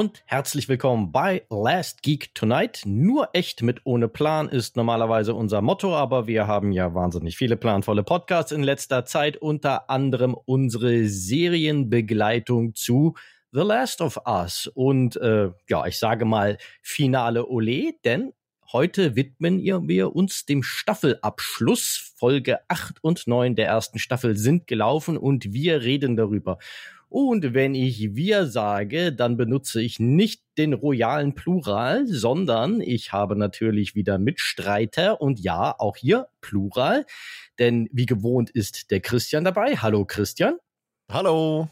Und herzlich willkommen bei Last Geek Tonight. Nur echt mit ohne Plan ist normalerweise unser Motto, aber wir haben ja wahnsinnig viele planvolle Podcasts in letzter Zeit, unter anderem unsere Serienbegleitung zu The Last of Us. Und äh, ja, ich sage mal Finale Ole, denn heute widmen wir uns dem Staffelabschluss. Folge 8 und 9 der ersten Staffel sind gelaufen und wir reden darüber. Und wenn ich wir sage, dann benutze ich nicht den royalen Plural, sondern ich habe natürlich wieder Mitstreiter und ja, auch hier Plural. Denn wie gewohnt ist der Christian dabei. Hallo Christian. Hallo.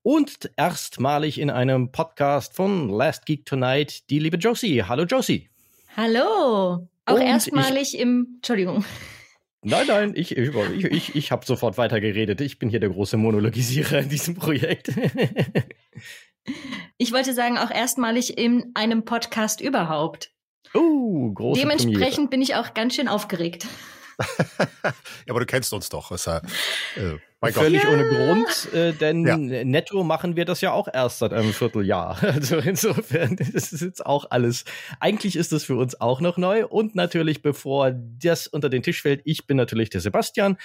Und erstmalig in einem Podcast von Last Geek Tonight die liebe Josie. Hallo Josie. Hallo. Auch und erstmalig im, Entschuldigung. Nein, nein, ich, ich, ich, ich habe sofort weitergeredet. Ich bin hier der große Monologisierer in diesem Projekt. ich wollte sagen, auch erstmalig in einem Podcast überhaupt. Oh, große Dementsprechend Premiere. bin ich auch ganz schön aufgeregt. ja, aber du kennst uns doch. Das, äh, mein Völlig Gott. ohne Grund, äh, denn ja. netto machen wir das ja auch erst seit einem Vierteljahr. Also insofern, das ist jetzt auch alles. Eigentlich ist das für uns auch noch neu. Und natürlich, bevor das unter den Tisch fällt, ich bin natürlich der Sebastian.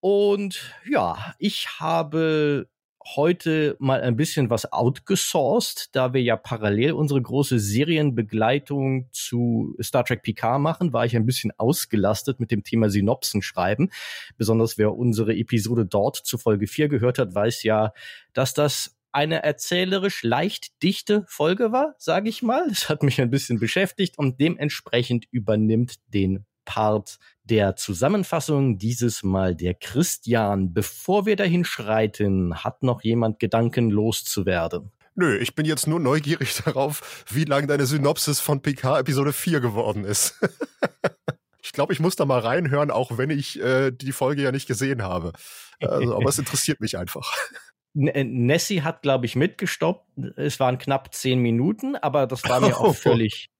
Und ja, ich habe heute mal ein bisschen was outgesourced, da wir ja parallel unsere große Serienbegleitung zu Star Trek Picard machen, war ich ein bisschen ausgelastet mit dem Thema Synopsen schreiben. Besonders wer unsere Episode dort zu Folge 4 gehört hat, weiß ja, dass das eine erzählerisch leicht dichte Folge war, sage ich mal. Das hat mich ein bisschen beschäftigt und dementsprechend übernimmt den Part der Zusammenfassung dieses Mal der Christian. Bevor wir dahin schreiten, hat noch jemand Gedanken loszuwerden? Nö, ich bin jetzt nur neugierig darauf, wie lang deine Synopsis von PK Episode 4 geworden ist. ich glaube, ich muss da mal reinhören, auch wenn ich äh, die Folge ja nicht gesehen habe. Also, aber es interessiert mich einfach. Äh, Nessie hat, glaube ich, mitgestoppt. Es waren knapp zehn Minuten, aber das war mir auch völlig,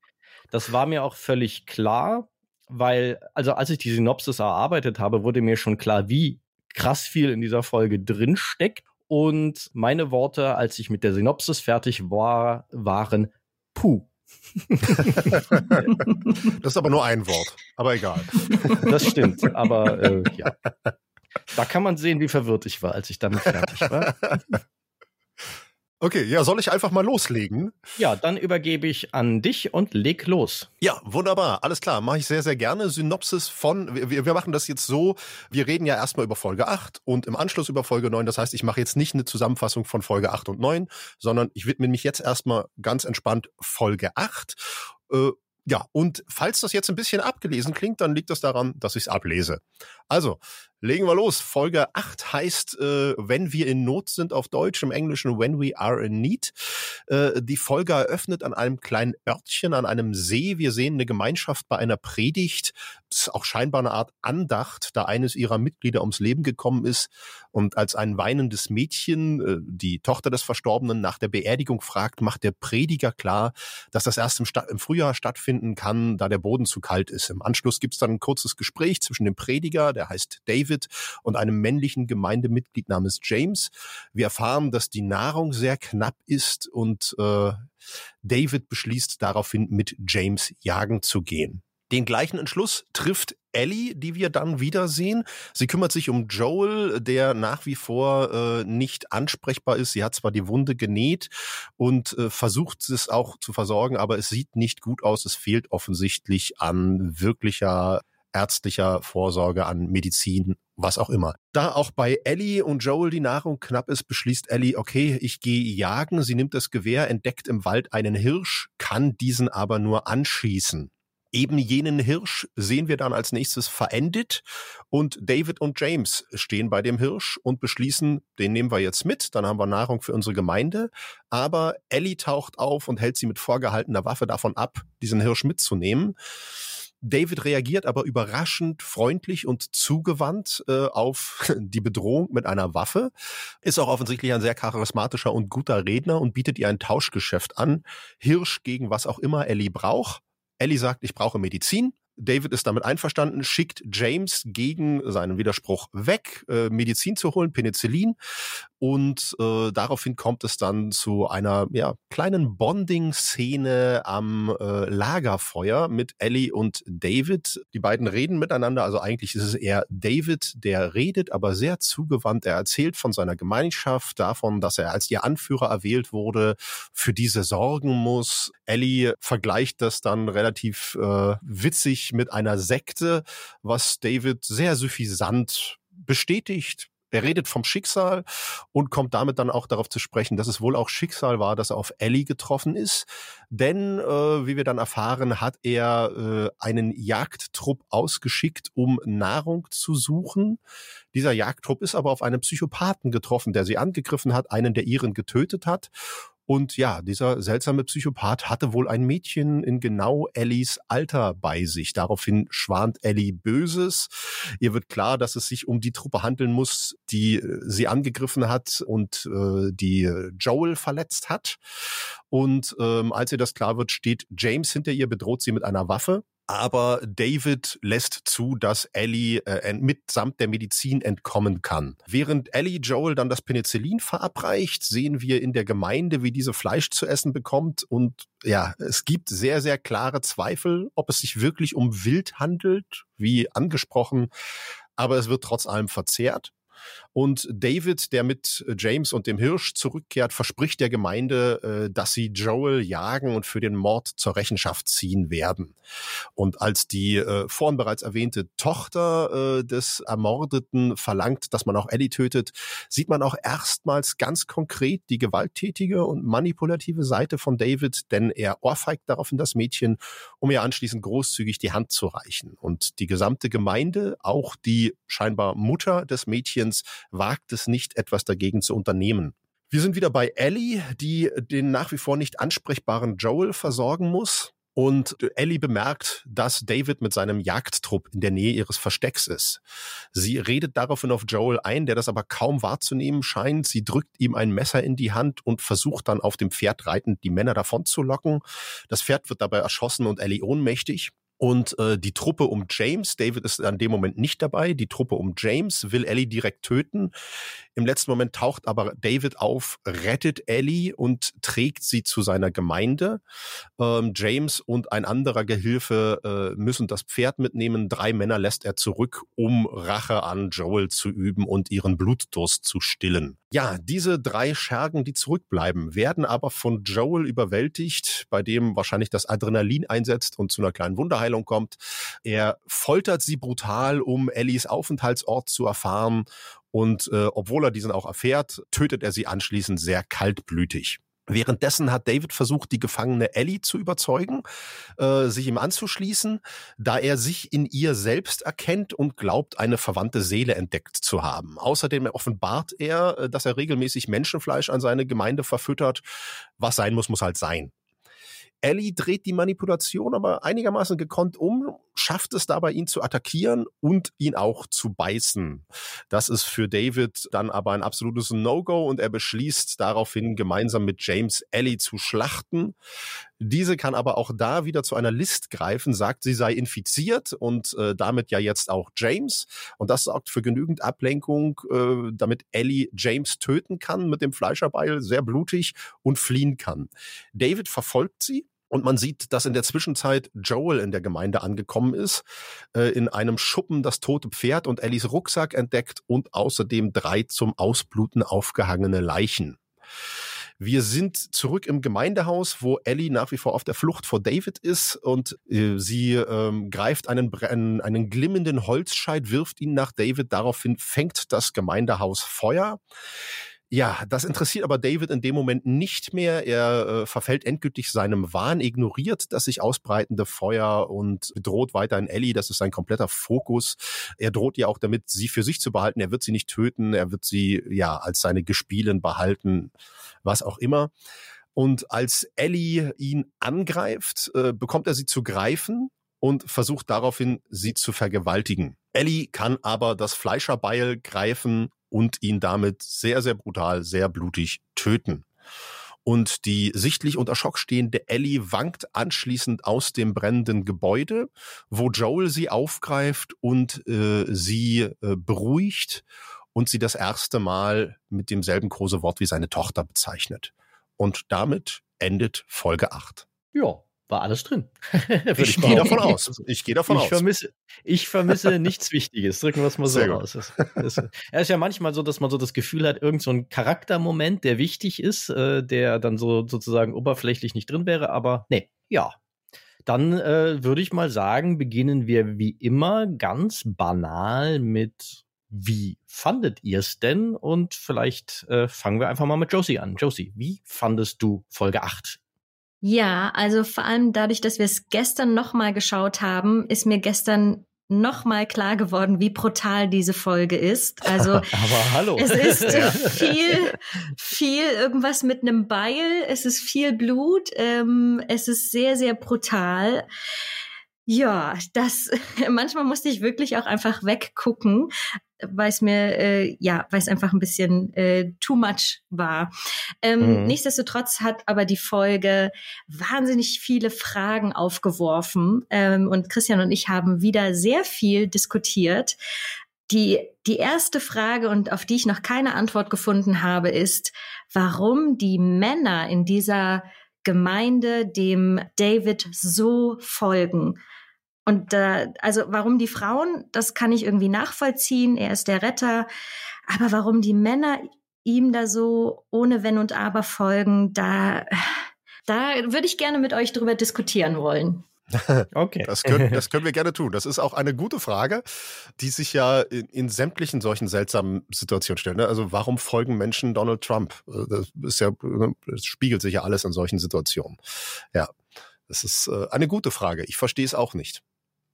das war mir auch völlig klar weil, also als ich die Synopsis erarbeitet habe, wurde mir schon klar, wie krass viel in dieser Folge drin steckt. Und meine Worte, als ich mit der Synopsis fertig war, waren puh. das ist aber nur ein Wort, aber egal. Das stimmt, aber äh, ja. Da kann man sehen, wie verwirrt ich war, als ich damit fertig war. Okay, ja, soll ich einfach mal loslegen? Ja, dann übergebe ich an dich und leg los. Ja, wunderbar, alles klar, mache ich sehr, sehr gerne. Synopsis von, wir, wir machen das jetzt so, wir reden ja erstmal über Folge 8 und im Anschluss über Folge 9. Das heißt, ich mache jetzt nicht eine Zusammenfassung von Folge 8 und 9, sondern ich widme mich jetzt erstmal ganz entspannt Folge 8. Äh, ja, und falls das jetzt ein bisschen abgelesen klingt, dann liegt das daran, dass ich es ablese. Also, legen wir los. Folge 8 heißt, äh, wenn wir in Not sind auf Deutsch, im Englischen When We Are in Need. Äh, die Folge eröffnet an einem kleinen Örtchen, an einem See. Wir sehen eine Gemeinschaft bei einer Predigt. Ist auch scheinbar eine Art Andacht, da eines ihrer Mitglieder ums Leben gekommen ist und als ein weinendes Mädchen, äh, die Tochter des Verstorbenen, nach der Beerdigung fragt, macht der Prediger klar, dass das erst im, Sta im Frühjahr stattfinden kann, da der Boden zu kalt ist. Im Anschluss gibt es dann ein kurzes Gespräch zwischen dem Prediger, der heißt David, und einem männlichen Gemeindemitglied namens James. Wir erfahren, dass die Nahrung sehr knapp ist und äh, David beschließt daraufhin, mit James jagen zu gehen. Den gleichen Entschluss trifft Ellie, die wir dann wiedersehen. Sie kümmert sich um Joel, der nach wie vor äh, nicht ansprechbar ist. Sie hat zwar die Wunde genäht und äh, versucht es auch zu versorgen, aber es sieht nicht gut aus. Es fehlt offensichtlich an wirklicher ärztlicher Vorsorge, an Medizin, was auch immer. Da auch bei Ellie und Joel die Nahrung knapp ist, beschließt Ellie, okay, ich gehe jagen. Sie nimmt das Gewehr, entdeckt im Wald einen Hirsch, kann diesen aber nur anschießen. Eben jenen Hirsch sehen wir dann als nächstes verendet und David und James stehen bei dem Hirsch und beschließen, den nehmen wir jetzt mit, dann haben wir Nahrung für unsere Gemeinde. Aber Ellie taucht auf und hält sie mit vorgehaltener Waffe davon ab, diesen Hirsch mitzunehmen. David reagiert aber überraschend freundlich und zugewandt äh, auf die Bedrohung mit einer Waffe, ist auch offensichtlich ein sehr charismatischer und guter Redner und bietet ihr ein Tauschgeschäft an. Hirsch gegen was auch immer Ellie braucht. Ellie sagt, ich brauche Medizin. David ist damit einverstanden, schickt James gegen seinen Widerspruch weg, äh, Medizin zu holen, Penicillin. Und äh, daraufhin kommt es dann zu einer ja, kleinen Bonding-Szene am äh, Lagerfeuer mit Ellie und David. Die beiden reden miteinander, also eigentlich ist es eher David, der redet, aber sehr zugewandt. Er erzählt von seiner Gemeinschaft, davon, dass er als ihr Anführer erwählt wurde, für diese sorgen muss. Ellie vergleicht das dann relativ äh, witzig mit einer Sekte, was David sehr suffisant bestätigt, er redet vom Schicksal und kommt damit dann auch darauf zu sprechen, dass es wohl auch Schicksal war, dass er auf Ellie getroffen ist. Denn, äh, wie wir dann erfahren, hat er äh, einen Jagdtrupp ausgeschickt, um Nahrung zu suchen. Dieser Jagdtrupp ist aber auf einen Psychopathen getroffen, der sie angegriffen hat, einen der ihren getötet hat. Und ja, dieser seltsame Psychopath hatte wohl ein Mädchen in genau Ellies Alter bei sich. Daraufhin schwant Ellie Böses. Ihr wird klar, dass es sich um die Truppe handeln muss, die äh, sie angegriffen hat und äh, die Joel verletzt hat. Und ähm, als ihr das klar wird, steht James hinter ihr, bedroht sie mit einer Waffe aber David lässt zu, dass Ellie äh, mitsamt der Medizin entkommen kann. Während Ellie Joel dann das Penicillin verabreicht, sehen wir in der Gemeinde, wie diese Fleisch zu essen bekommt und ja, es gibt sehr, sehr klare Zweifel, ob es sich wirklich um Wild handelt, wie angesprochen, aber es wird trotz allem verzehrt. Und David, der mit äh, James und dem Hirsch zurückkehrt, verspricht der Gemeinde, äh, dass sie Joel jagen und für den Mord zur Rechenschaft ziehen werden. Und als die äh, vorhin bereits erwähnte Tochter des Ermordeten verlangt, dass man auch Ellie tötet, sieht man auch erstmals ganz konkret die gewalttätige und manipulative Seite von David, denn er ohrfeigt daraufhin das Mädchen, um ihr anschließend großzügig die Hand zu reichen. Und die gesamte Gemeinde, auch die scheinbar Mutter des Mädchens, wagt es nicht, etwas dagegen zu unternehmen. Wir sind wieder bei Ellie, die den nach wie vor nicht ansprechbaren Joel versorgen muss. Und Ellie bemerkt, dass David mit seinem Jagdtrupp in der Nähe ihres Verstecks ist. Sie redet daraufhin auf Joel ein, der das aber kaum wahrzunehmen scheint. Sie drückt ihm ein Messer in die Hand und versucht dann auf dem Pferd reitend die Männer davon zu locken. Das Pferd wird dabei erschossen und Ellie ohnmächtig. Und äh, die Truppe um James, David ist an dem Moment nicht dabei, die Truppe um James will Ellie direkt töten. Im letzten Moment taucht aber David auf, rettet Ellie und trägt sie zu seiner Gemeinde. Ähm, James und ein anderer Gehilfe äh, müssen das Pferd mitnehmen. Drei Männer lässt er zurück, um Rache an Joel zu üben und ihren Blutdurst zu stillen. Ja, diese drei Schergen, die zurückbleiben, werden aber von Joel überwältigt, bei dem wahrscheinlich das Adrenalin einsetzt und zu einer kleinen Wunderheilung kommt. Er foltert sie brutal, um Ellies Aufenthaltsort zu erfahren. Und äh, obwohl er diesen auch erfährt, tötet er sie anschließend sehr kaltblütig. Währenddessen hat David versucht, die gefangene Ellie zu überzeugen, äh, sich ihm anzuschließen, da er sich in ihr selbst erkennt und glaubt, eine verwandte Seele entdeckt zu haben. Außerdem offenbart er, äh, dass er regelmäßig Menschenfleisch an seine Gemeinde verfüttert. Was sein muss, muss halt sein. Ellie dreht die Manipulation aber einigermaßen gekonnt um, schafft es dabei, ihn zu attackieren und ihn auch zu beißen. Das ist für David dann aber ein absolutes No-Go und er beschließt daraufhin gemeinsam mit James Ellie zu schlachten. Diese kann aber auch da wieder zu einer List greifen, sagt, sie sei infiziert und äh, damit ja jetzt auch James. Und das sorgt für genügend Ablenkung, äh, damit Ellie James töten kann mit dem Fleischerbeil, sehr blutig und fliehen kann. David verfolgt sie und man sieht, dass in der Zwischenzeit Joel in der Gemeinde angekommen ist, äh, in einem Schuppen das tote Pferd und Ellies Rucksack entdeckt und außerdem drei zum Ausbluten aufgehangene Leichen. Wir sind zurück im Gemeindehaus, wo Ellie nach wie vor auf der Flucht vor David ist und äh, sie ähm, greift einen, einen, einen glimmenden Holzscheit, wirft ihn nach David. Daraufhin fängt das Gemeindehaus Feuer. Ja, das interessiert aber David in dem Moment nicht mehr. Er äh, verfällt endgültig seinem Wahn, ignoriert das sich ausbreitende Feuer und droht weiterhin Ellie. Das ist sein kompletter Fokus. Er droht ihr auch damit, sie für sich zu behalten. Er wird sie nicht töten. Er wird sie ja als seine Gespielen behalten, was auch immer. Und als Ellie ihn angreift, äh, bekommt er sie zu greifen und versucht daraufhin, sie zu vergewaltigen. Ellie kann aber das Fleischerbeil greifen und ihn damit sehr, sehr brutal, sehr blutig töten. Und die sichtlich unter Schock stehende Ellie wankt anschließend aus dem brennenden Gebäude, wo Joel sie aufgreift und äh, sie äh, beruhigt und sie das erste Mal mit demselben große Wort wie seine Tochter bezeichnet. Und damit endet Folge 8. Ja, war alles drin. ich, gehe davon aus. Ich gehe davon ich aus. Vermisse, ich vermisse nichts Wichtiges. Drücken wir es mal so aus. Es, ist ja manchmal so, dass man so das Gefühl hat, irgend so ein Charaktermoment, der wichtig ist, äh, der dann so sozusagen oberflächlich nicht drin wäre, aber nee, ja. Dann äh, würde ich mal sagen, beginnen wir wie immer ganz banal mit wie fandet ihr es denn? Und vielleicht äh, fangen wir einfach mal mit Josie an. Josie, wie fandest du Folge 8 ja, also vor allem dadurch, dass wir es gestern nochmal geschaut haben, ist mir gestern nochmal klar geworden, wie brutal diese Folge ist. Also Aber hallo. es ist viel, viel irgendwas mit einem Beil, es ist viel Blut, ähm, es ist sehr, sehr brutal. Ja, das manchmal musste ich wirklich auch einfach weggucken, weil es mir äh, ja, weil es einfach ein bisschen äh, too much war. Ähm, mhm. Nichtsdestotrotz hat aber die Folge wahnsinnig viele Fragen aufgeworfen ähm, und Christian und ich haben wieder sehr viel diskutiert. Die, die erste Frage und auf die ich noch keine Antwort gefunden habe, ist, warum die Männer in dieser Gemeinde dem David so folgen. Und äh, also warum die Frauen, das kann ich irgendwie nachvollziehen. Er ist der Retter. Aber warum die Männer ihm da so ohne Wenn und Aber folgen, da, da würde ich gerne mit euch drüber diskutieren wollen. Okay. Das können, das können wir gerne tun. Das ist auch eine gute Frage, die sich ja in, in sämtlichen solchen seltsamen Situationen stellt. Ne? Also warum folgen Menschen Donald Trump? Das ist ja, das spiegelt sich ja alles in solchen Situationen. Ja, das ist äh, eine gute Frage. Ich verstehe es auch nicht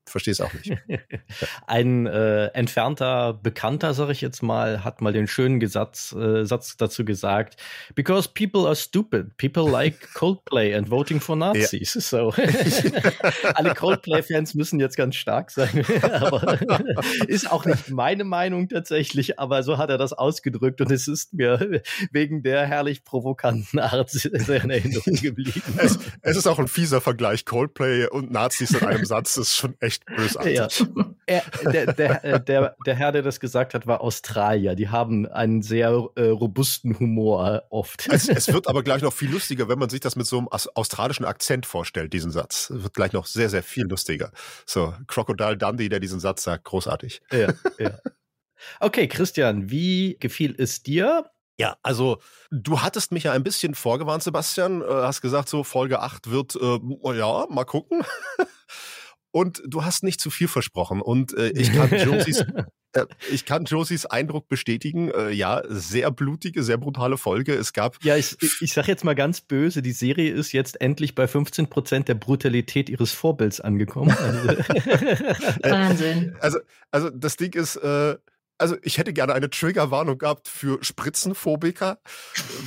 verstehe es auch nicht. Ein äh, entfernter Bekannter, sag ich jetzt mal, hat mal den schönen Gesatz, äh, Satz dazu gesagt: Because people are stupid, people like Coldplay and voting for Nazis. Ja. So alle Coldplay-Fans müssen jetzt ganz stark sein, aber ist auch nicht meine Meinung tatsächlich. Aber so hat er das ausgedrückt und es ist mir wegen der herrlich provokanten Art sehr in Erinnerung geblieben. Es, es ist auch ein fieser Vergleich Coldplay und Nazis in einem Satz. Das ist schon echt echt bösartig. Ja. Er, der, der, äh, der, der Herr, der das gesagt hat, war Australier. Die haben einen sehr äh, robusten Humor oft. Es, es, wird aber gleich noch viel lustiger, wenn man sich das mit so einem australischen Akzent vorstellt, diesen Satz. Es wird gleich noch sehr, sehr viel lustiger. So, Crocodile Dundee, der diesen Satz sagt, großartig. Ja, ja. Okay, Christian, wie gefiel es dir? Ja, also du hattest mich ja ein bisschen vorgewarnt, Sebastian. Äh, hast gesagt, so Folge 8 wird, äh, ja, mal gucken. Und du hast nicht zu viel versprochen. Und äh, ich kann Josies, äh, ich kann Josies Eindruck bestätigen. Äh, ja, sehr blutige, sehr brutale Folge. Es gab. Ja, ich, ich sag jetzt mal ganz böse, die Serie ist jetzt endlich bei 15 Prozent der Brutalität ihres Vorbilds angekommen. Also Wahnsinn. Also, also das Ding ist, äh, also ich hätte gerne eine Triggerwarnung gehabt für Spritzenphobiker,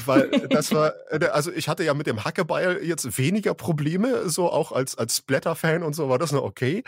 weil das war, äh, also ich hatte ja mit dem Hackebeil jetzt weniger Probleme, so auch als, als Splatter-Fan und so war das noch okay.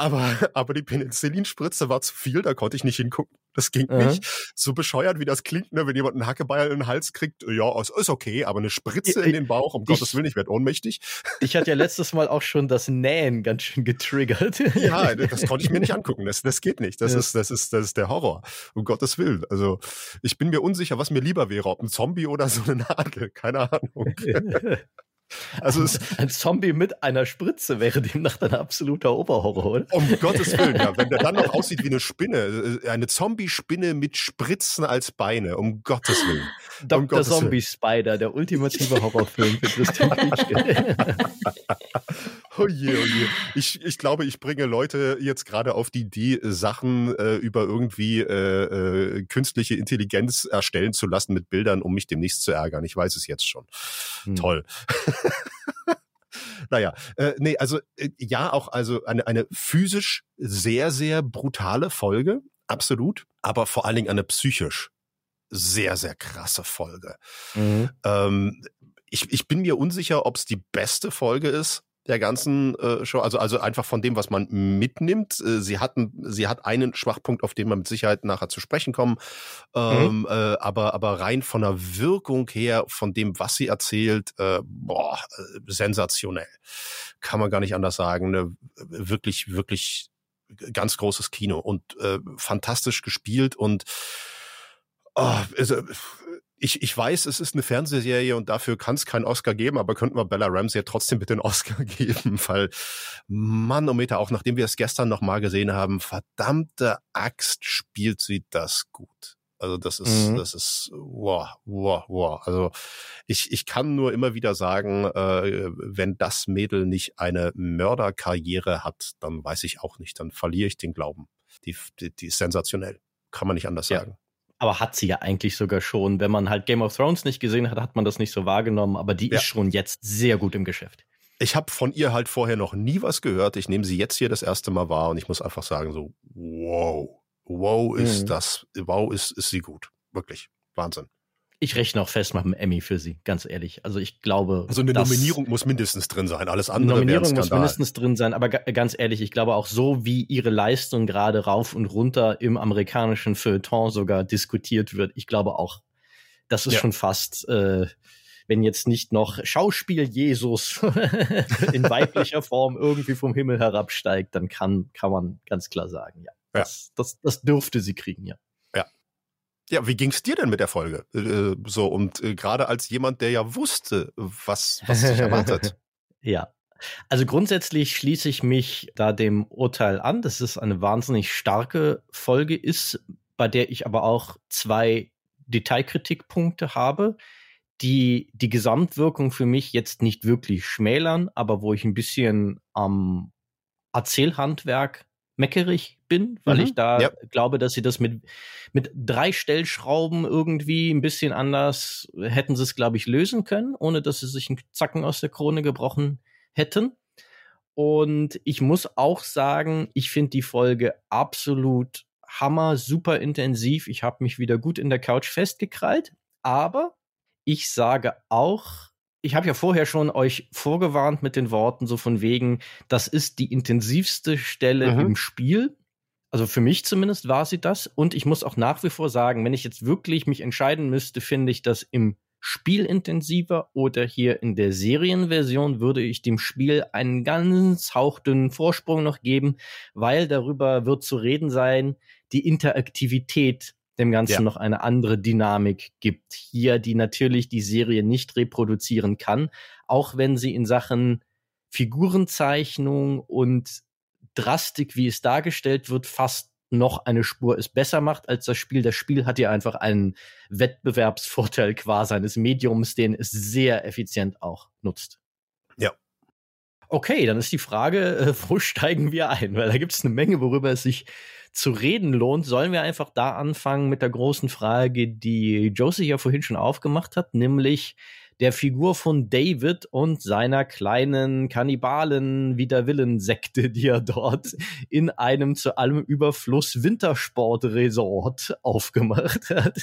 Aber, aber die Penicillinspritze war zu viel, da konnte ich nicht hingucken. Das ging mhm. nicht. So bescheuert, wie das klingt, ne? wenn jemand einen Hackebeil in den Hals kriegt, ja, ist okay, aber eine Spritze ich, in den Bauch, um ich, Gottes Willen, ich werde ohnmächtig. Ich hatte ja letztes Mal auch schon das Nähen ganz schön getriggert. Ja, das konnte ich mir nicht angucken. Das, das geht nicht. Das, ja. ist, das, ist, das ist der Horror. Um Gottes Willen. Also ich bin mir unsicher, was mir lieber wäre, ob ein Zombie oder so eine Nadel. Keine Ahnung. Also ein Zombie mit einer Spritze wäre demnach ein absoluter Oberhorror, oder? Um Gottes Willen, ja. Wenn der dann noch aussieht wie eine Spinne, äh, eine Zombie-Spinne mit Spritzen als Beine, um Gottes Willen. Dr. Um Gottes Zombie Spider, der ultimative Horrorfilm für Christian Pietschke. oh je, oh je. Ich, ich glaube, ich bringe Leute jetzt gerade auf die Idee, Sachen äh, über irgendwie äh, äh, künstliche Intelligenz erstellen zu lassen mit Bildern, um mich demnächst zu ärgern. Ich weiß es jetzt schon. Hm. Toll. naja, äh, nee, also äh, ja, auch also eine, eine physisch sehr, sehr brutale Folge, absolut, aber vor allen Dingen eine psychisch sehr, sehr krasse Folge. Mhm. Ähm, ich, ich bin mir unsicher, ob es die beste Folge ist der ganzen äh, Show, also also einfach von dem, was man mitnimmt. Äh, sie hatten, sie hat einen Schwachpunkt, auf den wir mit Sicherheit nachher zu sprechen kommen, ähm, mhm. äh, aber aber rein von der Wirkung her, von dem, was sie erzählt, äh, boah, äh, sensationell, kann man gar nicht anders sagen. Ne? Wirklich, wirklich ganz großes Kino und äh, fantastisch gespielt und Oh, also, ich, ich weiß, es ist eine Fernsehserie und dafür kann es keinen Oscar geben, aber könnten wir Bella Ramsey trotzdem bitte einen Oscar geben, weil Manometer, auch nachdem wir es gestern nochmal gesehen haben, verdammte Axt spielt sie das gut. Also das ist, mhm. das ist, wow, wow, wow. Also ich, ich kann nur immer wieder sagen, äh, wenn das Mädel nicht eine Mörderkarriere hat, dann weiß ich auch nicht, dann verliere ich den Glauben. Die, die, die ist sensationell. Kann man nicht anders ja. sagen. Aber hat sie ja eigentlich sogar schon. Wenn man halt Game of Thrones nicht gesehen hat, hat man das nicht so wahrgenommen. Aber die ja. ist schon jetzt sehr gut im Geschäft. Ich habe von ihr halt vorher noch nie was gehört. Ich nehme sie jetzt hier das erste Mal wahr und ich muss einfach sagen so, wow wow ist mhm. das, wow ist, ist sie gut. Wirklich. Wahnsinn. Ich rechne auch fest mit einem Emmy für sie, ganz ehrlich. Also ich glaube. Also eine Nominierung muss mindestens drin sein. Alles andere Eine Nominierung muss mindestens drin sein. Aber ganz ehrlich, ich glaube auch so, wie ihre Leistung gerade rauf und runter im amerikanischen Feuilleton sogar diskutiert wird, ich glaube auch, das ist ja. schon fast, äh, wenn jetzt nicht noch Schauspiel Jesus in weiblicher Form irgendwie vom Himmel herabsteigt, dann kann, kann man ganz klar sagen, ja. Das, das, das dürfte sie kriegen, ja. Ja. Wie ging's dir denn mit der Folge? Äh, so, und äh, gerade als jemand, der ja wusste, was, was sich erwartet. ja. Also grundsätzlich schließe ich mich da dem Urteil an, dass es eine wahnsinnig starke Folge ist, bei der ich aber auch zwei Detailkritikpunkte habe, die die Gesamtwirkung für mich jetzt nicht wirklich schmälern, aber wo ich ein bisschen am Erzählhandwerk meckerig bin, weil mhm, ich da ja. glaube, dass sie das mit, mit drei Stellschrauben irgendwie ein bisschen anders hätten sie es, glaube ich, lösen können, ohne dass sie sich einen Zacken aus der Krone gebrochen hätten. Und ich muss auch sagen, ich finde die Folge absolut hammer, super intensiv. Ich habe mich wieder gut in der Couch festgekrallt. Aber ich sage auch, ich habe ja vorher schon euch vorgewarnt mit den Worten so von wegen, das ist die intensivste Stelle mhm. im Spiel. Also für mich zumindest war sie das. Und ich muss auch nach wie vor sagen, wenn ich jetzt wirklich mich entscheiden müsste, finde ich das im Spiel intensiver oder hier in der Serienversion würde ich dem Spiel einen ganz hauchdünnen Vorsprung noch geben, weil darüber wird zu reden sein, die Interaktivität dem Ganzen ja. noch eine andere Dynamik gibt. Hier, die natürlich die Serie nicht reproduzieren kann, auch wenn sie in Sachen Figurenzeichnung und Drastik, wie es dargestellt wird, fast noch eine Spur es besser macht als das Spiel. Das Spiel hat ja einfach einen Wettbewerbsvorteil qua seines Mediums, den es sehr effizient auch nutzt. Ja. Okay, dann ist die Frage, äh, wo steigen wir ein? Weil da gibt es eine Menge, worüber es sich zu reden lohnt, sollen wir einfach da anfangen mit der großen Frage, die Josie ja vorhin schon aufgemacht hat, nämlich der Figur von David und seiner kleinen Kannibalen Widerwillen-Sekte, die er dort in einem zu allem Überfluss Wintersportresort aufgemacht hat.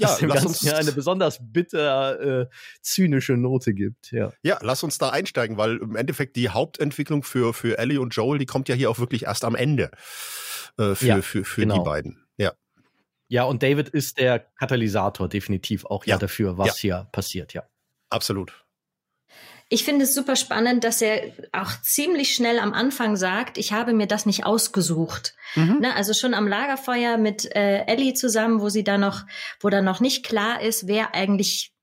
Ja, was dem Ganzen ja eine besonders bitter äh, zynische Note gibt. Ja. ja, lass uns da einsteigen, weil im Endeffekt die Hauptentwicklung für, für Ellie und Joel, die kommt ja hier auch wirklich erst am Ende äh, für, ja, für, für genau. die beiden. Ja. Ja, und David ist der Katalysator definitiv auch ja, dafür, was ja. hier passiert, ja. Absolut. Ich finde es super spannend, dass er auch ziemlich schnell am Anfang sagt, ich habe mir das nicht ausgesucht. Mhm. Ne, also schon am Lagerfeuer mit äh, Ellie zusammen, wo sie da noch, wo da noch nicht klar ist, wer eigentlich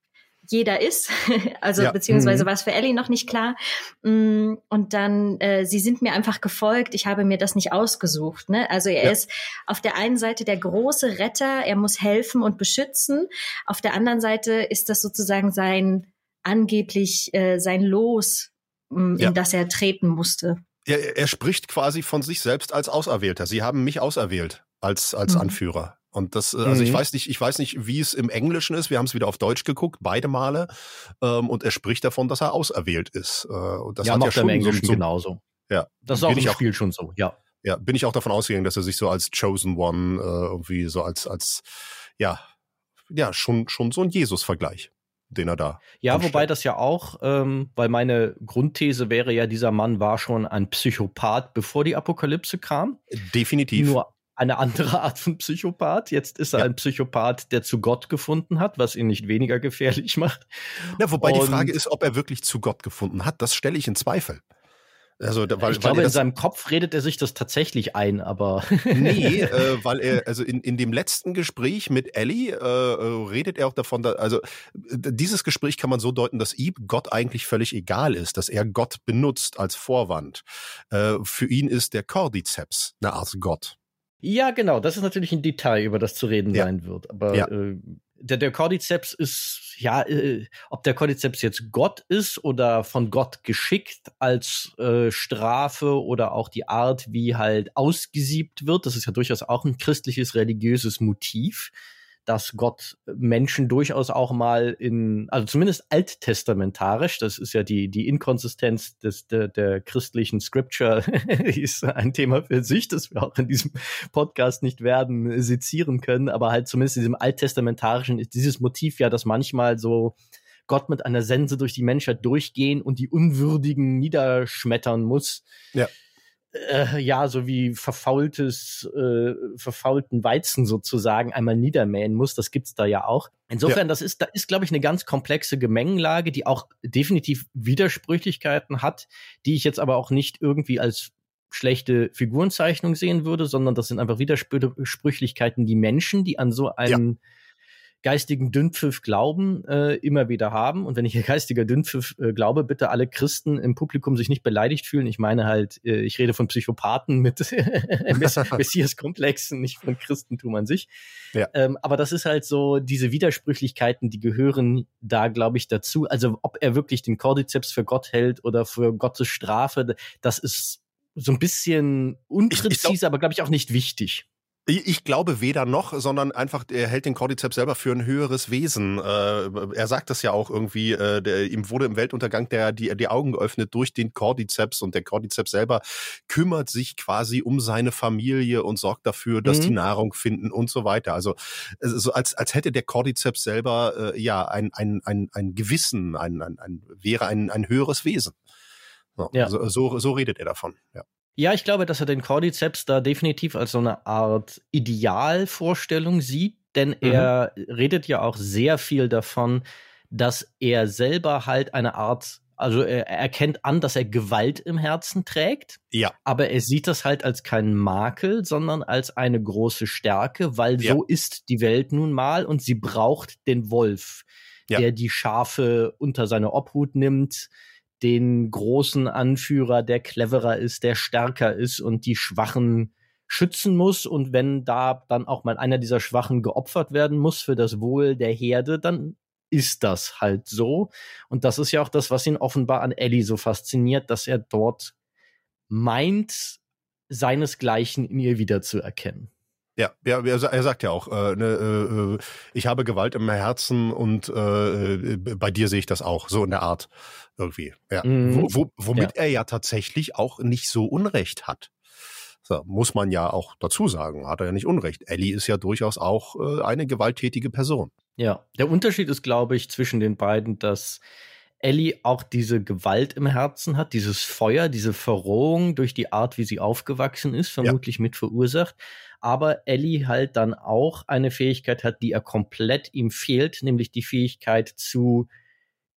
jeder ist, also ja. beziehungsweise mhm. war es für Ellie noch nicht klar. Mm, und dann, äh, sie sind mir einfach gefolgt, ich habe mir das nicht ausgesucht. Ne? Also er ja. ist auf der einen Seite der große Retter, er muss helfen und beschützen. Auf der anderen Seite ist das sozusagen sein angeblich äh, sein Los, ja. in das er treten musste. Er, er spricht quasi von sich selbst als Auserwählter. Sie haben mich auserwählt als, als mhm. Anführer. Und das, also mhm. ich weiß nicht, ich weiß nicht, wie es im Englischen ist. Wir haben es wieder auf Deutsch geguckt, beide Male. Ähm, und er spricht davon, dass er auserwählt ist. Äh, und das ja, hat macht ja schon im Englischen so, genauso. Ja. Das ist auch im Spiel schon so, ja. Ja, bin ich auch davon ausgegangen, dass er sich so als Chosen One äh, irgendwie so als, als, ja, ja, schon, schon so ein Jesus-Vergleich den er da. Ja, anstellt. wobei das ja auch, ähm, weil meine Grundthese wäre ja, dieser Mann war schon ein Psychopath, bevor die Apokalypse kam. Definitiv. Nur eine andere Art von Psychopath. Jetzt ist er ja. ein Psychopath, der zu Gott gefunden hat, was ihn nicht weniger gefährlich macht. Na, wobei Und die Frage ist, ob er wirklich zu Gott gefunden hat. Das stelle ich in Zweifel. Also, weil, ich glaube, weil in seinem Kopf redet er sich das tatsächlich ein, aber. nee, äh, weil er, also in, in dem letzten Gespräch mit Ellie äh, äh redet er auch davon, dass, also dieses Gespräch kann man so deuten, dass ihm Gott eigentlich völlig egal ist, dass er Gott benutzt als Vorwand. Äh, für ihn ist der Cordyceps eine Art Gott. Ja, genau. Das ist natürlich ein Detail, über das zu reden ja. sein wird. Aber ja. äh, der, der Cordyceps ist, ja, äh, ob der Cordyceps jetzt Gott ist oder von Gott geschickt als äh, Strafe oder auch die Art, wie halt ausgesiebt wird, das ist ja durchaus auch ein christliches religiöses Motiv dass Gott Menschen durchaus auch mal in, also zumindest alttestamentarisch, das ist ja die, die Inkonsistenz des, der, der christlichen Scripture, ist ein Thema für sich, das wir auch in diesem Podcast nicht werden sezieren können, aber halt zumindest in diesem alttestamentarischen ist dieses Motiv ja, dass manchmal so Gott mit einer Sense durch die Menschheit durchgehen und die Unwürdigen niederschmettern muss. Ja äh, ja, so wie verfaultes, äh, verfaulten Weizen sozusagen einmal niedermähen muss. Das gibt's da ja auch. Insofern, ja. das ist, da ist, glaube ich, eine ganz komplexe Gemengenlage, die auch definitiv Widersprüchlichkeiten hat, die ich jetzt aber auch nicht irgendwie als schlechte Figurenzeichnung sehen würde, sondern das sind einfach Widersprüchlichkeiten, die Menschen, die an so einen ja geistigen Dünnpfiff glauben, äh, immer wieder haben. Und wenn ich geistiger Dünnpfiff äh, glaube, bitte alle Christen im Publikum sich nicht beleidigt fühlen. Ich meine halt, äh, ich rede von Psychopathen mit Messias-Komplexen, nicht von Christentum an sich. Ja. Ähm, aber das ist halt so, diese Widersprüchlichkeiten, die gehören da, glaube ich, dazu. Also ob er wirklich den Cordyceps für Gott hält oder für Gottes Strafe, das ist so ein bisschen unpräzise, aber glaube ich auch nicht wichtig. Ich glaube weder noch, sondern einfach, er hält den Cordyceps selber für ein höheres Wesen. Äh, er sagt das ja auch irgendwie, äh, der, ihm wurde im Weltuntergang der, die, die Augen geöffnet durch den Cordyceps und der Cordyceps selber kümmert sich quasi um seine Familie und sorgt dafür, dass mhm. die Nahrung finden und so weiter. Also so als, als hätte der Cordyceps selber äh, ja ein, ein, ein, ein Gewissen, ein, ein, ein, wäre ein, ein höheres Wesen. So, ja. so, so, so redet er davon, ja. Ja, ich glaube, dass er den Cordyceps da definitiv als so eine Art Idealvorstellung sieht, denn mhm. er redet ja auch sehr viel davon, dass er selber halt eine Art, also er, er erkennt an, dass er Gewalt im Herzen trägt. Ja. Aber er sieht das halt als keinen Makel, sondern als eine große Stärke, weil ja. so ist die Welt nun mal und sie braucht den Wolf, ja. der die Schafe unter seine Obhut nimmt, den großen Anführer, der cleverer ist, der stärker ist und die Schwachen schützen muss. Und wenn da dann auch mal einer dieser Schwachen geopfert werden muss für das Wohl der Herde, dann ist das halt so. Und das ist ja auch das, was ihn offenbar an Ellie so fasziniert, dass er dort meint, seinesgleichen in ihr wiederzuerkennen. Ja, ja, er sagt ja auch, äh, ne, äh, äh, ich habe Gewalt im Herzen und äh, äh, bei dir sehe ich das auch, so in der Art irgendwie. Ja. Mhm. Wo, wo, womit ja. er ja tatsächlich auch nicht so Unrecht hat. So, muss man ja auch dazu sagen, hat er ja nicht Unrecht. Ellie ist ja durchaus auch äh, eine gewalttätige Person. Ja, der Unterschied ist, glaube ich, zwischen den beiden, dass Ellie auch diese Gewalt im Herzen hat, dieses Feuer, diese Verrohung durch die Art, wie sie aufgewachsen ist, vermutlich ja. mit verursacht aber Ellie halt dann auch eine Fähigkeit hat, die er komplett ihm fehlt, nämlich die Fähigkeit zu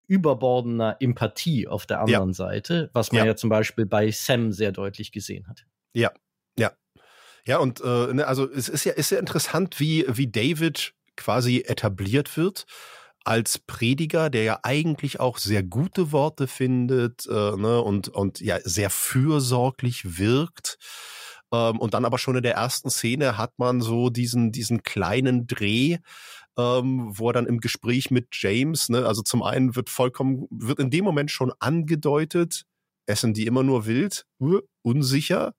überbordener Empathie auf der anderen ja. Seite, was man ja. ja. zum Beispiel bei Sam sehr deutlich gesehen hat. Ja, ja. Ja, und äh, ne, also es ist ja, ist ja interessant, wie, wie David quasi etabliert wird als Prediger, der ja eigentlich auch sehr gute Worte findet äh, ne, und, und ja sehr fürsorglich wirkt. Ähm, und dann aber schon in der ersten Szene hat man so diesen, diesen kleinen Dreh, ähm, wo er dann im Gespräch mit James, ne, also zum einen wird vollkommen, wird in dem Moment schon angedeutet, essen die immer nur wild, uh, unsicher.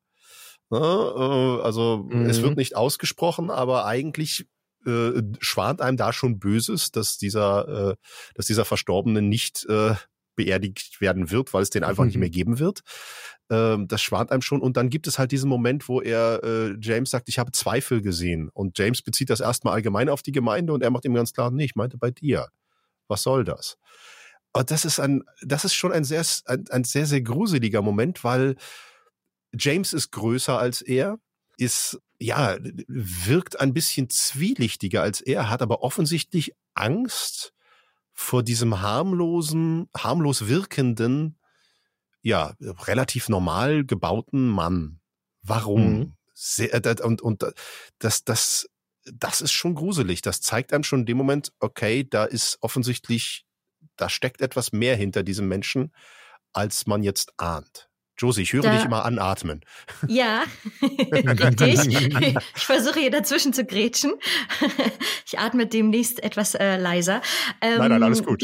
Ne, äh, also mhm. es wird mhm. nicht ausgesprochen, aber eigentlich äh, schwant einem da schon Böses, dass dieser, äh, dass dieser Verstorbene nicht äh, beerdigt werden wird, weil es den einfach mhm. nicht mehr geben wird. Ähm, das schwant einem schon. Und dann gibt es halt diesen Moment, wo er äh, James sagt, ich habe Zweifel gesehen. Und James bezieht das erstmal allgemein auf die Gemeinde und er macht ihm ganz klar, nee, ich meinte bei dir. Was soll das? Und das ist ein, das ist schon ein sehr, ein, ein sehr, sehr gruseliger Moment, weil James ist größer als er, ist, ja, wirkt ein bisschen zwielichtiger als er, hat aber offensichtlich Angst vor diesem harmlosen, harmlos wirkenden ja, relativ normal gebauten Mann. Warum? Mhm. Sehr, äh, und, und das, das, das ist schon gruselig. Das zeigt einem schon in dem Moment, okay, da ist offensichtlich, da steckt etwas mehr hinter diesem Menschen, als man jetzt ahnt. Josie, ich höre da, dich immer anatmen. Ja, richtig. Ich versuche hier dazwischen zu grätschen. Ich atme demnächst etwas äh, leiser. Ähm, nein, nein, alles gut.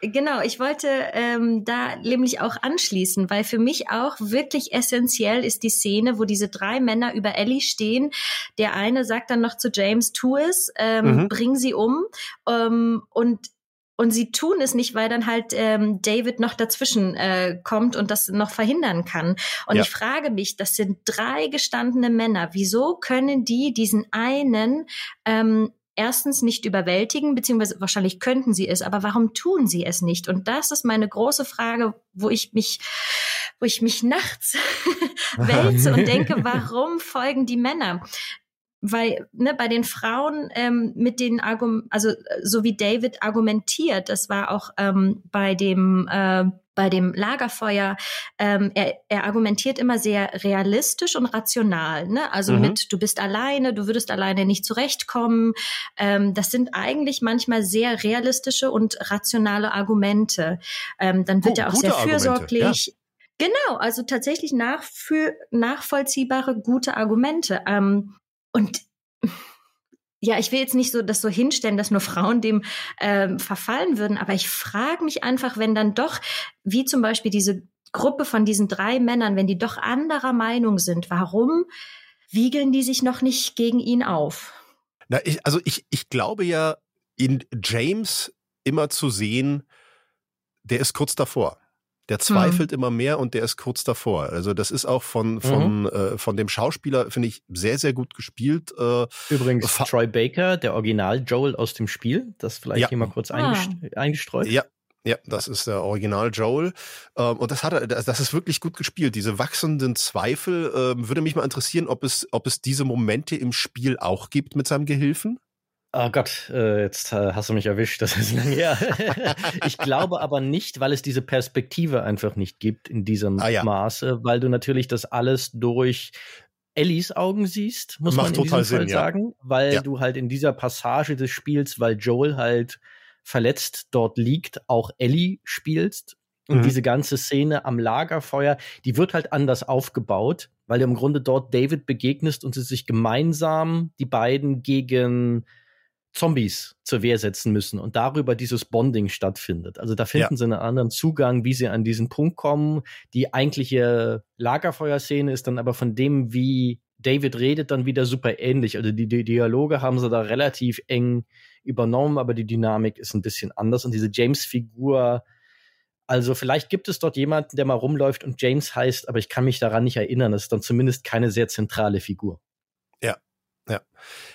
Genau, ich wollte ähm, da nämlich auch anschließen, weil für mich auch wirklich essentiell ist die Szene, wo diese drei Männer über Ellie stehen. Der eine sagt dann noch zu James, tu es, ähm, mhm. bring sie um. Ähm, und und sie tun es nicht, weil dann halt ähm, David noch dazwischen äh, kommt und das noch verhindern kann. Und ja. ich frage mich, das sind drei gestandene Männer. Wieso können die diesen einen ähm, erstens nicht überwältigen, beziehungsweise wahrscheinlich könnten sie es, aber warum tun sie es nicht? Und das ist meine große Frage, wo ich mich, wo ich mich nachts wälze und denke, warum folgen die Männer? Weil ne, bei den Frauen ähm, mit den Argum also so wie David argumentiert, das war auch ähm, bei dem äh, bei dem Lagerfeuer, ähm, er, er argumentiert immer sehr realistisch und rational. Ne? Also mhm. mit, du bist alleine, du würdest alleine nicht zurechtkommen. Ähm, das sind eigentlich manchmal sehr realistische und rationale Argumente. Ähm, dann wird oh, er auch sehr fürsorglich. Ja. Genau, also tatsächlich nachvollziehbare, gute Argumente. Ähm, und ja, ich will jetzt nicht so das so hinstellen, dass nur Frauen dem ähm, verfallen würden, aber ich frage mich einfach, wenn dann doch, wie zum Beispiel diese Gruppe von diesen drei Männern, wenn die doch anderer Meinung sind, warum wiegeln die sich noch nicht gegen ihn auf? Na, ich, also ich, ich glaube ja, in James immer zu sehen, der ist kurz davor. Der zweifelt mhm. immer mehr und der ist kurz davor. Also das ist auch von von mhm. äh, von dem Schauspieler finde ich sehr sehr gut gespielt. Äh, Übrigens Troy Baker, der Original Joel aus dem Spiel, das vielleicht ja. hier mal kurz ah. eingestreut. Ja, ja, das ist der Original Joel. Ähm, und das hat er, das ist wirklich gut gespielt. Diese wachsenden Zweifel, ähm, würde mich mal interessieren, ob es, ob es diese Momente im Spiel auch gibt mit seinem Gehilfen. Oh Gott, äh, jetzt äh, hast du mich erwischt, das ist lange her. ich glaube aber nicht, weil es diese Perspektive einfach nicht gibt in diesem ah, ja. Maße, weil du natürlich das alles durch Ellies Augen siehst, muss Macht man in total diesem Fall Sinn, sagen, ja. weil ja. du halt in dieser Passage des Spiels, weil Joel halt verletzt dort liegt, auch Ellie spielst. Und mhm. diese ganze Szene am Lagerfeuer, die wird halt anders aufgebaut, weil du im Grunde dort David begegnest und sie sich gemeinsam, die beiden, gegen Zombies zur Wehr setzen müssen und darüber dieses Bonding stattfindet. Also da finden ja. sie einen anderen Zugang, wie sie an diesen Punkt kommen. Die eigentliche Lagerfeuerszene ist dann aber von dem, wie David redet, dann wieder super ähnlich. Also die, die Dialoge haben sie da relativ eng übernommen, aber die Dynamik ist ein bisschen anders. Und diese James-Figur, also vielleicht gibt es dort jemanden, der mal rumläuft und James heißt, aber ich kann mich daran nicht erinnern. Das ist dann zumindest keine sehr zentrale Figur. Ja,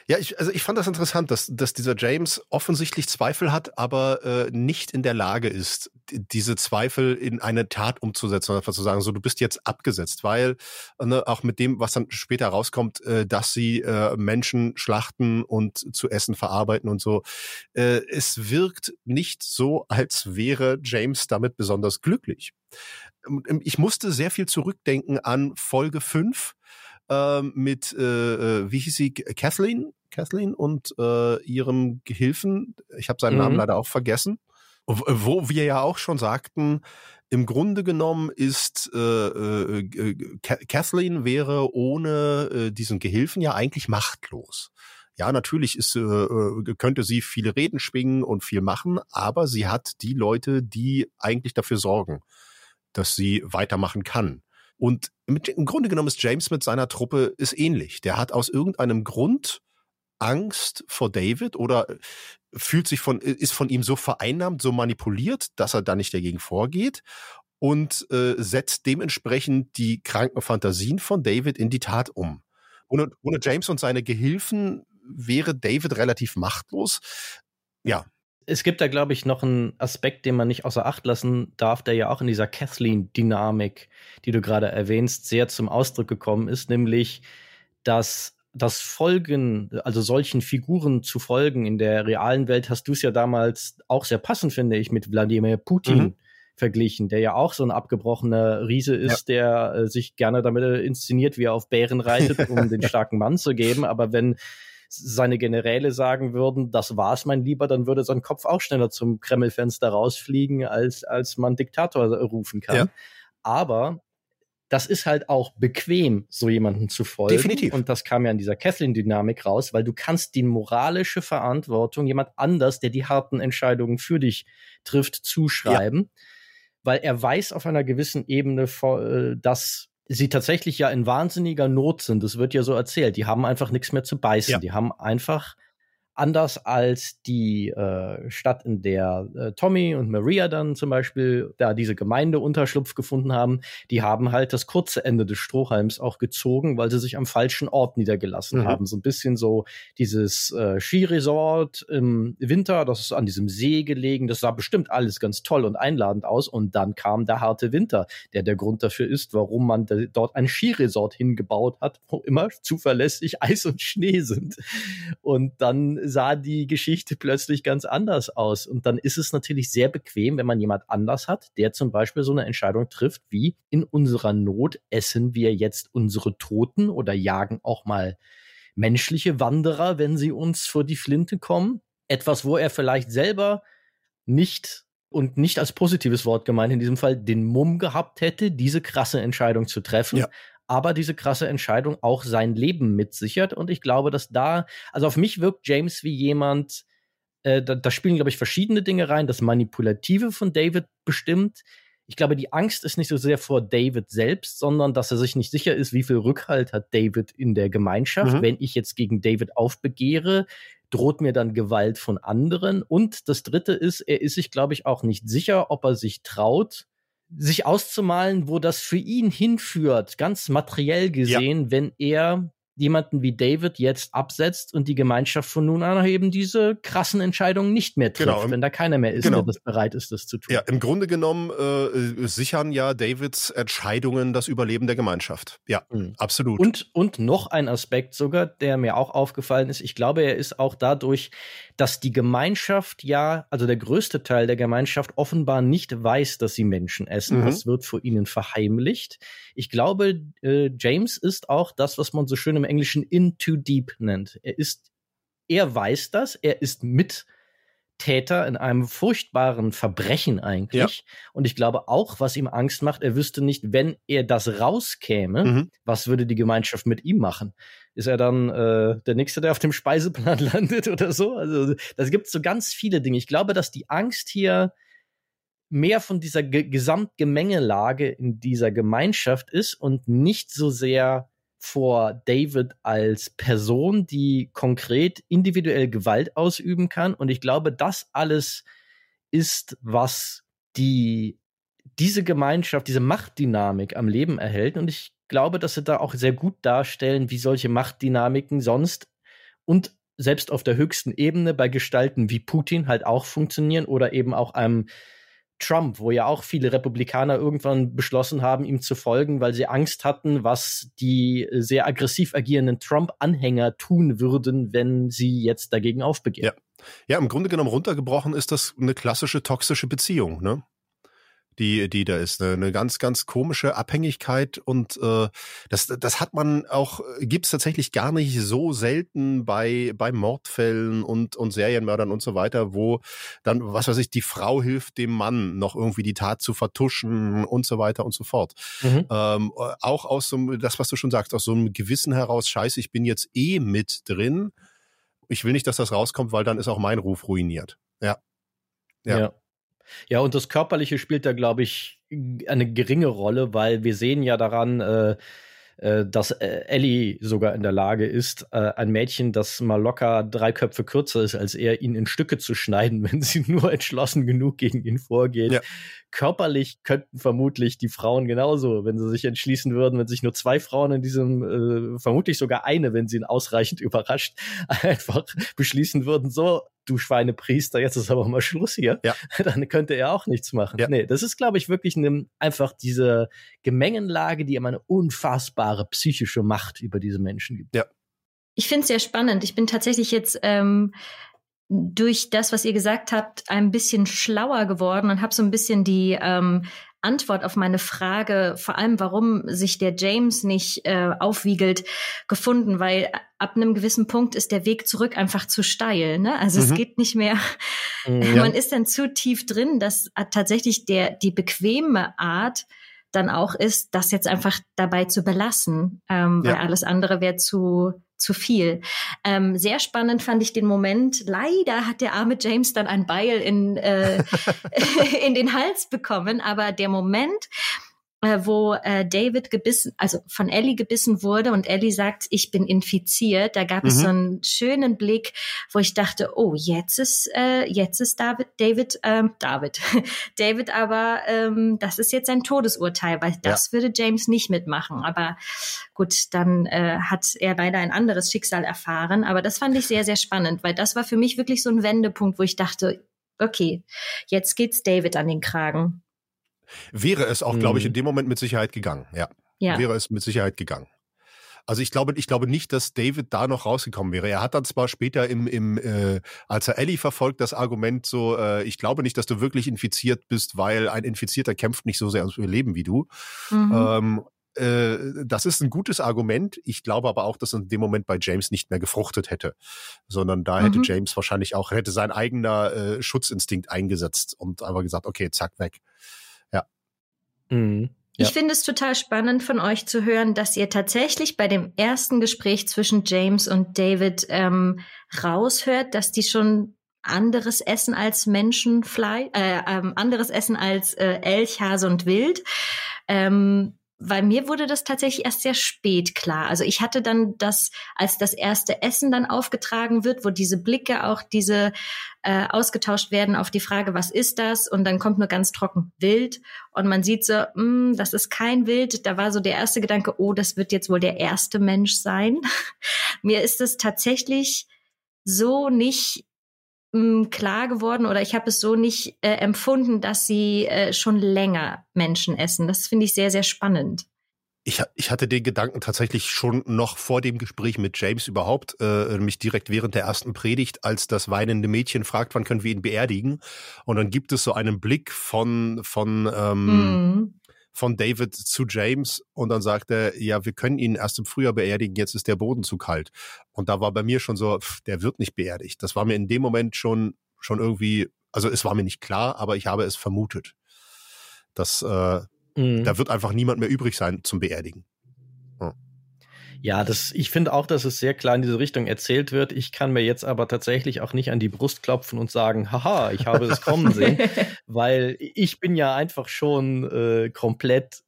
ja. Ich, also ich fand das interessant, dass, dass dieser James offensichtlich Zweifel hat, aber äh, nicht in der Lage ist, diese Zweifel in eine Tat umzusetzen oder einfach zu sagen, so du bist jetzt abgesetzt, weil ne, auch mit dem, was dann später rauskommt, äh, dass sie äh, Menschen schlachten und zu essen verarbeiten und so, äh, es wirkt nicht so, als wäre James damit besonders glücklich. Ich musste sehr viel zurückdenken an Folge 5 ähm, mit, äh, äh, wie hieß sie, Kathleen? Kathleen und äh, ihrem Gehilfen, ich habe seinen mhm. Namen leider auch vergessen, wo wir ja auch schon sagten, im Grunde genommen ist äh, äh, äh Kathleen wäre ohne äh, diesen Gehilfen ja eigentlich machtlos. Ja, natürlich ist, äh, äh, könnte sie viele Reden schwingen und viel machen, aber sie hat die Leute, die eigentlich dafür sorgen, dass sie weitermachen kann. Und mit, im Grunde genommen ist James mit seiner Truppe ist ähnlich. Der hat aus irgendeinem Grund Angst vor David oder äh, fühlt sich von, ist von ihm so vereinnahmt, so manipuliert, dass er da nicht dagegen vorgeht und äh, setzt dementsprechend die kranken Fantasien von David in die Tat um. Ohne, ohne James und seine Gehilfen wäre David relativ machtlos. Ja, es gibt da, glaube ich, noch einen Aspekt, den man nicht außer Acht lassen darf, der ja auch in dieser Kathleen-Dynamik, die du gerade erwähnst, sehr zum Ausdruck gekommen ist, nämlich, dass das Folgen, also solchen Figuren zu folgen in der realen Welt, hast du es ja damals auch sehr passend, finde ich, mit Wladimir Putin mhm. verglichen, der ja auch so ein abgebrochener Riese ist, ja. der äh, sich gerne damit inszeniert, wie er auf Bären reitet, um den starken Mann zu geben. Aber wenn seine Generäle sagen würden, das war's, mein Lieber, dann würde sein Kopf auch schneller zum Kremlfenster rausfliegen, als, als man Diktator rufen kann. Ja. Aber das ist halt auch bequem, so jemanden zu folgen. Definitiv. Und das kam ja in dieser Kathleen-Dynamik raus, weil du kannst die moralische Verantwortung jemand anders, der die harten Entscheidungen für dich trifft, zuschreiben, ja. weil er weiß auf einer gewissen Ebene, äh, dass sie tatsächlich ja in wahnsinniger Not sind. Das wird ja so erzählt. Die haben einfach nichts mehr zu beißen. Ja. Die haben einfach anders als die äh, Stadt, in der äh, Tommy und Maria dann zum Beispiel da diese Gemeindeunterschlupf gefunden haben, die haben halt das kurze Ende des Strohhalms auch gezogen, weil sie sich am falschen Ort niedergelassen mhm. haben. So ein bisschen so dieses äh, Skiresort im Winter, das ist an diesem See gelegen, das sah bestimmt alles ganz toll und einladend aus und dann kam der harte Winter, der der Grund dafür ist, warum man dort ein Skiresort hingebaut hat, wo immer zuverlässig Eis und Schnee sind. Und dann sah die Geschichte plötzlich ganz anders aus. Und dann ist es natürlich sehr bequem, wenn man jemand anders hat, der zum Beispiel so eine Entscheidung trifft, wie in unserer Not essen wir jetzt unsere Toten oder jagen auch mal menschliche Wanderer, wenn sie uns vor die Flinte kommen. Etwas, wo er vielleicht selber nicht und nicht als positives Wort gemeint in diesem Fall den Mumm gehabt hätte, diese krasse Entscheidung zu treffen. Ja aber diese krasse Entscheidung auch sein Leben mitsichert. Und ich glaube, dass da, also auf mich wirkt James wie jemand, äh, da, da spielen, glaube ich, verschiedene Dinge rein. Das Manipulative von David bestimmt. Ich glaube, die Angst ist nicht so sehr vor David selbst, sondern dass er sich nicht sicher ist, wie viel Rückhalt hat David in der Gemeinschaft. Mhm. Wenn ich jetzt gegen David aufbegehre, droht mir dann Gewalt von anderen. Und das Dritte ist, er ist sich, glaube ich, auch nicht sicher, ob er sich traut, sich auszumalen, wo das für ihn hinführt, ganz materiell gesehen, ja. wenn er jemanden wie David jetzt absetzt und die Gemeinschaft von nun an eben diese krassen Entscheidungen nicht mehr trifft, genau. wenn da keiner mehr ist, genau. der bereit ist, das zu tun. Ja, im Grunde genommen äh, sichern ja Davids Entscheidungen das Überleben der Gemeinschaft. Ja, mhm. absolut. Und, und noch ein Aspekt sogar, der mir auch aufgefallen ist. Ich glaube, er ist auch dadurch, dass die Gemeinschaft ja, also der größte Teil der Gemeinschaft offenbar nicht weiß, dass sie Menschen essen. Mhm. Das wird vor ihnen verheimlicht. Ich glaube, äh, James ist auch das, was man so schön im Englischen in too deep nennt. Er ist, er weiß das, er ist Mittäter in einem furchtbaren Verbrechen eigentlich. Ja. Und ich glaube auch, was ihm Angst macht, er wüsste nicht, wenn er das rauskäme, mhm. was würde die Gemeinschaft mit ihm machen? Ist er dann äh, der Nächste, der auf dem Speiseplan landet oder so? Also das gibt so ganz viele Dinge. Ich glaube, dass die Angst hier mehr von dieser Ge Gesamtgemengelage in dieser Gemeinschaft ist und nicht so sehr vor David als Person, die konkret individuell Gewalt ausüben kann. Und ich glaube, das alles ist, was die, diese Gemeinschaft, diese Machtdynamik am Leben erhält. Und ich glaube, dass sie da auch sehr gut darstellen, wie solche Machtdynamiken sonst und selbst auf der höchsten Ebene bei Gestalten wie Putin halt auch funktionieren oder eben auch einem Trump, wo ja auch viele Republikaner irgendwann beschlossen haben, ihm zu folgen, weil sie Angst hatten, was die sehr aggressiv agierenden Trump-Anhänger tun würden, wenn sie jetzt dagegen aufbegehren. Ja. ja, im Grunde genommen runtergebrochen ist das eine klassische toxische Beziehung, ne? Die, die da ist. Eine, eine ganz, ganz komische Abhängigkeit und äh, das, das hat man auch, gibt's tatsächlich gar nicht so selten bei, bei Mordfällen und, und Serienmördern und so weiter, wo dann, was weiß ich, die Frau hilft dem Mann noch irgendwie die Tat zu vertuschen und so weiter und so fort. Mhm. Ähm, auch aus so einem, das, was du schon sagst, aus so einem Gewissen heraus, scheiße, ich bin jetzt eh mit drin. Ich will nicht, dass das rauskommt, weil dann ist auch mein Ruf ruiniert. Ja. Ja. ja. Ja, und das Körperliche spielt da, glaube ich, eine geringe Rolle, weil wir sehen ja daran, äh, äh, dass äh, Ellie sogar in der Lage ist, äh, ein Mädchen, das mal locker drei Köpfe kürzer ist als er, ihn in Stücke zu schneiden, wenn sie nur entschlossen genug gegen ihn vorgeht. Ja. Körperlich könnten vermutlich die Frauen genauso, wenn sie sich entschließen würden, wenn sich nur zwei Frauen in diesem, äh, vermutlich sogar eine, wenn sie ihn ausreichend überrascht, einfach beschließen würden, so, du Schweinepriester, jetzt ist aber mal Schluss hier, ja. dann könnte er auch nichts machen. Ja. Nee, das ist, glaube ich, wirklich ne, einfach diese Gemengenlage, die ihm eine unfassbare psychische Macht über diese Menschen gibt. Ja. Ich finde es sehr spannend. Ich bin tatsächlich jetzt ähm, durch das, was ihr gesagt habt, ein bisschen schlauer geworden und habe so ein bisschen die ähm, Antwort auf meine Frage, vor allem warum sich der James nicht äh, aufwiegelt, gefunden, weil ab einem gewissen Punkt ist der Weg zurück einfach zu steil. Ne? Also mhm. es geht nicht mehr. Mhm, ja. Man ist dann zu tief drin, dass tatsächlich der die bequeme Art dann auch ist, das jetzt einfach dabei zu belassen, ähm, ja. weil alles andere wäre zu zu viel. Ähm, sehr spannend fand ich den Moment. Leider hat der arme James dann ein Beil in, äh, in den Hals bekommen, aber der Moment, äh, wo äh, David gebissen, also von Ellie gebissen wurde und Ellie sagt, ich bin infiziert. Da gab mhm. es so einen schönen Blick, wo ich dachte, oh, jetzt ist äh, jetzt ist David, David, ähm, David, David, aber ähm, das ist jetzt ein Todesurteil, weil das ja. würde James nicht mitmachen. Aber gut, dann äh, hat er leider ein anderes Schicksal erfahren. Aber das fand ich sehr, sehr spannend, weil das war für mich wirklich so ein Wendepunkt, wo ich dachte, okay, jetzt geht's David an den Kragen. Wäre es auch, mhm. glaube ich, in dem Moment mit Sicherheit gegangen. Ja. ja. Wäre es mit Sicherheit gegangen. Also ich glaube, ich glaube nicht, dass David da noch rausgekommen wäre. Er hat dann zwar später im, im äh, als er Ellie verfolgt, das Argument so, äh, ich glaube nicht, dass du wirklich infiziert bist, weil ein Infizierter kämpft nicht so sehr ums Überleben wie du. Mhm. Ähm, äh, das ist ein gutes Argument. Ich glaube aber auch, dass in dem Moment bei James nicht mehr gefruchtet hätte, sondern da hätte mhm. James wahrscheinlich auch, hätte sein eigener äh, Schutzinstinkt eingesetzt und einfach gesagt, okay, zack, weg. Mhm. Ja. Ich finde es total spannend von euch zu hören, dass ihr tatsächlich bei dem ersten Gespräch zwischen James und David ähm, raushört, dass die schon anderes essen als Menschenfleisch, äh, ähm, anderes essen als äh, Elch, Hase und Wild. Ähm, weil mir wurde das tatsächlich erst sehr spät klar. Also ich hatte dann das, als das erste Essen dann aufgetragen wird, wo diese Blicke auch diese äh, ausgetauscht werden auf die Frage, was ist das? Und dann kommt nur ganz trocken Wild und man sieht so, mh, hm, das ist kein Wild. Da war so der erste Gedanke, oh, das wird jetzt wohl der erste Mensch sein. mir ist es tatsächlich so nicht klar geworden oder ich habe es so nicht äh, empfunden, dass sie äh, schon länger Menschen essen. Das finde ich sehr, sehr spannend. Ich, ich hatte den Gedanken tatsächlich schon noch vor dem Gespräch mit James überhaupt, äh, mich direkt während der ersten Predigt, als das weinende Mädchen fragt, wann können wir ihn beerdigen? Und dann gibt es so einen Blick von, von ähm, mm von David zu James und dann sagt er, ja, wir können ihn erst im Frühjahr beerdigen, jetzt ist der Boden zu kalt. Und da war bei mir schon so, pff, der wird nicht beerdigt. Das war mir in dem Moment schon, schon irgendwie, also es war mir nicht klar, aber ich habe es vermutet. Dass äh, mhm. da wird einfach niemand mehr übrig sein zum Beerdigen. Ja, das, ich finde auch, dass es sehr klar in diese Richtung erzählt wird. Ich kann mir jetzt aber tatsächlich auch nicht an die Brust klopfen und sagen, haha, ich habe es kommen sehen, weil ich bin ja einfach schon äh, komplett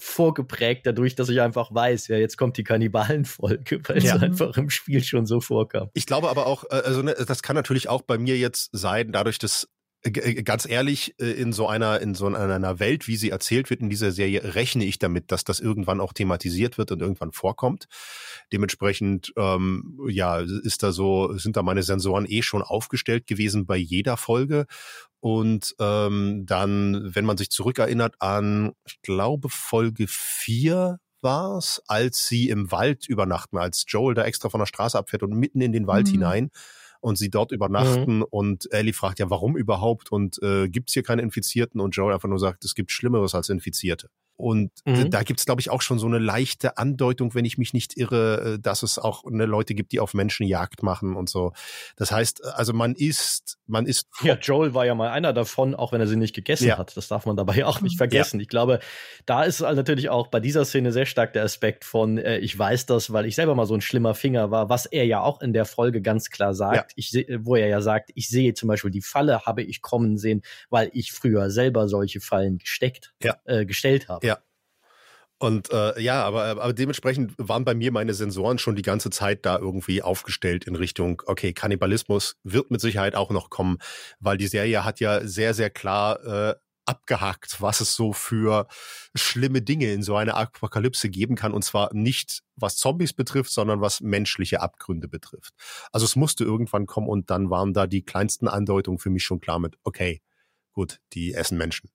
vorgeprägt dadurch, dass ich einfach weiß, ja, jetzt kommt die Kannibalenfolge, weil ja. es einfach im Spiel schon so vorkam. Ich glaube aber auch, äh, also ne, das kann natürlich auch bei mir jetzt sein, dadurch, dass ganz ehrlich, äh, in so einer, in so einer Welt, wie sie erzählt wird in dieser Serie, rechne ich damit, dass das irgendwann auch thematisiert wird und irgendwann vorkommt. Dementsprechend, ähm, ja, ist da so, sind da meine Sensoren eh schon aufgestellt gewesen bei jeder Folge. Und ähm, dann, wenn man sich zurückerinnert an, ich glaube, Folge vier war's, als sie im Wald übernachten, als Joel da extra von der Straße abfährt und mitten in den Wald mhm. hinein und sie dort übernachten mhm. und Ellie fragt ja, warum überhaupt und äh, gibt es hier keine Infizierten und Joel einfach nur sagt, es gibt Schlimmeres als Infizierte. Und äh, mhm. da gibt's glaube ich, auch schon so eine leichte Andeutung, wenn ich mich nicht irre, äh, dass es auch ne, Leute gibt, die auf Menschen Jagd machen und so. Das heißt, also man ist, man ist. Ja, Joel war ja mal einer davon, auch wenn er sie nicht gegessen ja. hat. Das darf man dabei auch nicht vergessen. Ja. Ich glaube, da ist halt natürlich auch bei dieser Szene sehr stark der Aspekt von, äh, ich weiß das, weil ich selber mal so ein schlimmer Finger war, was er ja auch in der Folge ganz klar sagt. Ja. Ich wo er ja sagt, ich sehe zum Beispiel die Falle, habe ich kommen sehen, weil ich früher selber solche Fallen gesteckt, ja. äh, gestellt habe. Und äh, ja, aber, aber dementsprechend waren bei mir meine Sensoren schon die ganze Zeit da irgendwie aufgestellt in Richtung, okay, Kannibalismus wird mit Sicherheit auch noch kommen, weil die Serie hat ja sehr, sehr klar äh, abgehakt, was es so für schlimme Dinge in so einer Apokalypse geben kann. Und zwar nicht, was Zombies betrifft, sondern was menschliche Abgründe betrifft. Also es musste irgendwann kommen und dann waren da die kleinsten Andeutungen für mich schon klar mit, okay, gut, die essen Menschen.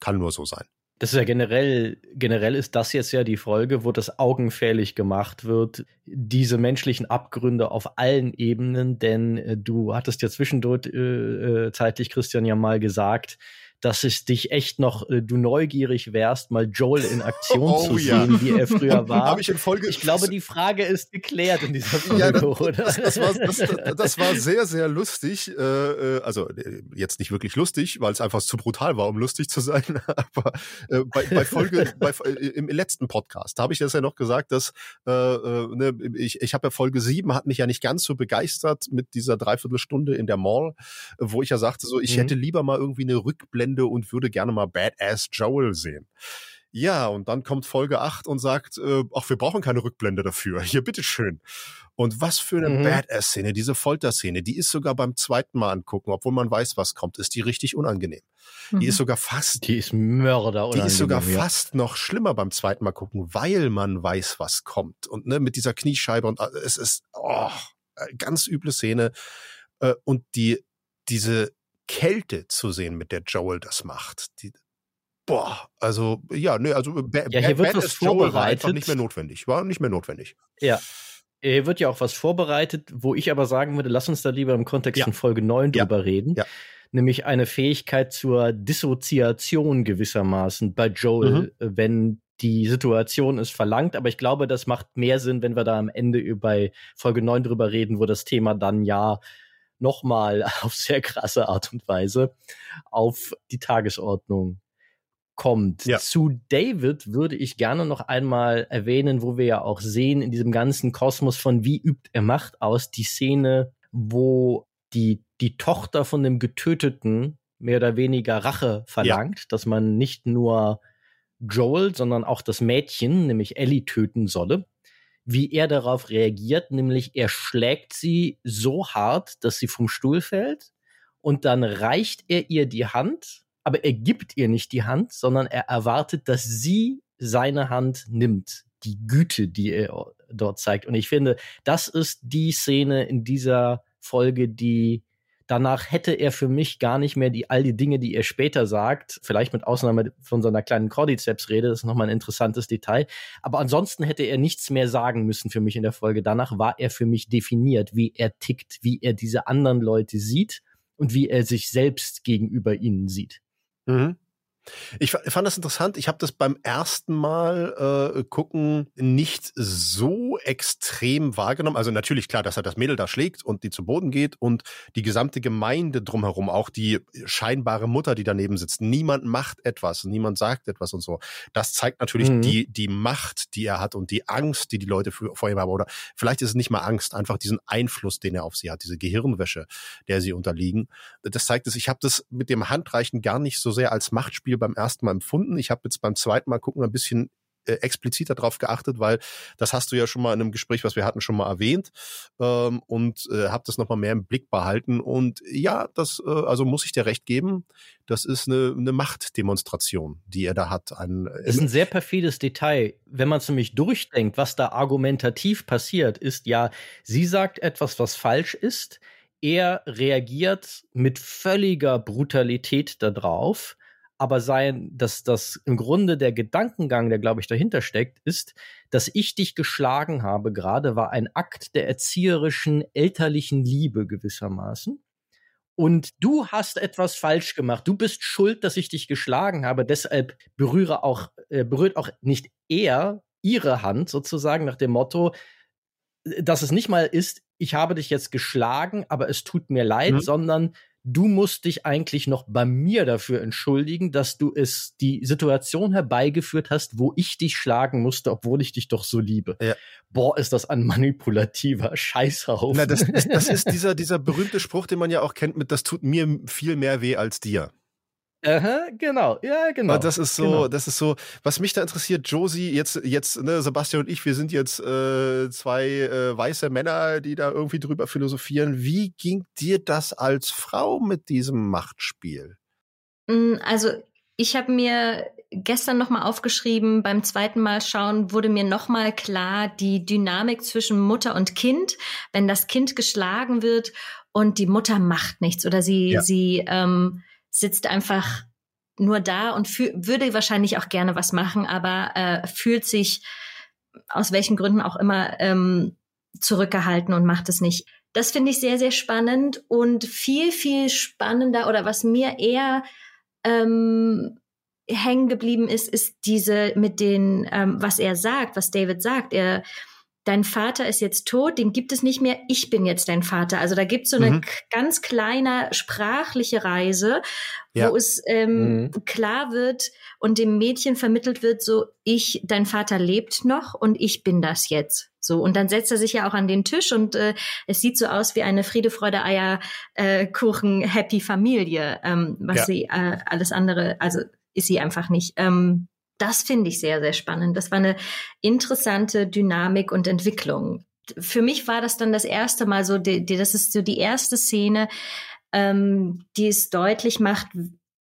Kann nur so sein Das ist ja generell, generell ist das jetzt ja die Folge, wo das augenfällig gemacht wird, diese menschlichen Abgründe auf allen Ebenen, denn äh, du hattest ja zwischendurch äh, äh zeitlich, Christian, ja mal gesagt, dass es dich echt noch, äh, du neugierig wärst, mal Joel in Aktion oh, zu ja. sehen, wie er früher war. ich, in Folge ich glaube, die Frage ist geklärt in dieser Folge, ja, das, oder? Das, das, war, das, war sehr, sehr lustig. Äh, äh also äh, jetzt nicht wirklich lustig, weil es einfach zu brutal war, um lustig zu sein. Aber äh, bei, bei Folge, bei, im letzten Podcast habe ich das ja noch gesagt, dass äh, ne, ich, ich habe ja Folge 7 hat mich ja nicht ganz so begeistert mit dieser Dreiviertelstunde in der Mall, wo ich ja sagte, so ich mhm. hätte lieber mal irgendwie eine Rückblende Ende und würde gerne mal Badass Joel sehen. Ja, und dann kommt Folge 8 und sagt, äh, ach, wir brauchen keine Rückblende dafür. Hier, bitteschön. Und was für eine mhm. Badass-Szene, diese Folter-Szene, die ist sogar beim zweiten Mal angucken, obwohl man weiß, was kommt, ist die richtig unangenehm. Mhm. Die ist mhm. sogar fast. Die ist Mörder Die ist sogar ja. fast noch schlimmer beim zweiten Mal gucken, weil man weiß, was kommt. Und ne, mit dieser Kniescheibe und äh, es ist oh, äh, ganz üble Szene. Äh, und die, diese Kälte zu sehen, mit der Joel das macht. Die, boah, also ja, ne, also ba ja, hier wird was vorbereitet. Einfach nicht mehr notwendig, war nicht mehr notwendig. Ja. Hier wird ja auch was vorbereitet, wo ich aber sagen würde, lass uns da lieber im Kontext ja. von Folge 9 drüber ja. reden. Ja. Nämlich eine Fähigkeit zur Dissoziation gewissermaßen bei Joel, mhm. wenn die Situation es verlangt. Aber ich glaube, das macht mehr Sinn, wenn wir da am Ende bei Folge 9 drüber reden, wo das Thema dann ja nochmal auf sehr krasse Art und Weise auf die Tagesordnung kommt. Ja. Zu David würde ich gerne noch einmal erwähnen, wo wir ja auch sehen in diesem ganzen Kosmos von wie übt er Macht aus, die Szene, wo die, die Tochter von dem Getöteten mehr oder weniger Rache verlangt, ja. dass man nicht nur Joel, sondern auch das Mädchen, nämlich Ellie, töten solle wie er darauf reagiert, nämlich er schlägt sie so hart, dass sie vom Stuhl fällt und dann reicht er ihr die Hand, aber er gibt ihr nicht die Hand, sondern er erwartet, dass sie seine Hand nimmt. Die Güte, die er dort zeigt. Und ich finde, das ist die Szene in dieser Folge, die Danach hätte er für mich gar nicht mehr die, all die Dinge, die er später sagt, vielleicht mit Ausnahme von seiner kleinen Cordyceps-Rede, das ist nochmal ein interessantes Detail. Aber ansonsten hätte er nichts mehr sagen müssen für mich in der Folge. Danach war er für mich definiert, wie er tickt, wie er diese anderen Leute sieht und wie er sich selbst gegenüber ihnen sieht. Mhm. Ich fand das interessant. Ich habe das beim ersten Mal äh, gucken nicht so extrem wahrgenommen. Also natürlich klar, dass er das Mädel da schlägt und die zu Boden geht und die gesamte Gemeinde drumherum, auch die scheinbare Mutter, die daneben sitzt. Niemand macht etwas, niemand sagt etwas und so. Das zeigt natürlich mhm. die die Macht, die er hat und die Angst, die die Leute für, vor ihm haben. Oder vielleicht ist es nicht mal Angst, einfach diesen Einfluss, den er auf sie hat, diese Gehirnwäsche, der sie unterliegen. Das zeigt es. Ich habe das mit dem Handreichen gar nicht so sehr als Machtspiel Spiel beim ersten Mal empfunden. Ich habe jetzt beim zweiten Mal gucken ein bisschen äh, expliziter darauf geachtet, weil das hast du ja schon mal in einem Gespräch, was wir hatten, schon mal erwähnt ähm, und äh, habe das nochmal mehr im Blick behalten. Und ja, das, äh, also muss ich dir recht geben, das ist eine, eine Machtdemonstration, die er da hat. Ein, äh, das ist ein sehr perfides Detail. Wenn man es nämlich durchdenkt, was da argumentativ passiert, ist ja, sie sagt etwas, was falsch ist. Er reagiert mit völliger Brutalität darauf aber sein, dass das im Grunde der Gedankengang, der glaube ich dahinter steckt, ist, dass ich dich geschlagen habe gerade, war ein Akt der erzieherischen elterlichen Liebe gewissermaßen. Und du hast etwas falsch gemacht. Du bist schuld, dass ich dich geschlagen habe. Deshalb berühre auch, äh, berührt auch nicht er ihre Hand sozusagen nach dem Motto, äh, dass es nicht mal ist, ich habe dich jetzt geschlagen, aber es tut mir leid, mhm. sondern du musst dich eigentlich noch bei mir dafür entschuldigen, dass du es die Situation herbeigeführt hast, wo ich dich schlagen musste, obwohl ich dich doch so liebe. Ja. Boah, ist das ein manipulativer Scheißhaufen. Na, das, das, das ist dieser, dieser berühmte Spruch, den man ja auch kennt mit, das tut mir viel mehr weh als dir. Aha, genau, ja, genau. Das ist so, genau. das ist so, was mich da interessiert, Josie, jetzt, jetzt, ne, Sebastian und ich, wir sind jetzt äh, zwei äh, weiße Männer, die da irgendwie drüber philosophieren. Wie ging dir das als Frau mit diesem Machtspiel? Mm, also, ich habe mir gestern nochmal aufgeschrieben, beim zweiten Mal schauen wurde mir nochmal klar, die Dynamik zwischen Mutter und Kind, wenn das Kind geschlagen wird und die Mutter macht nichts oder sie, ja. sie, ähm, sitzt einfach nur da und würde wahrscheinlich auch gerne was machen, aber äh, fühlt sich aus welchen Gründen auch immer ähm, zurückgehalten und macht es nicht. Das finde ich sehr, sehr spannend und viel, viel spannender oder was mir eher ähm, hängen geblieben ist, ist diese mit den, ähm, was er sagt, was David sagt. Er dein Vater ist jetzt tot, den gibt es nicht mehr, ich bin jetzt dein Vater. Also da gibt es so eine mhm. ganz kleine sprachliche Reise, ja. wo es ähm, mhm. klar wird und dem Mädchen vermittelt wird, so ich, dein Vater lebt noch und ich bin das jetzt. So, und dann setzt er sich ja auch an den Tisch und äh, es sieht so aus wie eine Friede, Freude, Eier, äh, Kuchen, Happy Familie, ähm, was ja. sie äh, alles andere, also ist sie einfach nicht. Ähm, das finde ich sehr, sehr spannend. Das war eine interessante Dynamik und Entwicklung. Für mich war das dann das erste Mal so, die, die, das ist so die erste Szene, ähm, die es deutlich macht,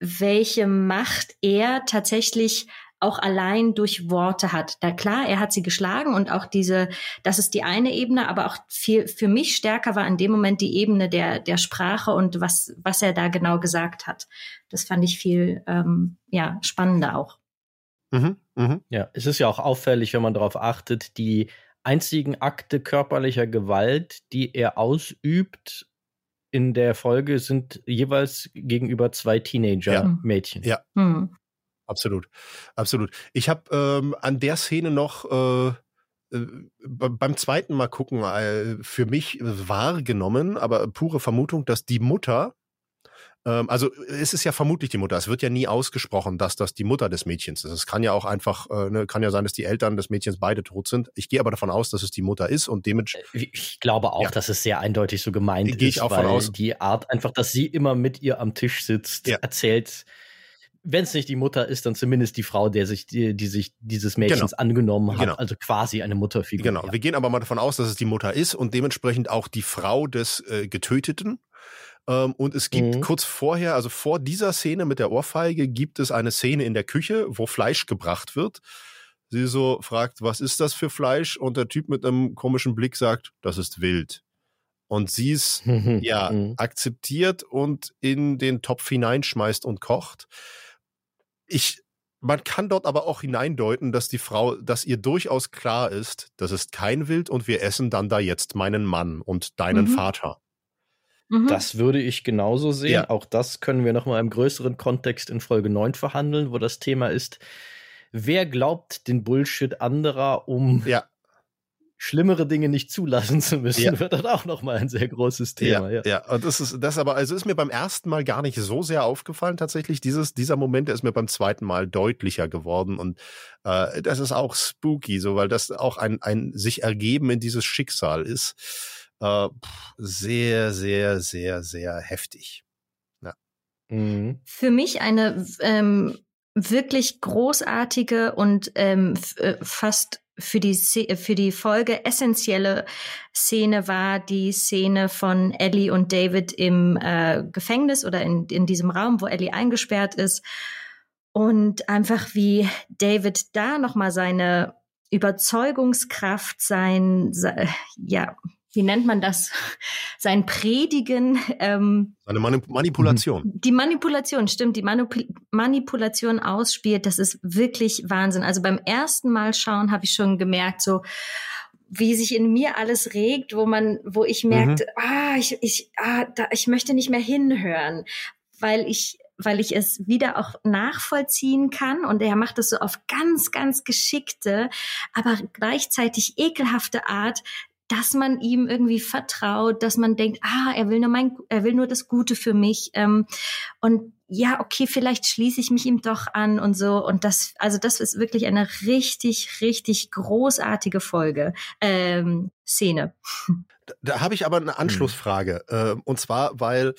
welche Macht er tatsächlich auch allein durch Worte hat. Da klar, er hat sie geschlagen und auch diese, das ist die eine Ebene, aber auch viel für mich stärker war in dem Moment die Ebene der der Sprache und was was er da genau gesagt hat. Das fand ich viel ähm, ja spannender auch. Mhm, mh. Ja, es ist ja auch auffällig, wenn man darauf achtet, die einzigen Akte körperlicher Gewalt, die er ausübt in der Folge, sind jeweils gegenüber zwei Teenager-Mädchen. Ja. ja. Mhm. Absolut, absolut. Ich habe ähm, an der Szene noch äh, äh, beim zweiten Mal gucken äh, für mich wahrgenommen, aber pure Vermutung, dass die Mutter ähm, also es ist ja vermutlich die Mutter. Es wird ja nie ausgesprochen, dass das die Mutter des Mädchens ist. Es kann ja auch einfach, äh, ne, kann ja sein, dass die Eltern des Mädchens beide tot sind. Ich gehe aber davon aus, dass es die Mutter ist und dementsprechend. Äh, ich glaube auch, ja. dass es sehr eindeutig so gemeint Geh ist, ich auch weil von aus. die Art einfach, dass sie immer mit ihr am Tisch sitzt, ja. erzählt wenn es nicht die Mutter ist, dann zumindest die Frau, der sich, die, die sich dieses Mädchens genau. angenommen hat. Genau. Also quasi eine Mutterfigur. Genau. Ja. Wir gehen aber mal davon aus, dass es die Mutter ist und dementsprechend auch die Frau des äh, Getöteten. Ähm, und es gibt mhm. kurz vorher, also vor dieser Szene mit der Ohrfeige, gibt es eine Szene in der Küche, wo Fleisch gebracht wird. Sie so fragt, was ist das für Fleisch? Und der Typ mit einem komischen Blick sagt, das ist wild. Und sie es ja mhm. akzeptiert und in den Topf hineinschmeißt und kocht. Ich, man kann dort aber auch hineindeuten, dass die Frau, dass ihr durchaus klar ist, das ist kein Wild und wir essen dann da jetzt meinen Mann und deinen mhm. Vater. Mhm. Das würde ich genauso sehen. Ja. Auch das können wir nochmal im größeren Kontext in Folge 9 verhandeln, wo das Thema ist, wer glaubt den Bullshit anderer, um ja. schlimmere Dinge nicht zulassen zu müssen, ja. wird dann auch nochmal ein sehr großes Thema. Ja, ja. ja. und das ist das aber, also ist mir beim ersten Mal gar nicht so sehr aufgefallen tatsächlich. Dieses, dieser Moment der ist mir beim zweiten Mal deutlicher geworden und äh, das ist auch spooky, so weil das auch ein, ein sich ergeben in dieses Schicksal ist äh, sehr, sehr, sehr, sehr heftig. Ja. Mhm. Für mich eine ähm, wirklich großartige und ähm, äh, fast für die für die Folge essentielle Szene war die Szene von Ellie und David im äh, Gefängnis oder in, in diesem Raum, wo Ellie eingesperrt ist und einfach wie David da noch mal seine Überzeugungskraft, sein, sein ja wie nennt man das, sein Predigen. Ähm, Eine Manip Manipulation. Die Manipulation, stimmt, die Manip Manipulation ausspielt, das ist wirklich Wahnsinn. Also beim ersten Mal schauen habe ich schon gemerkt, so wie sich in mir alles regt, wo man, wo ich merkte, mhm. ah, ich, ich, ah, da, ich möchte nicht mehr hinhören, weil ich weil ich es wieder auch nachvollziehen kann und er macht es so auf ganz, ganz geschickte, aber gleichzeitig ekelhafte Art, dass man ihm irgendwie vertraut, dass man denkt, ah, er will nur mein, er will nur das Gute für mich. Ähm, und ja, okay, vielleicht schließe ich mich ihm doch an und so. Und das, also das ist wirklich eine richtig, richtig großartige Folge, ähm, Szene. Da, da habe ich aber eine Anschlussfrage. Äh, und zwar, weil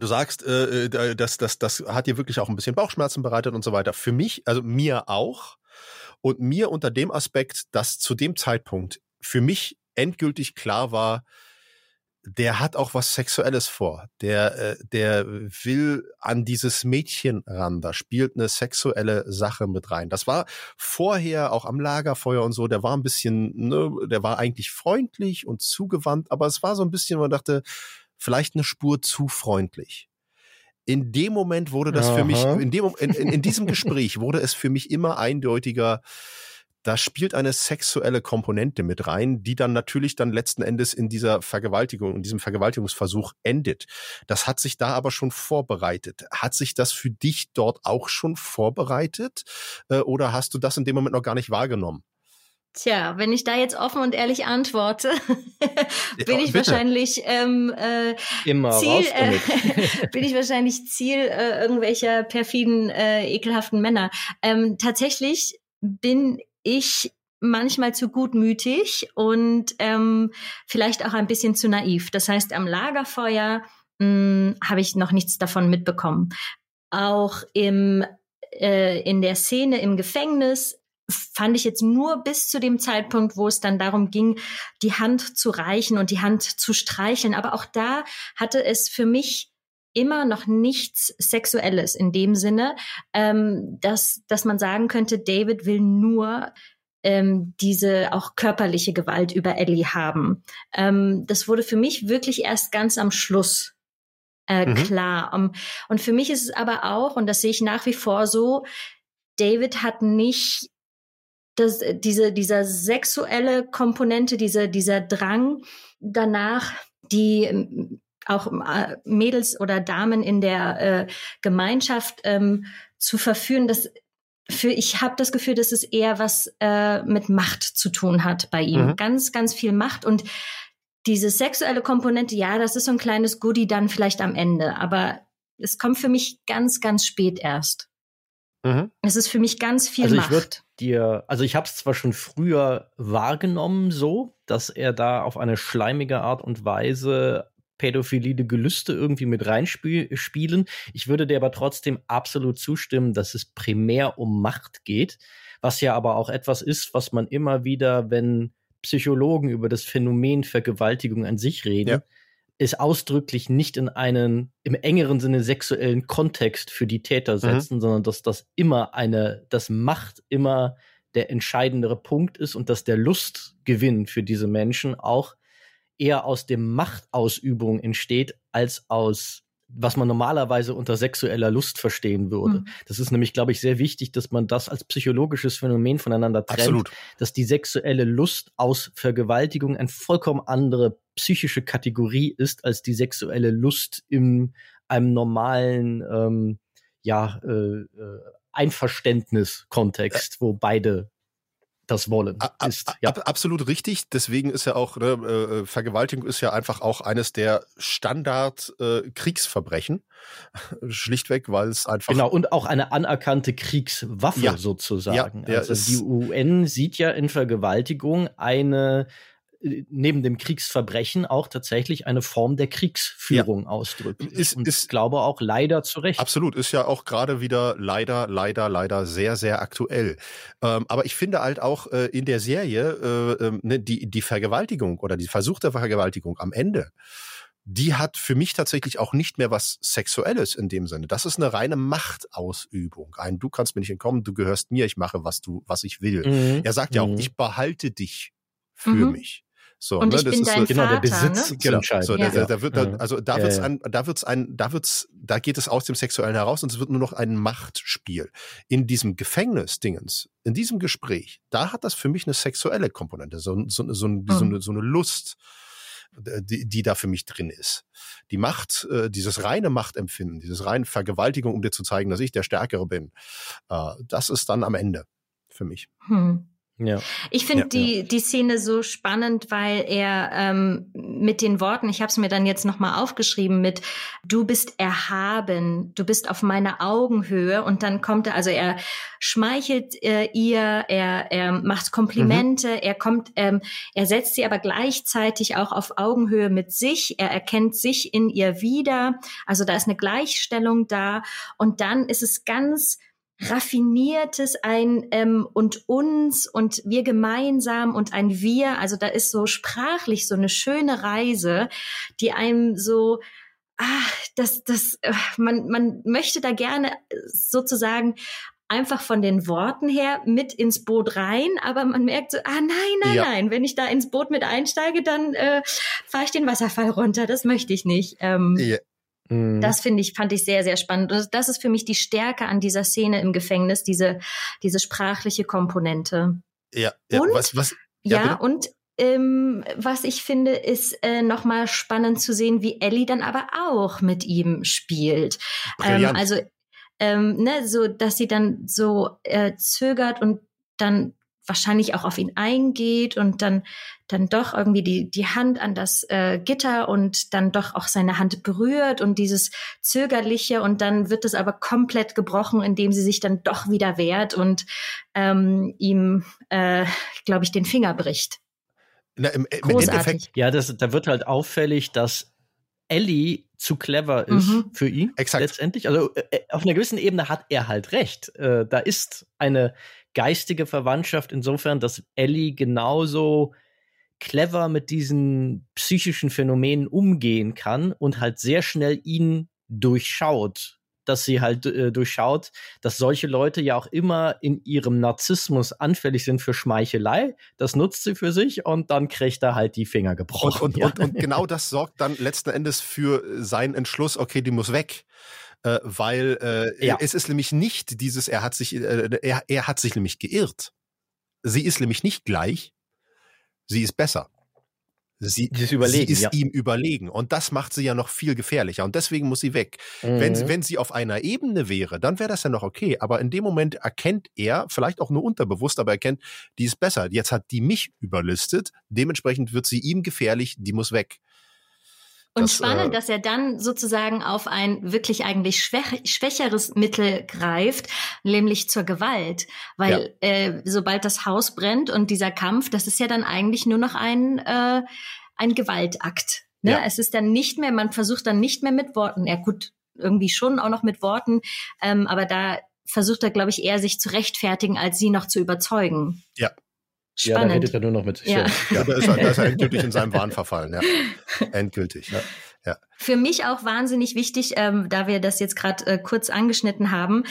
Du sagst, äh, äh das, das, das hat dir wirklich auch ein bisschen Bauchschmerzen bereitet und so weiter. Für mich, also mir auch. Und mir unter dem Aspekt, dass zu dem Zeitpunkt für mich endgültig klar war, der hat auch was Sexuelles vor. Der, äh, der will an dieses Mädchen ran. Da spielt eine sexuelle Sache mit rein. Das war vorher auch am Lagerfeuer und so. Der war ein bisschen, ne, der war eigentlich freundlich und zugewandt, aber es war so ein bisschen, man dachte, vielleicht eine Spur zu freundlich. in dem Moment wurde das Aha. für mich, in, dem, in, in, in diesem Gespräch wurde es für mich immer eindeutiger, da spielt eine sexuelle Komponente mit rein, die dann natürlich dann letzten Endes in dieser Vergewaltigung, in diesem Vergewaltigungsversuch endet. Das hat sich da aber schon vorbereitet. Hat sich das für dich dort auch schon vorbereitet? Äh, oder hast du das in dem Moment noch gar nicht wahrgenommen? Tja, wenn ich da jetzt offen und ehrlich antworte, bin ja, ich wahrscheinlich ähm, äh, immer Ziel, äh, bin ich wahrscheinlich Ziel äh, irgendwelcher perfiden, äh, ekelhaften Männer. Ähm, tatsächlich bin ich manchmal zu gutmütig und ähm, vielleicht auch ein bisschen zu naiv. Das heißt, am Lagerfeuer hm, habe ich noch nichts davon mitbekommen. Auch im äh, in der Szene im Gefängnis fand ich jetzt nur bis zu dem Zeitpunkt, wo es dann darum ging, die Hand zu reichen und die Hand zu streicheln. Aber auch da hatte es für mich immer noch nichts Sexuelles in dem Sinne, ähm, dass, dass man sagen könnte, David will nur ähm, diese auch körperliche Gewalt über Ellie haben. Ähm, das wurde für mich wirklich erst ganz am Schluss äh, mhm. klar. Um, und für mich ist es aber auch, und das sehe ich nach wie vor so, David hat nicht das, diese, dieser sexuelle Komponente, diese, dieser Drang danach, die auch äh, Mädels oder Damen in der äh, Gemeinschaft ähm, zu verführen, das für ich habe das Gefühl, dass es eher was äh, mit Macht zu tun hat bei ihm. Mhm. Ganz, ganz viel Macht und diese sexuelle Komponente, ja, das ist so ein kleines Goodie dann vielleicht am Ende, aber es kommt für mich ganz, ganz spät erst. Mhm. Es ist für mich ganz viel also Macht. Ich dir, also ich habe es zwar schon früher wahrgenommen, so, dass er da auf eine schleimige Art und Weise pädophile Gelüste irgendwie mit reinspielen. Ich würde dir aber trotzdem absolut zustimmen, dass es primär um Macht geht, was ja aber auch etwas ist, was man immer wieder, wenn Psychologen über das Phänomen Vergewaltigung an sich reden, ja. ist ausdrücklich nicht in einen im engeren Sinne sexuellen Kontext für die Täter mhm. setzen, mhm. sondern dass das immer eine, das Macht immer der entscheidendere Punkt ist und dass der Lustgewinn für diese Menschen auch eher aus dem Machtausübung entsteht, als aus was man normalerweise unter sexueller Lust verstehen würde. Mhm. Das ist nämlich, glaube ich, sehr wichtig, dass man das als psychologisches Phänomen voneinander trennt, Absolut. dass die sexuelle Lust aus Vergewaltigung eine vollkommen andere psychische Kategorie ist als die sexuelle Lust in einem normalen ähm, ja, äh, äh Einverständnis-Kontext, wo beide das Wollen ist. Ja. absolut richtig. Deswegen ist ja auch ne, äh, Vergewaltigung ist ja einfach auch eines der Standard äh, Kriegsverbrechen. Schlichtweg, weil es einfach genau und auch eine anerkannte Kriegswaffe ja. sozusagen. Ja, also die UN sieht ja in Vergewaltigung eine neben dem Kriegsverbrechen auch tatsächlich eine Form der Kriegsführung ja. ausdrückt. Ist, und ist, ich glaube auch leider zu Recht. Absolut, ist ja auch gerade wieder leider, leider, leider sehr, sehr aktuell. Ähm, aber ich finde halt auch äh, in der Serie äh, äh, ne, die, die Vergewaltigung oder die versuchte Vergewaltigung am Ende, die hat für mich tatsächlich auch nicht mehr was Sexuelles in dem Sinne. Das ist eine reine Machtausübung. Ein, du kannst mir nicht entkommen, du gehörst mir, ich mache, was du, was ich will. Mhm. Er sagt ja auch, mhm. ich behalte dich für mhm. mich. So, und ne, ich das bin ist dein so, genau der Besitz ne? genau, so, ja. da, da, wird, da, also da wird's ein, da wird's ein, da wird's, da geht es aus dem Sexuellen heraus und es wird nur noch ein Machtspiel. In diesem Gefängnis-Dingens, in diesem Gespräch, da hat das für mich eine sexuelle Komponente, so, so, so, so, mhm. so, eine, so eine Lust, die, die da für mich drin ist. Die Macht, äh, dieses reine Machtempfinden, dieses reine Vergewaltigung, um dir zu zeigen, dass ich der Stärkere bin, äh, das ist dann am Ende für mich. Hm. Ja. Ich finde ja, die, ja. die Szene so spannend, weil er ähm, mit den Worten, ich habe es mir dann jetzt nochmal aufgeschrieben, mit Du bist erhaben, du bist auf meiner Augenhöhe und dann kommt er, also er schmeichelt äh, ihr, er, er macht Komplimente, mhm. er kommt, ähm, er setzt sie aber gleichzeitig auch auf Augenhöhe mit sich, er erkennt sich in ihr wieder, also da ist eine Gleichstellung da und dann ist es ganz raffiniertes ein ähm, und uns und wir gemeinsam und ein wir. Also da ist so sprachlich so eine schöne Reise, die einem so ah, das, das, äh, man, man möchte da gerne sozusagen einfach von den Worten her mit ins Boot rein, aber man merkt so, ah nein, nein, ja. nein, wenn ich da ins Boot mit einsteige, dann äh, fahre ich den Wasserfall runter. Das möchte ich nicht. Ähm, ja. Mhm. Das finde ich, fand ich sehr, sehr spannend. Das ist für mich die Stärke an dieser Szene im Gefängnis, diese, diese sprachliche Komponente. Ja, ja und, was, was, ja, ja und ähm, was ich finde, ist äh, nochmal spannend zu sehen, wie Ellie dann aber auch mit ihm spielt. Ähm, also, ähm, ne, so, dass sie dann so äh, zögert und dann wahrscheinlich auch auf ihn eingeht und dann dann doch irgendwie die die Hand an das äh, Gitter und dann doch auch seine Hand berührt und dieses zögerliche und dann wird es aber komplett gebrochen, indem sie sich dann doch wieder wehrt und ähm, ihm, äh, glaube ich, den Finger bricht. Na, im, im Endeffekt, ja, das, da wird halt auffällig, dass Ellie zu clever ist mhm. für ihn Exakt. letztendlich. Also äh, äh, auf einer gewissen Ebene hat er halt recht. Äh, da ist eine geistige Verwandtschaft insofern, dass Ellie genauso clever mit diesen psychischen Phänomenen umgehen kann und halt sehr schnell ihn durchschaut dass sie halt äh, durchschaut, dass solche Leute ja auch immer in ihrem Narzissmus anfällig sind für Schmeichelei. Das nutzt sie für sich und dann kriegt er halt die Finger gebrochen. Und, und, ja. und, und genau das sorgt dann letzten Endes für seinen Entschluss, okay, die muss weg. Äh, weil äh, ja. es ist nämlich nicht dieses, er hat sich, äh, er, er hat sich nämlich geirrt. Sie ist nämlich nicht gleich, sie ist besser. Sie, sie, ist, sie ist ja. ihm überlegen. Und das macht sie ja noch viel gefährlicher. Und deswegen muss sie weg. Mhm. Wenn, wenn sie auf einer Ebene wäre, dann wäre das ja noch okay. Aber in dem Moment erkennt er, vielleicht auch nur unterbewusst, aber erkennt, die ist besser. Jetzt hat die mich überlistet. Dementsprechend wird sie ihm gefährlich. Die muss weg. Und das, spannend, äh, dass er dann sozusagen auf ein wirklich eigentlich schwäch, schwächeres Mittel greift, nämlich zur Gewalt. Weil ja. äh, sobald das Haus brennt und dieser Kampf, das ist ja dann eigentlich nur noch ein, äh, ein Gewaltakt. Ne? Ja. Es ist dann nicht mehr, man versucht dann nicht mehr mit Worten, ja gut, irgendwie schon auch noch mit Worten, ähm, aber da versucht er, glaube ich, eher sich zu rechtfertigen, als sie noch zu überzeugen. Ja, Spannend. Ja, da redet er nur noch mit sich ja. Ja, da ist, er, da ist er endgültig in seinem Wahn verfallen. Ja. Endgültig. Ja. ja. Für mich auch wahnsinnig wichtig, ähm, da wir das jetzt gerade äh, kurz angeschnitten haben,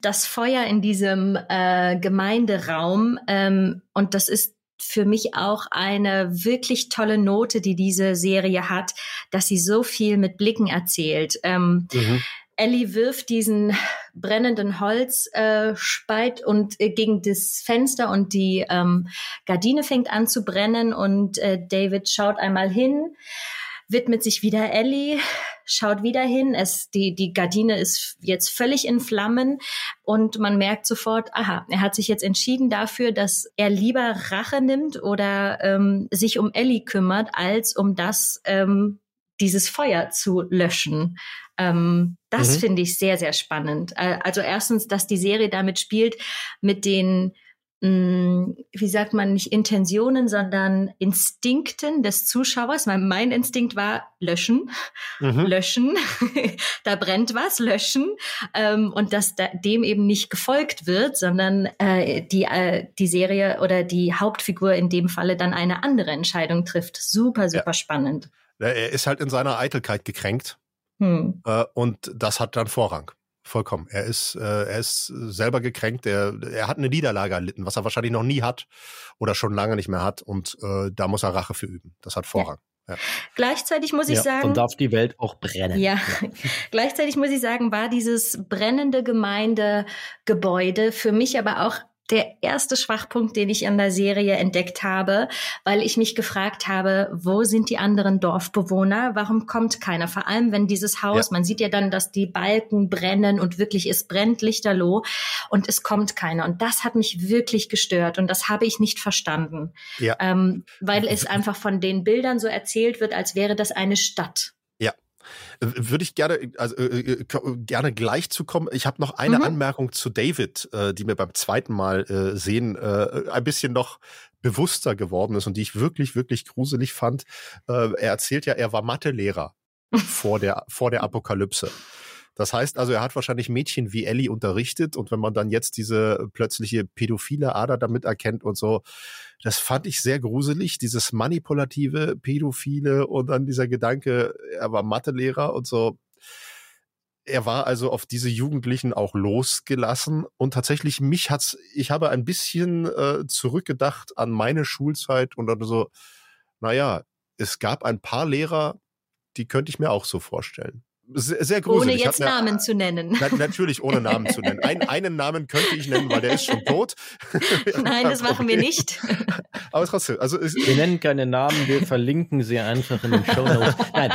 das Feuer in diesem äh, Gemeinderaum ähm, und das ist für mich auch eine wirklich tolle Note, die diese Serie hat, dass sie so viel mit Blicken erzählt. Ähm, mhm. Ellie wirft diesen brennenden Holzspeit äh, und äh, gegen das Fenster und die ähm, Gardine fängt an zu brennen und äh, David schaut einmal hin, widmet sich wieder Ellie, schaut wieder hin. Es, die, die Gardine ist jetzt völlig in Flammen und man merkt sofort, aha, er hat sich jetzt entschieden dafür, dass er lieber Rache nimmt oder ähm, sich um Ellie kümmert, als um das, ähm, dieses Feuer zu löschen. Ähm, das mhm. finde ich sehr, sehr spannend. Äh, also erstens, dass die Serie damit spielt, mit den mm, wie sagt man, nicht Intentionen, sondern Instinkten des Zuschauers. Mein, mein Instinkt war löschen, mhm. löschen, da brennt was, löschen. Ähm, und dass da, dem eben nicht gefolgt wird, sondern äh, die, äh, die Serie oder die Hauptfigur in dem Falle dann eine andere Entscheidung trifft. Super, super ja. spannend. Er ist halt in seiner Eitelkeit gekränkt hm. Äh, und das hat dann Vorrang. Vollkommen. Er ist, äh, er ist selber gekränkt. Er, er hat eine Niederlage erlitten, was er wahrscheinlich noch nie hat oder schon lange nicht mehr hat. Und äh, da muss er Rache für üben. Das hat Vorrang. Ja. Ja. Gleichzeitig muss ich ja, sagen. Dann darf die Welt auch brennen. Ja. ja. Gleichzeitig muss ich sagen, war dieses brennende Gemeindegebäude für mich aber auch der erste Schwachpunkt, den ich an der Serie entdeckt habe, weil ich mich gefragt habe, wo sind die anderen Dorfbewohner? Warum kommt keiner? Vor allem, wenn dieses Haus, ja. man sieht ja dann, dass die Balken brennen und wirklich es brennt lichterloh und es kommt keiner. Und das hat mich wirklich gestört und das habe ich nicht verstanden, ja. ähm, weil es einfach von den Bildern so erzählt wird, als wäre das eine Stadt. Würde ich gerne, also äh, äh gerne gleich zu kommen. Ich habe noch eine mhm. Anmerkung zu David, äh, die mir beim zweiten Mal äh, sehen äh, ein bisschen noch bewusster geworden ist und die ich wirklich, wirklich gruselig fand. Äh, er erzählt ja, er war Mathelehrer vor der vor der Apokalypse. Das heißt also, er hat wahrscheinlich Mädchen wie Ellie unterrichtet und wenn man dann jetzt diese plötzliche pädophile Ader damit erkennt und so, das fand ich sehr gruselig, dieses manipulative, pädophile und dann dieser Gedanke, er war Mathelehrer und so. Er war also auf diese Jugendlichen auch losgelassen und tatsächlich mich hat's, ich habe ein bisschen äh, zurückgedacht an meine Schulzeit und dann so, naja, es gab ein paar Lehrer, die könnte ich mir auch so vorstellen sehr, sehr gruselig. Ohne jetzt eine, Namen zu nennen. Na, natürlich ohne Namen zu nennen. Ein, einen Namen könnte ich nennen, weil der ist schon tot. Nein, das machen wir nicht. Aber trotzdem, also es, wir nennen keine Namen, wir verlinken sie einfach in den Show Notes. Nein.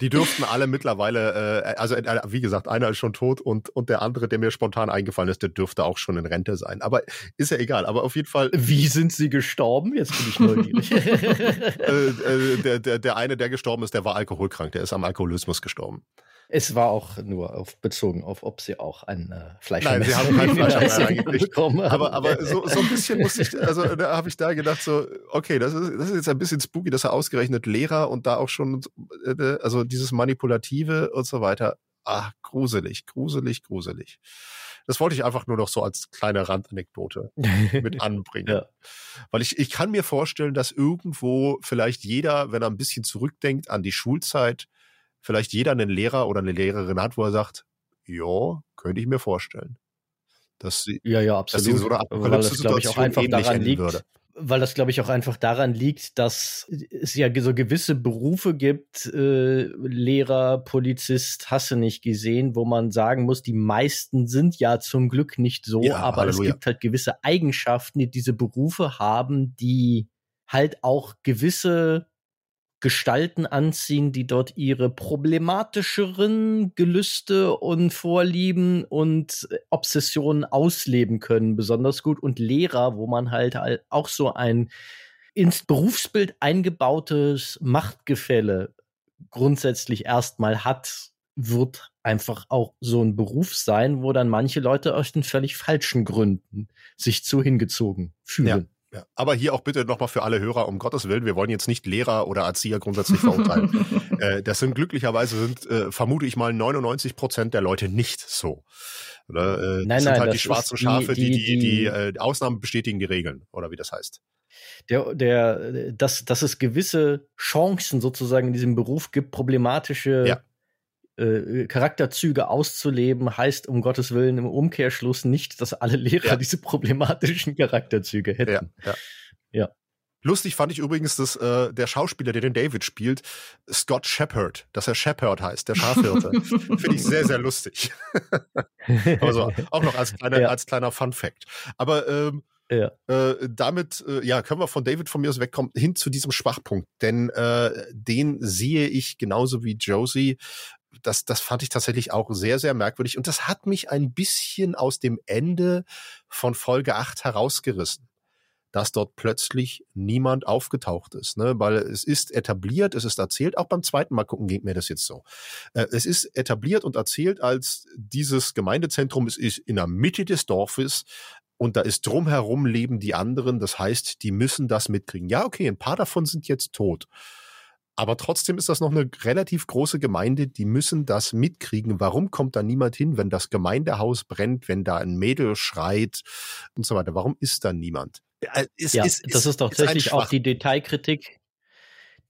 Die dürften alle mittlerweile, äh, also äh, wie gesagt, einer ist schon tot und und der andere, der mir spontan eingefallen ist, der dürfte auch schon in Rente sein. Aber ist ja egal. Aber auf jeden Fall. Wie sind sie gestorben? Jetzt bin ich neugierig. äh, äh, der, der, der eine, der gestorben ist, der war alkoholkrank. Der ist am Alkoholismus gestorben. Es war auch nur auf, bezogen auf, ob sie auch ein äh, Fleisch Nein, sie haben kein Fleisch bekommen. Aber, aber so, so ein bisschen musste ich, also da habe ich da gedacht, so, okay, das ist, das ist jetzt ein bisschen spooky, dass er ausgerechnet Lehrer und da auch schon, äh, also dieses Manipulative und so weiter. Ah, gruselig, gruselig, gruselig. Das wollte ich einfach nur noch so als kleine Randanekdote mit anbringen. ja. Weil ich, ich kann mir vorstellen, dass irgendwo vielleicht jeder, wenn er ein bisschen zurückdenkt an die Schulzeit, vielleicht jeder einen Lehrer oder eine Lehrerin hat, wo er sagt, ja, könnte ich mir vorstellen. Dass sie, ja, ja, absolut. Dass sie so eine Apokalypse-Situation ähnlich daran liegt, würde weil das, glaube ich, auch einfach daran liegt, dass es ja so gewisse Berufe gibt, äh, Lehrer, Polizist, hasse nicht gesehen, wo man sagen muss, die meisten sind ja zum Glück nicht so, ja, aber Halleluja. es gibt halt gewisse Eigenschaften, die diese Berufe haben, die halt auch gewisse Gestalten anziehen, die dort ihre problematischeren Gelüste und Vorlieben und Obsessionen ausleben können, besonders gut. Und Lehrer, wo man halt auch so ein ins Berufsbild eingebautes Machtgefälle grundsätzlich erstmal hat, wird einfach auch so ein Beruf sein, wo dann manche Leute aus den völlig falschen Gründen sich zu hingezogen fühlen. Ja. Ja, aber hier auch bitte nochmal für alle Hörer, um Gottes Willen, wir wollen jetzt nicht Lehrer oder Erzieher grundsätzlich verurteilen. äh, das sind glücklicherweise sind, äh, vermute ich mal, 99 Prozent der Leute nicht so. Oder, äh, nein, das sind nein, halt die schwarzen Schafe, die, die, die, die, die äh, Ausnahmen bestätigen die Regeln, oder wie das heißt. Der, der, dass, dass es gewisse Chancen sozusagen in diesem Beruf gibt, problematische ja. Äh, Charakterzüge auszuleben, heißt um Gottes Willen im Umkehrschluss nicht, dass alle Lehrer ja. diese problematischen Charakterzüge hätten. Ja, ja. ja. Lustig fand ich übrigens, dass äh, der Schauspieler, der den David spielt, Scott Shepard, dass er Shepard heißt, der Schafhirte. Finde ich sehr, sehr lustig. also auch noch als kleiner, ja. als kleiner Fun Fact. Aber ähm, ja. Äh, damit äh, ja, können wir von David von mir aus wegkommen, hin zu diesem Schwachpunkt. Denn äh, den sehe ich genauso wie Josie das, das fand ich tatsächlich auch sehr, sehr merkwürdig. Und das hat mich ein bisschen aus dem Ende von Folge 8 herausgerissen dass dort plötzlich niemand aufgetaucht ist, ne? weil es ist etabliert, es ist erzählt, auch beim zweiten Mal gucken geht mir das jetzt so. Äh, es ist etabliert und erzählt als dieses Gemeindezentrum, es ist in der Mitte des Dorfes und da ist drumherum leben die anderen, das heißt, die müssen das mitkriegen. Ja, okay, ein paar davon sind jetzt tot. Aber trotzdem ist das noch eine relativ große Gemeinde, die müssen das mitkriegen. Warum kommt da niemand hin, wenn das Gemeindehaus brennt, wenn da ein Mädel schreit und so weiter? Warum ist da niemand? Äh, ist, ja, ist, das ist doch tatsächlich auch die Detailkritik,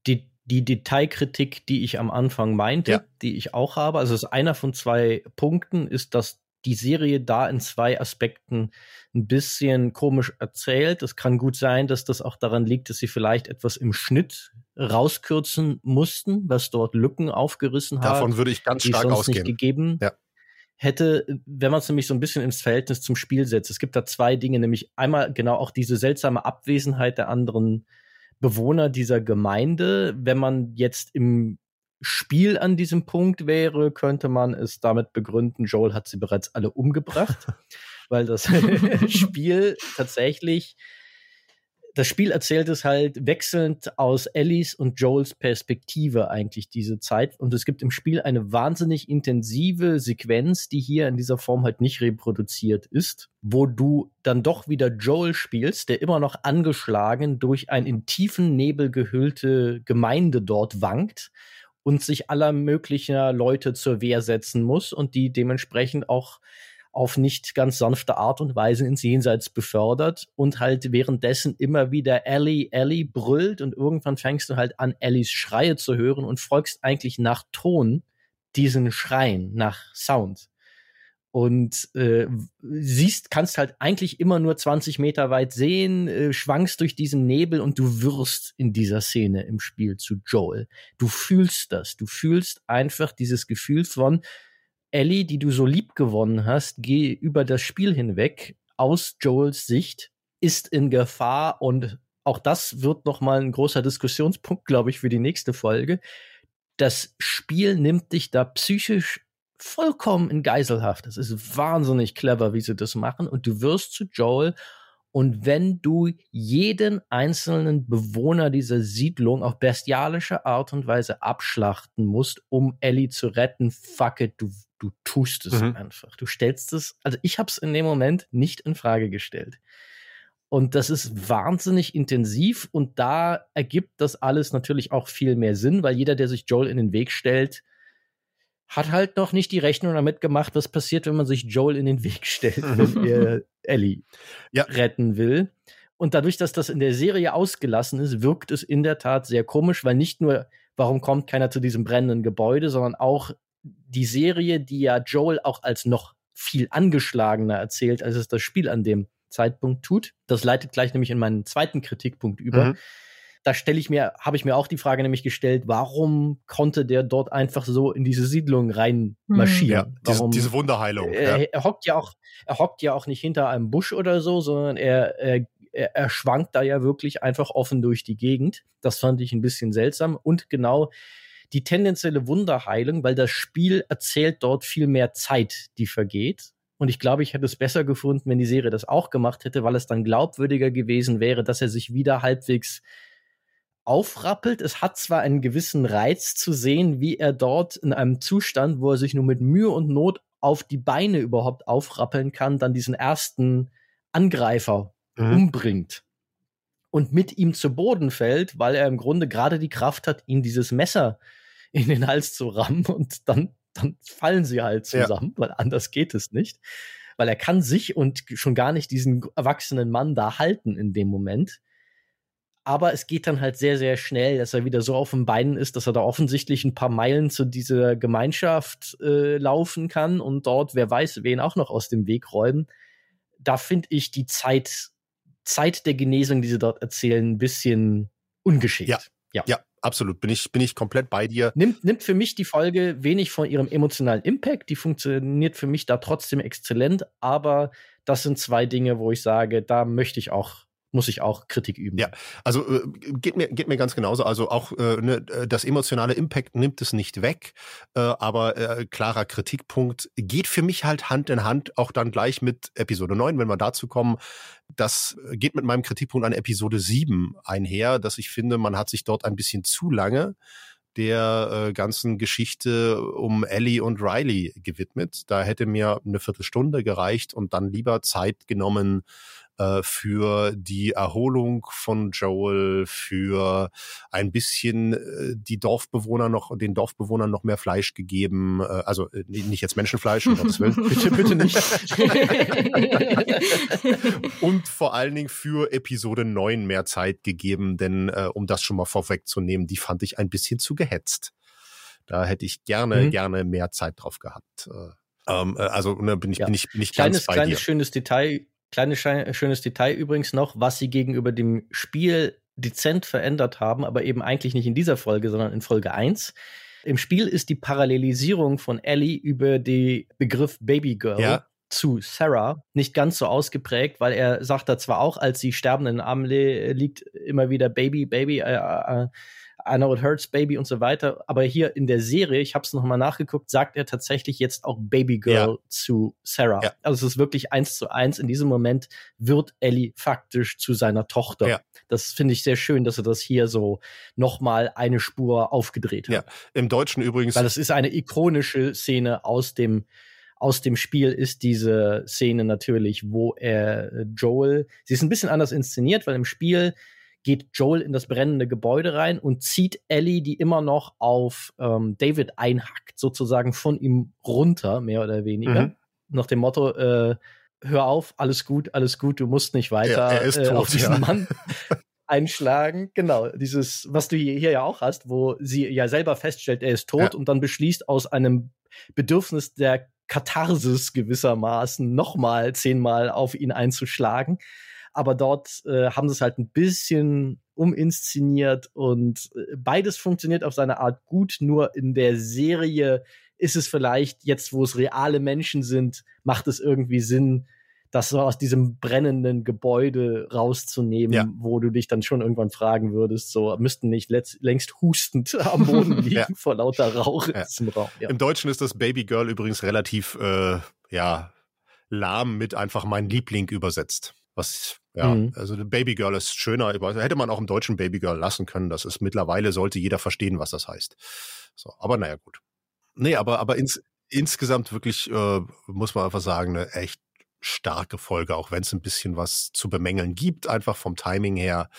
die, die Detailkritik, die ich am Anfang meinte, ja. die ich auch habe. Also es ist einer von zwei Punkten, ist, dass die Serie da in zwei Aspekten ein bisschen komisch erzählt. Es kann gut sein, dass das auch daran liegt, dass sie vielleicht etwas im Schnitt rauskürzen mussten, was dort Lücken aufgerissen hat. Davon würde ich ganz stark ausgehen. Nicht gegeben ja. hätte, wenn man es nämlich so ein bisschen ins Verhältnis zum Spiel setzt. Es gibt da zwei Dinge, nämlich einmal genau auch diese seltsame Abwesenheit der anderen Bewohner dieser Gemeinde. Wenn man jetzt im Spiel an diesem Punkt wäre, könnte man es damit begründen, Joel hat sie bereits alle umgebracht, weil das Spiel tatsächlich, das Spiel erzählt es halt wechselnd aus Ellies und Joels Perspektive eigentlich diese Zeit. Und es gibt im Spiel eine wahnsinnig intensive Sequenz, die hier in dieser Form halt nicht reproduziert ist, wo du dann doch wieder Joel spielst, der immer noch angeschlagen durch ein in tiefen Nebel gehüllte Gemeinde dort wankt und sich aller möglicher Leute zur Wehr setzen muss und die dementsprechend auch auf nicht ganz sanfte Art und Weise ins Jenseits befördert und halt währenddessen immer wieder Ellie, Ellie brüllt und irgendwann fängst du halt an, Ellies Schreie zu hören und folgst eigentlich nach Ton diesen Schreien, nach Sound. und äh, siehst, kannst halt eigentlich immer nur 20 Meter weit sehen, äh, schwankst durch diesen Nebel und du wirst in dieser Szene im Spiel zu Joel. Du fühlst das, du fühlst einfach dieses Gefühl von Ellie, die du so lieb gewonnen hast, geh über das Spiel hinweg aus Joels Sicht, ist in Gefahr und auch das wird noch mal ein großer Diskussionspunkt, glaube ich, für die nächste Folge. Das Spiel nimmt dich da psychisch vollkommen in Geiselhaft. Das ist wahnsinnig clever, wie sie das machen. Und du wirst zu Joel. Und wenn du jeden einzelnen Bewohner dieser Siedlung auf bestialische Art und Weise abschlachten musst, um Ellie zu retten, fuck it, du, du tust es mhm. einfach. Du stellst es, also ich habe es in dem Moment nicht in Frage gestellt. Und das ist wahnsinnig intensiv und da ergibt das alles natürlich auch viel mehr Sinn, weil jeder, der sich Joel in den Weg stellt, hat halt noch nicht die Rechnung damit gemacht, was passiert, wenn man sich Joel in den Weg stellt, wenn er Ellie ja. retten will. Und dadurch, dass das in der Serie ausgelassen ist, wirkt es in der Tat sehr komisch, weil nicht nur, warum kommt keiner zu diesem brennenden Gebäude, sondern auch die Serie, die ja Joel auch als noch viel angeschlagener erzählt, als es das Spiel an dem Zeitpunkt tut. Das leitet gleich nämlich in meinen zweiten Kritikpunkt über. Mhm da stelle ich mir, habe ich mir auch die Frage nämlich gestellt, warum konnte der dort einfach so in diese Siedlung reinmarschieren? Hm. Ja, diese, diese Wunderheilung. Er, ja. er, hockt ja auch, er hockt ja auch nicht hinter einem Busch oder so, sondern er, er, er schwankt da ja wirklich einfach offen durch die Gegend. Das fand ich ein bisschen seltsam. Und genau die tendenzielle Wunderheilung, weil das Spiel erzählt dort viel mehr Zeit, die vergeht. Und ich glaube, ich hätte es besser gefunden, wenn die Serie das auch gemacht hätte, weil es dann glaubwürdiger gewesen wäre, dass er sich wieder halbwegs aufrappelt. Es hat zwar einen gewissen Reiz zu sehen, wie er dort in einem Zustand, wo er sich nur mit Mühe und Not auf die Beine überhaupt aufrappeln kann, dann diesen ersten Angreifer mhm. umbringt und mit ihm zu Boden fällt, weil er im Grunde gerade die Kraft hat, ihm dieses Messer in den Hals zu rammen und dann, dann fallen sie halt zusammen, ja. weil anders geht es nicht. Weil er kann sich und schon gar nicht diesen erwachsenen Mann da halten in dem Moment aber es geht dann halt sehr, sehr schnell, dass er wieder so auf den Beinen ist, dass er da offensichtlich ein paar Meilen zu dieser Gemeinschaft äh, laufen kann und dort, wer weiß, wen auch noch aus dem Weg räumen. Da finde ich die Zeit, Zeit der Genesung, die sie dort erzählen, ein bisschen ungeschickt. Ja, ja. ja. Absolut, bin ich, bin ich komplett bei dir. Nimmt, nimmt für mich die Folge wenig von ihrem emotionalen Impact. Die funktioniert für mich da trotzdem exzellent, aber das sind zwei Dinge, wo ich sage, da möchte ich auch muss ich auch Kritik üben. Ja, also äh, geht mir geht mir ganz genauso. Also auch äh, ne, das emotionale Impact nimmt es nicht weg, äh, aber äh, klarer Kritikpunkt geht für mich halt Hand in Hand auch dann gleich mit Episode 9, wenn wir dazu kommen. Das geht mit meinem Kritikpunkt an Episode 7 einher, dass ich finde, man hat sich dort ein bisschen zu lange der äh, ganzen Geschichte um Ellie und Riley gewidmet. Da hätte mir eine Viertelstunde gereicht und dann lieber Zeit genommen, äh, für die Erholung von Joel, für ein bisschen äh, die Dorfbewohner noch, den Dorfbewohnern noch mehr Fleisch gegeben. Äh, also äh, nicht jetzt Menschenfleisch, um Gottes Willen. bitte, bitte nicht. Und vor allen Dingen für Episode 9 mehr Zeit gegeben, denn äh, um das schon mal vorwegzunehmen, die fand ich ein bisschen zu gehetzt. Da hätte ich gerne, mhm. gerne mehr Zeit drauf gehabt. Äh, ähm, also ne, bin ich, ja. bin ich, bin ich kleines, ganz bei kleines dir. schönes Detail Kleines schönes Detail übrigens noch, was sie gegenüber dem Spiel dezent verändert haben, aber eben eigentlich nicht in dieser Folge, sondern in Folge 1. Im Spiel ist die Parallelisierung von Ellie über den Begriff Baby Girl ja. zu Sarah nicht ganz so ausgeprägt, weil er sagt da zwar auch, als sie sterbend in den Armen liegt, immer wieder Baby, Baby, äh, äh, I Know It Hurts, Baby und so weiter. Aber hier in der Serie, ich habe es nochmal nachgeguckt, sagt er tatsächlich jetzt auch Baby Girl ja. zu Sarah. Ja. Also es ist wirklich eins zu eins. In diesem Moment wird Ellie faktisch zu seiner Tochter. Ja. Das finde ich sehr schön, dass er das hier so nochmal eine Spur aufgedreht hat. Ja, im Deutschen übrigens. Weil es ist eine ikonische Szene aus dem aus dem Spiel ist diese Szene natürlich, wo er Joel, sie ist ein bisschen anders inszeniert, weil im Spiel geht Joel in das brennende Gebäude rein und zieht Ellie, die immer noch auf ähm, David einhackt, sozusagen von ihm runter, mehr oder weniger. Mhm. Nach dem Motto, äh, hör auf, alles gut, alles gut, du musst nicht weiter ja, äh, tot, auf diesen ja. Mann einschlagen. Genau, dieses, was du hier ja auch hast, wo sie ja selber feststellt, er ist tot ja. und dann beschließt aus einem Bedürfnis der Katharsis gewissermaßen nochmal zehnmal auf ihn einzuschlagen. Aber dort äh, haben sie es halt ein bisschen uminszeniert und äh, beides funktioniert auf seine Art gut, nur in der Serie ist es vielleicht jetzt, wo es reale Menschen sind, macht es irgendwie Sinn, das so aus diesem brennenden Gebäude rauszunehmen, ja. wo du dich dann schon irgendwann fragen würdest, so müssten nicht längst hustend am Boden liegen ja. vor lauter Rauch ja. im Raum. Im Deutschen ist das Baby Girl übrigens relativ äh, ja lahm mit einfach mein Liebling übersetzt. Was ja, mhm. also Baby Girl ist schöner. Hätte man auch im Deutschen Baby Girl lassen können. Das ist mittlerweile sollte jeder verstehen, was das heißt. So, aber naja, gut. Nee, aber, aber ins, insgesamt wirklich, äh, muss man einfach sagen, eine echt starke Folge, auch wenn es ein bisschen was zu bemängeln gibt, einfach vom Timing her.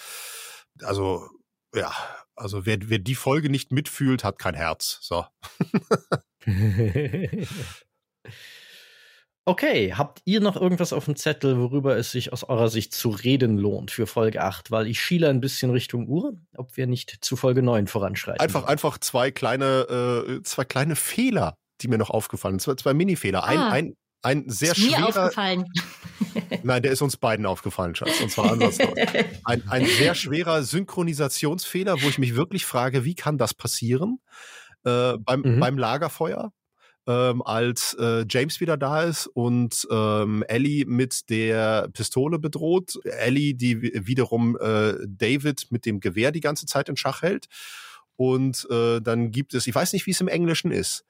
Also, ja, also wer, wer die Folge nicht mitfühlt, hat kein Herz. So. okay, habt ihr noch irgendwas auf dem Zettel, worüber es sich aus eurer Sicht zu reden lohnt für Folge 8? Weil ich schiele ein bisschen Richtung Uhr, ob wir nicht zu Folge 9 voranschreiten. Einfach, einfach zwei kleine, äh, zwei kleine Fehler, die mir noch aufgefallen sind. Zwei, zwei Mini-Fehler. Ein, ah. ein, ein sehr ist schwerer. Mir aufgefallen. Nein, der ist uns beiden aufgefallen, Schatz. Und zwar andersrum. Ein, ein sehr schwerer Synchronisationsfehler, wo ich mich wirklich frage, wie kann das passieren? Äh, beim, mhm. beim Lagerfeuer, ähm, als äh, James wieder da ist und ähm, Ellie mit der Pistole bedroht. Ellie, die wiederum äh, David mit dem Gewehr die ganze Zeit in Schach hält. Und äh, dann gibt es, ich weiß nicht, wie es im Englischen ist,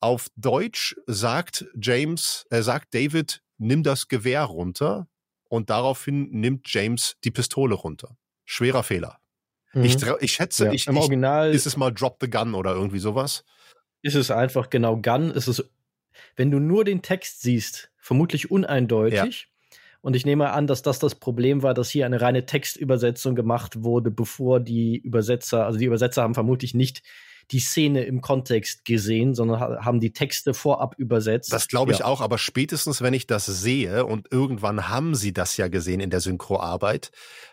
auf Deutsch sagt James, er sagt David, nimm das Gewehr runter und daraufhin nimmt James die Pistole runter. Schwerer Fehler. Mhm. Ich, ich schätze, ja, ich, im Original ist es mal Drop the Gun oder irgendwie sowas. Ist es einfach genau Gun. Ist es, wenn du nur den Text siehst, vermutlich uneindeutig. Ja. Und ich nehme an, dass das das Problem war, dass hier eine reine Textübersetzung gemacht wurde, bevor die Übersetzer, also die Übersetzer haben vermutlich nicht die Szene im Kontext gesehen, sondern haben die Texte vorab übersetzt. Das glaube ich ja. auch, aber spätestens, wenn ich das sehe und irgendwann haben sie das ja gesehen in der Synchroarbeit,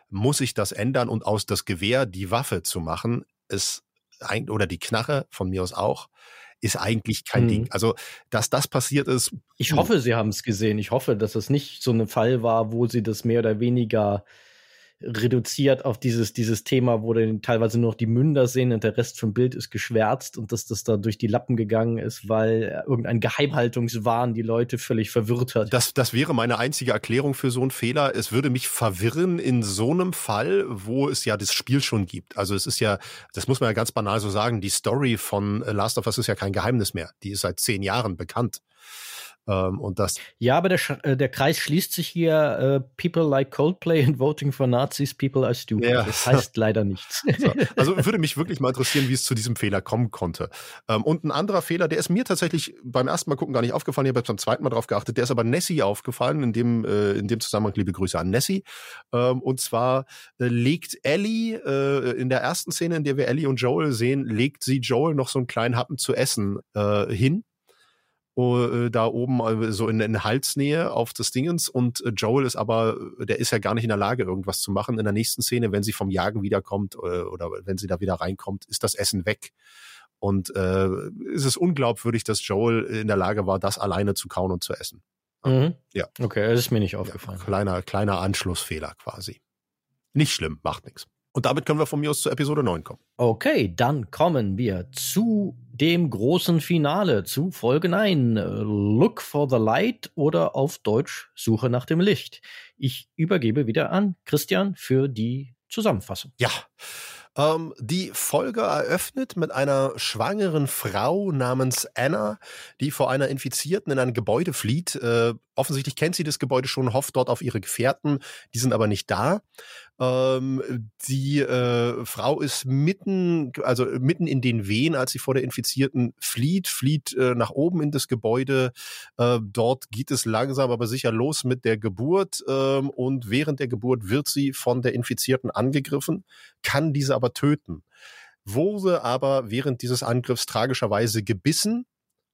muss ich das ändern und aus das Gewehr die Waffe zu machen, ist oder die Knarre von mir aus auch, ist eigentlich kein hm. Ding. Also, dass das passiert ist. Ich hoffe, sie haben es gesehen. Ich hoffe, dass es nicht so ein Fall war, wo sie das mehr oder weniger reduziert auf dieses, dieses Thema, wo dann teilweise nur noch die Münder sehen und der Rest vom Bild ist geschwärzt und dass das da durch die Lappen gegangen ist, weil irgendein Geheimhaltungswahn die Leute völlig verwirrt hat. Das, das wäre meine einzige Erklärung für so einen Fehler. Es würde mich verwirren in so einem Fall, wo es ja das Spiel schon gibt. Also es ist ja, das muss man ja ganz banal so sagen, die Story von Last of Us ist ja kein Geheimnis mehr. Die ist seit zehn Jahren bekannt. Ähm, und das ja, aber der, äh, der Kreis schließt sich hier, uh, people like Coldplay and voting for Nazis, people are stupid. Ja. Das heißt leider nichts. So. Also würde mich wirklich mal interessieren, wie es zu diesem Fehler kommen konnte. Ähm, und ein anderer Fehler, der ist mir tatsächlich beim ersten Mal gucken gar nicht aufgefallen, ich habe beim zweiten Mal drauf geachtet, der ist aber Nessie aufgefallen, in dem, äh, in dem Zusammenhang liebe Grüße an Nessie. Ähm, und zwar äh, legt Ellie äh, in der ersten Szene, in der wir Ellie und Joel sehen, legt sie Joel noch so einen kleinen Happen zu essen äh, hin uh, da oben uh, so in, in Halsnähe auf des Dingens und uh, Joel ist aber, der ist ja gar nicht in der Lage, irgendwas zu machen. In der nächsten Szene, wenn sie vom Jagen wiederkommt oder wenn sie da wieder reinkommt, ist das Essen weg. Und äh, ist es unglaubwürdig, dass Joel in der Lage war, das alleine zu kauen und zu essen. Mhm. Ja. Okay, das ist mir nicht aufgefallen. Ja, kleiner, kleiner Anschlussfehler quasi. Nicht schlimm, macht nichts. Und damit können wir von mir aus zu Episode 9 kommen. Okay, dann kommen wir zu dem großen Finale, zu Folge 9. Look for the Light oder auf Deutsch Suche nach dem Licht. Ich übergebe wieder an Christian für die Zusammenfassung. Ja. Ähm, die Folge eröffnet mit einer schwangeren Frau namens Anna, die vor einer Infizierten in ein Gebäude flieht. Äh, offensichtlich kennt sie das Gebäude schon, hofft dort auf ihre Gefährten. Die sind aber nicht da. Ähm, die äh, Frau ist mitten, also mitten in den Wehen, als sie vor der Infizierten flieht, flieht äh, nach oben in das Gebäude. Äh, dort geht es langsam, aber sicher los mit der Geburt. Ähm, und während der Geburt wird sie von der Infizierten angegriffen, kann diese aber töten. Wurde aber während dieses Angriffs tragischerweise gebissen,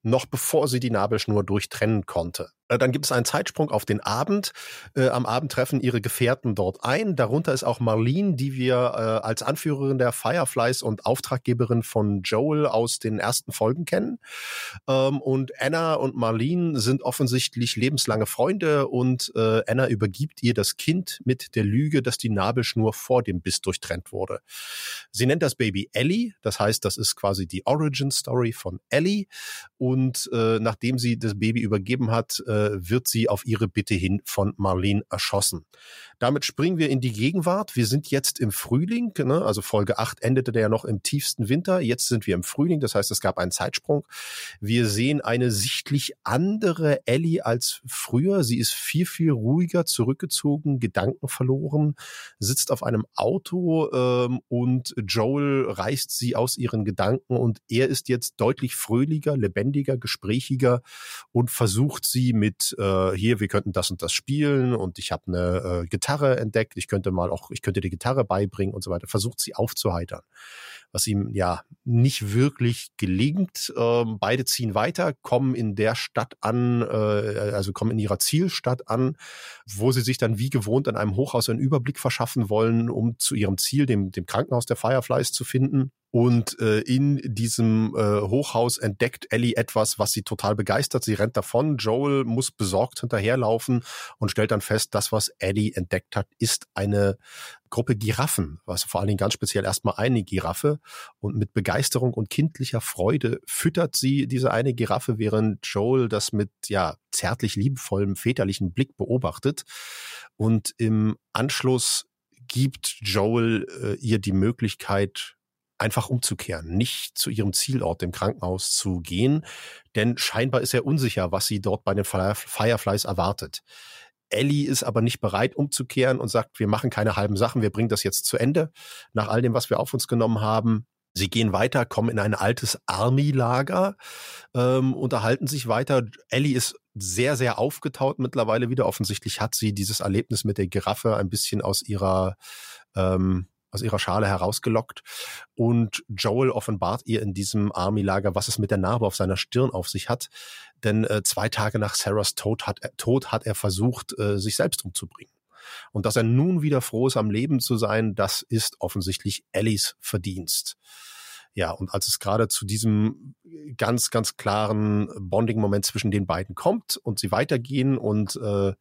noch bevor sie die Nabelschnur durchtrennen konnte. Äh, dann gibt es einen Zeitsprung auf den Abend. Äh, am Abend treffen ihre Gefährten dort ein. Darunter ist auch Marlene, die wir äh, als Anführerin der Fireflies und Auftraggeberin von Joel aus den ersten Folgen kennen. Ähm, und Anna und Marlene sind offensichtlich lebenslange Freunde und äh, Anna übergibt ihr das Kind mit der Lüge, dass die Nabelschnur vor dem Biss durchtrennt wurde. Sie nennt das Baby Ellie. Das heißt, das ist quasi die Origin Story von Ellie. Und äh, nachdem sie das Baby übergeben hat, äh, wird sie auf ihre Bitte hin von Marlene erschossen. Damit springen wir in die Gegenwart. Wir sind jetzt im Frühling, ne? also Folge 8 endete der ja noch im tiefsten Winter. Jetzt sind wir im Frühling, das heißt, es gab einen Zeitsprung. Wir sehen eine sichtlich andere Ellie als früher. Sie ist viel, viel ruhiger, zurückgezogen, Gedanken verloren, sitzt auf einem Auto ähm, und Joel reißt sie aus ihren Gedanken und er ist jetzt deutlich fröhlicher, lebendiger, gesprächiger und versucht sie mit äh, hier, wir könnten das und das spielen und ich habe eine äh, Gitarre entdeckt, ich könnte mal auch, ich könnte die Gitarre beibringen und so weiter, versucht sie aufzuheitern. Was ihm ja nicht wirklich gelingt. Ähm, beide ziehen weiter, kommen in der Stadt an, äh, also kommen in ihrer Zielstadt an, wo sie sich dann wie gewohnt an einem Hochhaus einen Überblick verschaffen wollen, um zu ihrem Ziel, dem, dem Krankenhaus der Fireflies zu finden. Und äh, in diesem äh, Hochhaus entdeckt Ellie etwas, was sie total begeistert. Sie rennt davon. Joel muss besorgt hinterherlaufen und stellt dann fest, das, was Ellie entdeckt hat, ist eine Gruppe Giraffen, was vor allen Dingen ganz speziell erstmal eine Giraffe. Und mit Begeisterung und kindlicher Freude füttert sie diese eine Giraffe, während Joel das mit ja zärtlich liebevollem väterlichen Blick beobachtet. Und im Anschluss gibt Joel äh, ihr die Möglichkeit, einfach umzukehren, nicht zu ihrem Zielort, dem Krankenhaus zu gehen, denn scheinbar ist er unsicher, was sie dort bei den Fireflies erwartet. Ellie ist aber nicht bereit umzukehren und sagt, wir machen keine halben Sachen, wir bringen das jetzt zu Ende. Nach all dem, was wir auf uns genommen haben, Sie gehen weiter, kommen in ein altes Army-Lager, ähm, unterhalten sich weiter. Ellie ist sehr, sehr aufgetaut mittlerweile wieder. Offensichtlich hat sie dieses Erlebnis mit der Giraffe ein bisschen aus ihrer ähm, aus ihrer Schale herausgelockt. Und Joel offenbart ihr in diesem Army-Lager, was es mit der Narbe auf seiner Stirn auf sich hat. Denn äh, zwei Tage nach Sarahs Tod hat er, Tod hat er versucht, äh, sich selbst umzubringen. Und dass er nun wieder froh ist, am Leben zu sein, das ist offensichtlich Ellies Verdienst. Ja, und als es gerade zu diesem ganz, ganz klaren Bonding-Moment zwischen den beiden kommt und sie weitergehen und äh,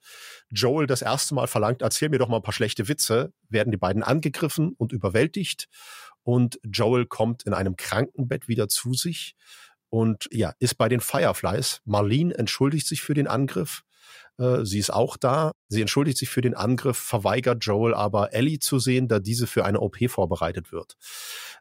Joel das erste Mal verlangt, erzähl mir doch mal ein paar schlechte Witze, werden die beiden angegriffen und überwältigt. Und Joel kommt in einem Krankenbett wieder zu sich und ja, ist bei den Fireflies. Marlene entschuldigt sich für den Angriff. Äh, sie ist auch da. Sie entschuldigt sich für den Angriff, verweigert Joel aber Ellie zu sehen, da diese für eine OP vorbereitet wird.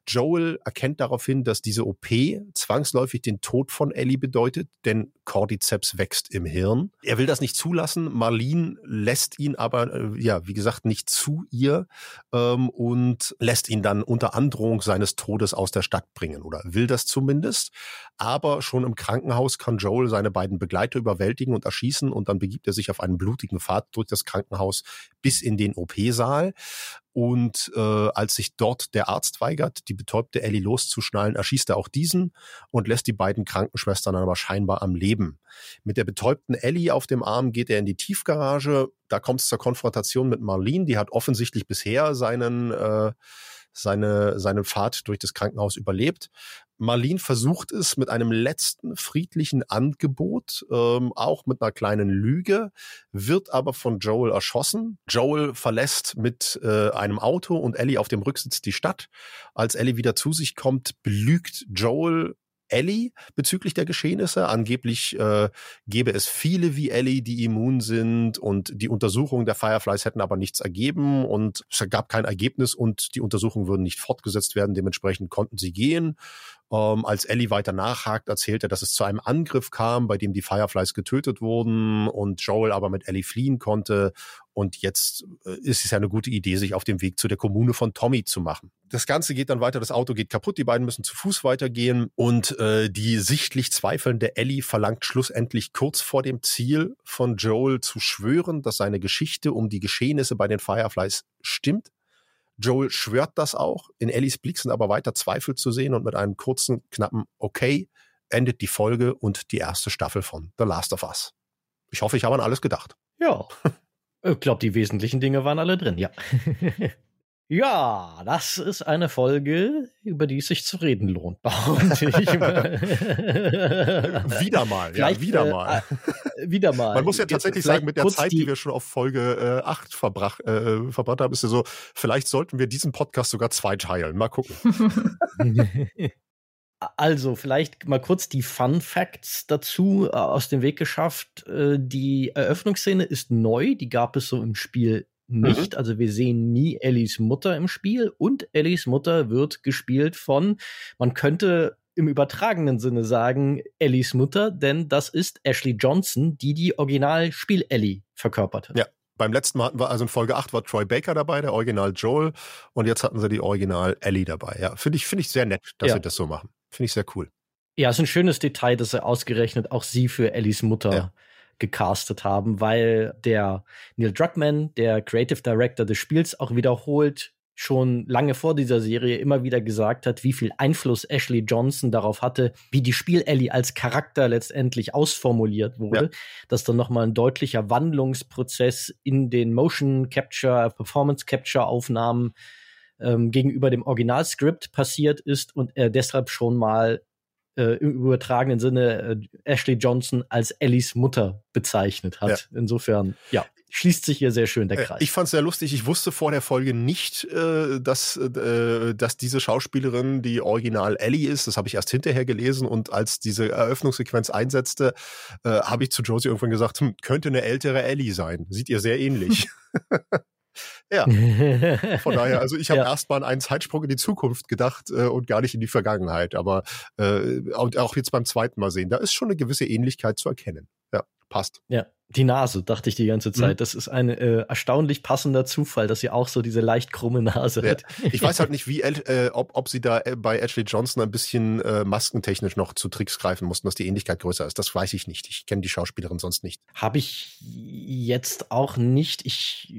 Joel erkennt daraufhin, dass diese OP zwangsläufig den Tod von Ellie bedeutet, denn Cordyceps wächst im Hirn. Er will das nicht zulassen. Marlene lässt ihn aber, äh, ja, wie gesagt, nicht zu ihr ähm, und lässt ihn dann unter Androhung seines Todes aus der Stadt bringen oder will das zumindest. Aber schon im Krankenhaus kann Joel seine beiden Begleiter überwältigen und erschießen und dann begibt er sich auf einen blutigen Pfad durch das Krankenhaus bis in den OP-Saal. Und äh, als sich dort der Arzt weigert, die betäubte Ellie loszuschnallen, erschießt er auch diesen und lässt die beiden Krankenschwestern aber scheinbar am Leben. Mit der betäubten Ellie auf dem Arm geht er in die Tiefgarage. Da kommt es zur Konfrontation mit Marlene. Die hat offensichtlich bisher seinen äh, seine, seine Fahrt durch das Krankenhaus überlebt. Marlene versucht es mit einem letzten friedlichen Angebot, ähm, auch mit einer kleinen Lüge, wird aber von Joel erschossen. Joel verlässt mit äh, einem Auto und Ellie auf dem Rücksitz die Stadt. Als Ellie wieder zu sich kommt, belügt Joel Ellie bezüglich der Geschehnisse. Angeblich äh, gäbe es viele wie Ellie, die immun sind und die Untersuchungen der Fireflies hätten aber nichts ergeben und es gab kein Ergebnis und die Untersuchungen würden nicht fortgesetzt werden. Dementsprechend konnten sie gehen. Ähm, als Ellie weiter nachhakt, erzählt er, dass es zu einem Angriff kam, bei dem die Fireflies getötet wurden und Joel aber mit Ellie fliehen konnte. Und jetzt äh, ist es ja eine gute Idee, sich auf dem Weg zu der Kommune von Tommy zu machen. Das Ganze geht dann weiter, das Auto geht kaputt, die beiden müssen zu Fuß weitergehen und äh, die sichtlich zweifelnde Ellie verlangt schlussendlich kurz vor dem Ziel von Joel zu schwören, dass seine Geschichte um die Geschehnisse bei den Fireflies stimmt. Joel schwört das auch. In Ellies Blick sind aber weiter Zweifel zu sehen und mit einem kurzen, knappen Okay endet die Folge und die erste Staffel von The Last of Us. Ich hoffe, ich habe an alles gedacht. Ja. Ich glaube, die wesentlichen Dinge waren alle drin, ja. Ja, das ist eine Folge, über die es sich zu reden lohnt. wieder mal, ja, wieder äh, mal. Äh, wieder mal. Man muss ja tatsächlich sagen, mit der Zeit, die, die, wir schon auf Folge äh, 8 verbrach, äh, verbracht haben, ist ja so, vielleicht sollten wir diesen Podcast sogar zweiteilen. Mal gucken. Also, vielleicht mal kurz die Fun Facts dazu äh, aus dem Weg geschafft. Äh, die Eröffnungsszene ist neu, die gab es so im Spiel nicht. Mhm. Also wir sehen nie Ellies Mutter im Spiel und Ellies Mutter wird gespielt von, man könnte im übertragenen Sinne sagen, Ellies Mutter, denn das ist Ashley Johnson, die die Original-Spiel-Ellie verkörpert hat. Ja. Beim letzten Mal hatten wir, also in Folge 8 war Troy Baker dabei, der Original Joel, und jetzt hatten sie die Original Ellie dabei. Ja, finde ich, finde ich sehr nett, dass ja. sie das so machen. Finde ich sehr cool. Ja, ist ein schönes Detail, dass er ausgerechnet auch sie für Ellies Mutter ja gecastet haben, weil der Neil Druckmann, der Creative Director des Spiels, auch wiederholt schon lange vor dieser Serie immer wieder gesagt hat, wie viel Einfluss Ashley Johnson darauf hatte, wie die Spiel-Ellie als Charakter letztendlich ausformuliert wurde, ja. dass dann nochmal ein deutlicher Wandlungsprozess in den Motion Capture, Performance Capture Aufnahmen ähm, gegenüber dem Originalskript passiert ist und er deshalb schon mal äh, im übertragenen Sinne äh, Ashley Johnson als Ellies Mutter bezeichnet hat. Ja. Insofern, ja, schließt sich hier sehr schön der äh, Kreis. Ich fand es sehr lustig. Ich wusste vor der Folge nicht, äh, dass, äh, dass diese Schauspielerin die Original Ellie ist. Das habe ich erst hinterher gelesen und als diese Eröffnungssequenz einsetzte, äh, habe ich zu Josie irgendwann gesagt, hm, könnte eine ältere Ellie sein. Sieht ihr sehr ähnlich. Ja. Von daher, also ich habe ja. erstmal an einen Zeitsprung in die Zukunft gedacht äh, und gar nicht in die Vergangenheit. Aber äh, auch jetzt beim zweiten Mal sehen, da ist schon eine gewisse Ähnlichkeit zu erkennen. Ja, passt. Ja, die Nase, dachte ich die ganze Zeit. Mhm. Das ist ein äh, erstaunlich passender Zufall, dass sie auch so diese leicht krumme Nase ja. hat. Ich weiß halt nicht, wie, äh, ob, ob sie da äh, bei Ashley Johnson ein bisschen äh, maskentechnisch noch zu Tricks greifen mussten, dass die Ähnlichkeit größer ist. Das weiß ich nicht. Ich kenne die Schauspielerin sonst nicht. Habe ich jetzt auch nicht. Ich,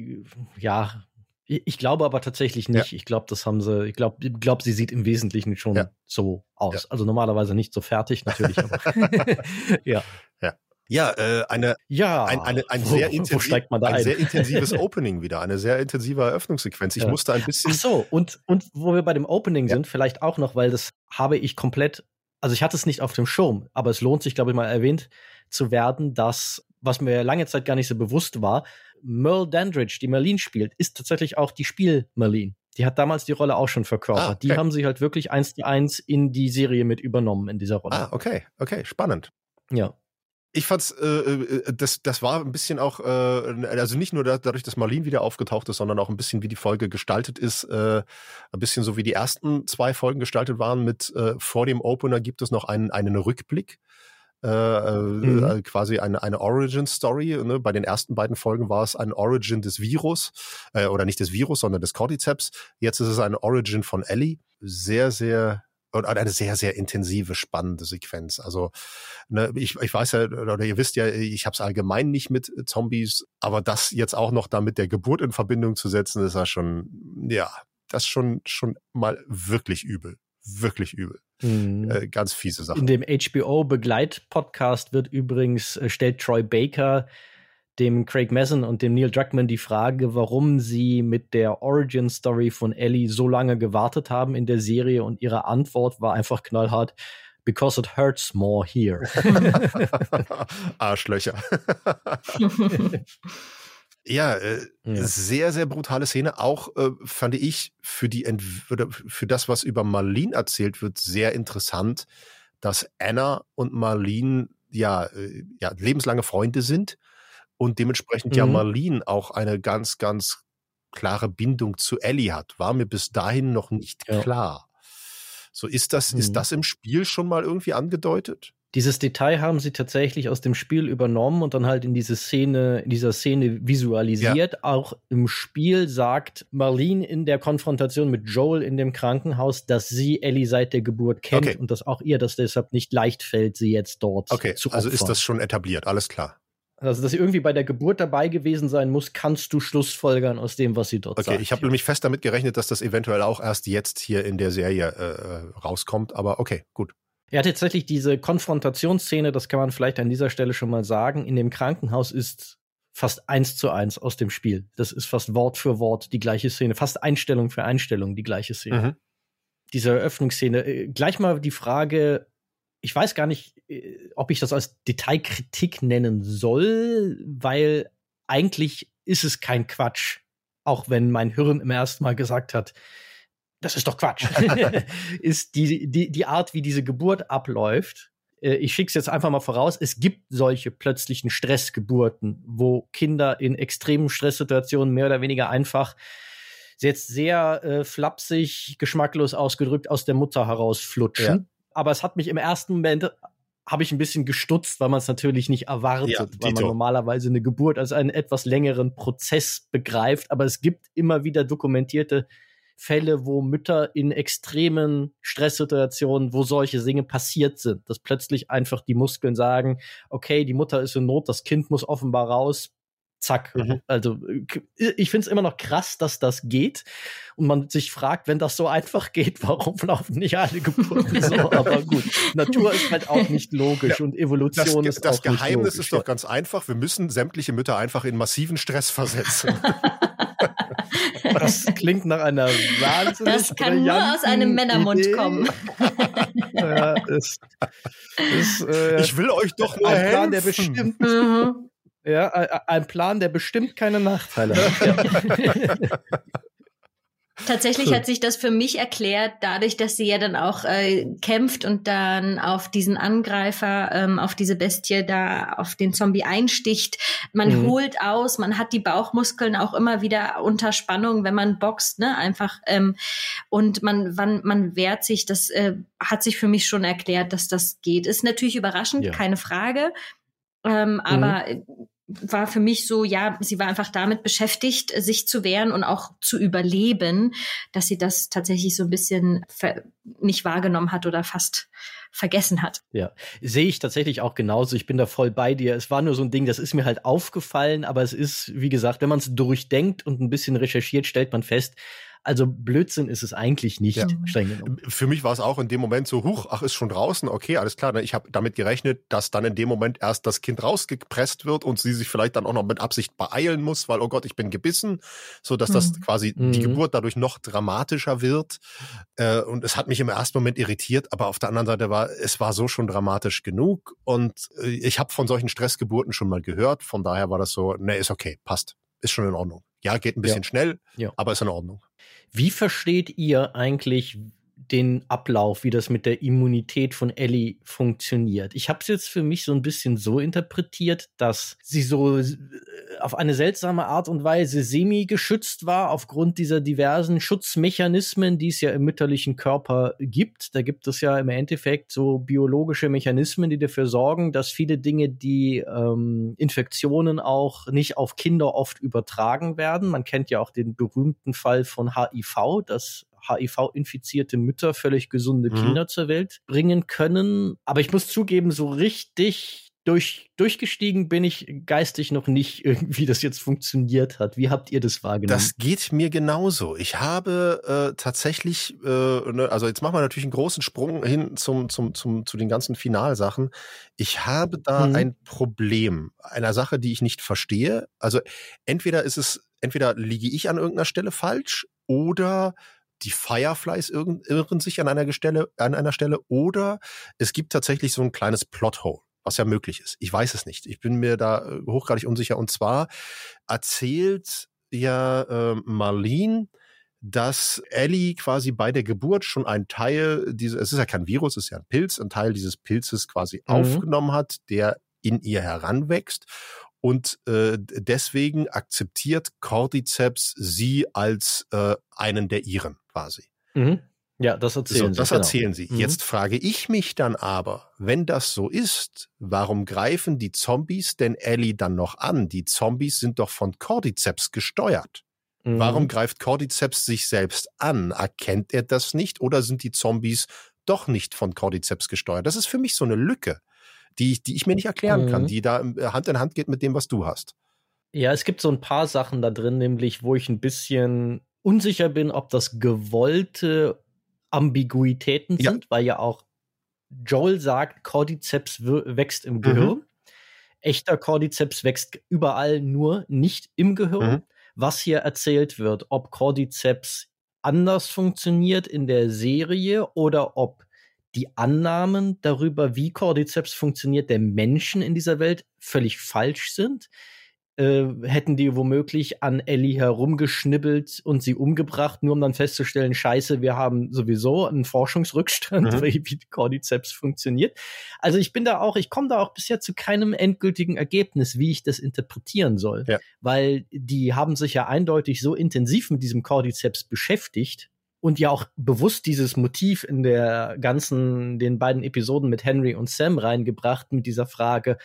ja, ich glaube aber tatsächlich nicht. Ja. Ich glaube, das haben sie, ich glaube, ich glaub, sie sieht im Wesentlichen schon ja. so aus. Ja. Also normalerweise nicht so fertig, natürlich. aber ja. Ja. Ja, äh, eine, ja, ein, eine, ein, wo, sehr, intensiv, ein ein? sehr intensives Opening wieder, eine sehr intensive Eröffnungssequenz. Ich ja. musste ein bisschen. Ach so, und, und wo wir bei dem Opening ja. sind, vielleicht auch noch, weil das habe ich komplett, also ich hatte es nicht auf dem Schirm, aber es lohnt sich, glaube ich, mal erwähnt zu werden, dass, was mir lange Zeit gar nicht so bewusst war, Merle Dandridge, die Merlin spielt, ist tatsächlich auch die Spiel Merlin. Die hat damals die Rolle auch schon verkörpert. Ah, okay. Die haben sie halt wirklich eins zu eins in die Serie mit übernommen in dieser Rolle. Ah, okay, okay, spannend. Ja ich fand's, äh, äh, das, das war ein bisschen auch, äh, also nicht nur dadurch, dass Marlene wieder aufgetaucht ist, sondern auch ein bisschen, wie die Folge gestaltet ist, äh, ein bisschen so wie die ersten zwei Folgen gestaltet waren. Mit äh, vor dem Opener gibt es noch einen, einen Rückblick. Äh, äh mhm. äh, quasi eine, eine Origin-Story. Ne? Bei den ersten beiden Folgen war es ein Origin des Virus, äh, oder nicht des Virus, sondern des Cordyceps. Jetzt ist es eine Origin von Ellie. Sehr, sehr und eine sehr, sehr intensive, spannende Sequenz. Also ne, ich, ich weiß ja, oder ihr wisst ja, ich habe es allgemein nicht mit Zombies, aber das jetzt auch noch da mit der Geburt in Verbindung zu setzen, ist ja schon, ja, das schon, schon mal wirklich übel. Wirklich übel. Mhm. Äh, ganz fiese Sache. In dem HBO-Begleitpodcast wird übrigens, äh, stellt Troy Baker dem Craig Mazin und dem Neil Druckmann die Frage, warum sie mit der Origin Story von Ellie so lange gewartet haben in der Serie und ihre Antwort war einfach knallhart, because it hurts more here. Arschlöcher. ja, äh, ja, sehr, sehr brutale Szene. Auch äh, fand ich für die Ent oder für das, was über Marlene erzählt wird, sehr interessant, dass Anna und Marlene ja, äh, ja lebenslange Freunde sind und dementsprechend mhm. ja Marlene auch eine ganz, ganz klare Bindung zu Ellie hat. War mir bis dahin noch nicht ja. klar. So ist das, mhm. ist das im Spiel schon mal irgendwie angedeutet? Dieses Detail haben sie tatsächlich aus dem Spiel übernommen und dann halt in diese Szene, in dieser Szene visualisiert. Ja. Auch im Spiel sagt Marlene in der Konfrontation mit Joel in dem Krankenhaus, dass sie Ellie seit der Geburt kennt okay. und dass auch ihr das deshalb nicht leicht fällt, sie jetzt dort okay. zu Okay, also ist das schon etabliert, alles klar. Also, dass sie irgendwie bei der Geburt dabei gewesen sein muss, kannst du Schlussfolgern aus dem, was sie dort okay, sagt. Okay, ich habe nämlich fest damit gerechnet, dass das eventuell auch erst jetzt hier in der Serie äh, äh rauskommt, aber okay, gut. Ja, tatsächlich diese Konfrontationsszene, das kann man vielleicht an dieser Stelle schon mal sagen, in dem Krankenhaus ist fast eins zu eins aus dem Spiel. Das ist fast Wort für Wort die gleiche Szene, fast Einstellung für Einstellung die gleiche Szene. Mhm. Diese Eröffnungsszene. Äh, gleich mal die Frage, ich weiß gar nicht, äh, ob ich das als Detailkritik nennen soll, weil eigentlich ist es kein Quatsch, auch wenn mein Hirn im ersten Mal gesagt hat, das ist doch Quatsch, ist die, die, die Art, wie diese Geburt abläuft. Äh, ich schicke es jetzt einfach mal voraus. Es gibt solche plötzlichen Stressgeburten, wo Kinder in extremen Stresssituationen mehr oder weniger einfach jetzt sehr äh, flapsig, geschmacklos ausgedrückt aus der Mutter herausflutschen. Ja. Aber es hat mich im ersten Moment habe ich ein bisschen gestutzt, weil man es natürlich nicht erwartet, ja, weil man normalerweise eine Geburt als einen etwas längeren Prozess begreift. Aber es gibt immer wieder dokumentierte Fälle, wo Mütter in extremen Stresssituationen, wo solche Dinge passiert sind, dass plötzlich einfach die Muskeln sagen, okay, die Mutter ist in Not, das Kind muss offenbar raus, zack. Mhm. Also ich finde es immer noch krass, dass das geht. Und man sich fragt, wenn das so einfach geht, warum laufen nicht alle Geburten so? Aber gut, Natur ist halt auch nicht logisch ja, und Evolution das, ist das auch Geheimnis nicht logisch. Das ist doch ganz einfach. Wir müssen sämtliche Mütter einfach in massiven Stress versetzen. Das klingt nach einer wahnsinnig Das kann nur aus einem Männermund Idee. kommen. ja, ist, ist, äh, ich will euch doch nur ein helfen. Plan, der bestimmt. Mhm. Ja, ein Plan, der bestimmt keine Nachteile hat. Ja. Tatsächlich hat sich das für mich erklärt, dadurch, dass sie ja dann auch äh, kämpft und dann auf diesen Angreifer, ähm, auf diese Bestie da, auf den Zombie einsticht. Man mhm. holt aus, man hat die Bauchmuskeln auch immer wieder unter Spannung, wenn man boxt, ne, einfach. Ähm, und man, wann, man wehrt sich, das äh, hat sich für mich schon erklärt, dass das geht. Ist natürlich überraschend, ja. keine Frage. Ähm, mhm. War für mich so, ja, sie war einfach damit beschäftigt, sich zu wehren und auch zu überleben, dass sie das tatsächlich so ein bisschen nicht wahrgenommen hat oder fast vergessen hat. Ja, sehe ich tatsächlich auch genauso. Ich bin da voll bei dir. Es war nur so ein Ding, das ist mir halt aufgefallen, aber es ist, wie gesagt, wenn man es durchdenkt und ein bisschen recherchiert, stellt man fest, also Blödsinn ist es eigentlich nicht, ja. streng genommen. Für mich war es auch in dem Moment so, huch, ach, ist schon draußen, okay, alles klar. Ne, ich habe damit gerechnet, dass dann in dem Moment erst das Kind rausgepresst wird und sie sich vielleicht dann auch noch mit Absicht beeilen muss, weil, oh Gott, ich bin gebissen, so dass das mhm. quasi mhm. die Geburt dadurch noch dramatischer wird. Äh, und es hat mich im ersten Moment irritiert, aber auf der anderen Seite war, es war so schon dramatisch genug und äh, ich habe von solchen Stressgeburten schon mal gehört, von daher war das so, ne, ist okay, passt, ist schon in Ordnung. Ja, geht ein bisschen ja. schnell, ja. aber ist in Ordnung. Wie versteht ihr eigentlich den Ablauf, wie das mit der Immunität von Ellie funktioniert. Ich habe es jetzt für mich so ein bisschen so interpretiert, dass sie so äh, auf eine seltsame Art und Weise semi-geschützt war aufgrund dieser diversen Schutzmechanismen, die es ja im mütterlichen Körper gibt. Da gibt es ja im Endeffekt so biologische Mechanismen, die dafür sorgen, dass viele Dinge, die ähm, Infektionen auch nicht auf Kinder oft übertragen werden. Man kennt ja auch den berühmten Fall von HIV, das HIV-infizierte Mütter völlig gesunde mhm. Kinder zur Welt bringen können. Aber ich muss zugeben, so richtig durch, durchgestiegen bin ich geistig noch nicht irgendwie, das jetzt funktioniert hat. Wie habt ihr das wahrgenommen? Das geht mir genauso. Ich habe äh, tatsächlich, äh, ne, also jetzt machen wir natürlich einen großen Sprung hin zum, zum, zum, zu den ganzen Finalsachen. Ich habe da mhm. ein Problem, einer Sache, die ich nicht verstehe. Also entweder ist es, entweder liege ich an irgendeiner Stelle falsch oder die Fireflies irren, sich an einer, Stelle, an einer Stelle oder es gibt tatsächlich so ein kleines Plothole was ja möglich ist. Ich weiß es nicht. Ich bin mir da äh, hochgradig unsicher. Und zwar erzählt ja äh, Marlene, dass Ellie quasi bei der Geburt schon einen Teil dieses, es ist ja kein Virus, es ist ja ein Pilz, ein Teil dieses Pilzes quasi mhm. aufgenommen hat, der in ihr heranwächst und äh, deswegen akzeptiert Cordyceps sie als äh, einen der ihren quasi. Mhm. Ja, das erzählen so, sie. Das genau. erzählen sie. Mhm. Jetzt frage ich mich dann aber, wenn das so ist, warum greifen die Zombies denn Ellie dann noch an? Die Zombies sind doch von Cordyceps gesteuert. Mhm. Warum greift Cordyceps sich selbst an? Erkennt er das nicht oder sind die Zombies doch nicht von Cordyceps gesteuert? Das ist für mich so eine Lücke die, die ich mir nicht erklären mhm. kann, die da äh, Hand in Hand geht mit dem, was du hast. Ja, es gibt so ein paar Sachen da drin, nämlich wo ich ein bisschen unsicher bin, ob das gewollte Ambiguitäten sind, ja. weil ja auch Joel sagt, Cordyceps wächst im Gehirn. Mhm. Echter Cordyceps wächst überall nur nicht im Gehirn. Mhm. Was hier erzählt wird, ob Cordyceps anders funktioniert in der Serie oder ob die Annahmen darüber, wie Cordyceps funktioniert, der Menschen in dieser Welt völlig falsch sind äh, hätten die womöglich an Ellie herumgeschnibbelt und sie umgebracht, nur um dann festzustellen, scheiße, wir haben sowieso einen Forschungsrückstand, mhm. wie Cordyceps funktioniert. Also ich bin da auch, ich komme da auch bisher zu keinem endgültigen Ergebnis, wie ich das interpretieren soll. Ja. Weil die haben sich ja eindeutig so intensiv mit diesem Cordyceps beschäftigt, und ja auch bewusst dieses Motiv in der ganzen, den beiden Episoden mit Henry und Sam reingebracht mit dieser Frage,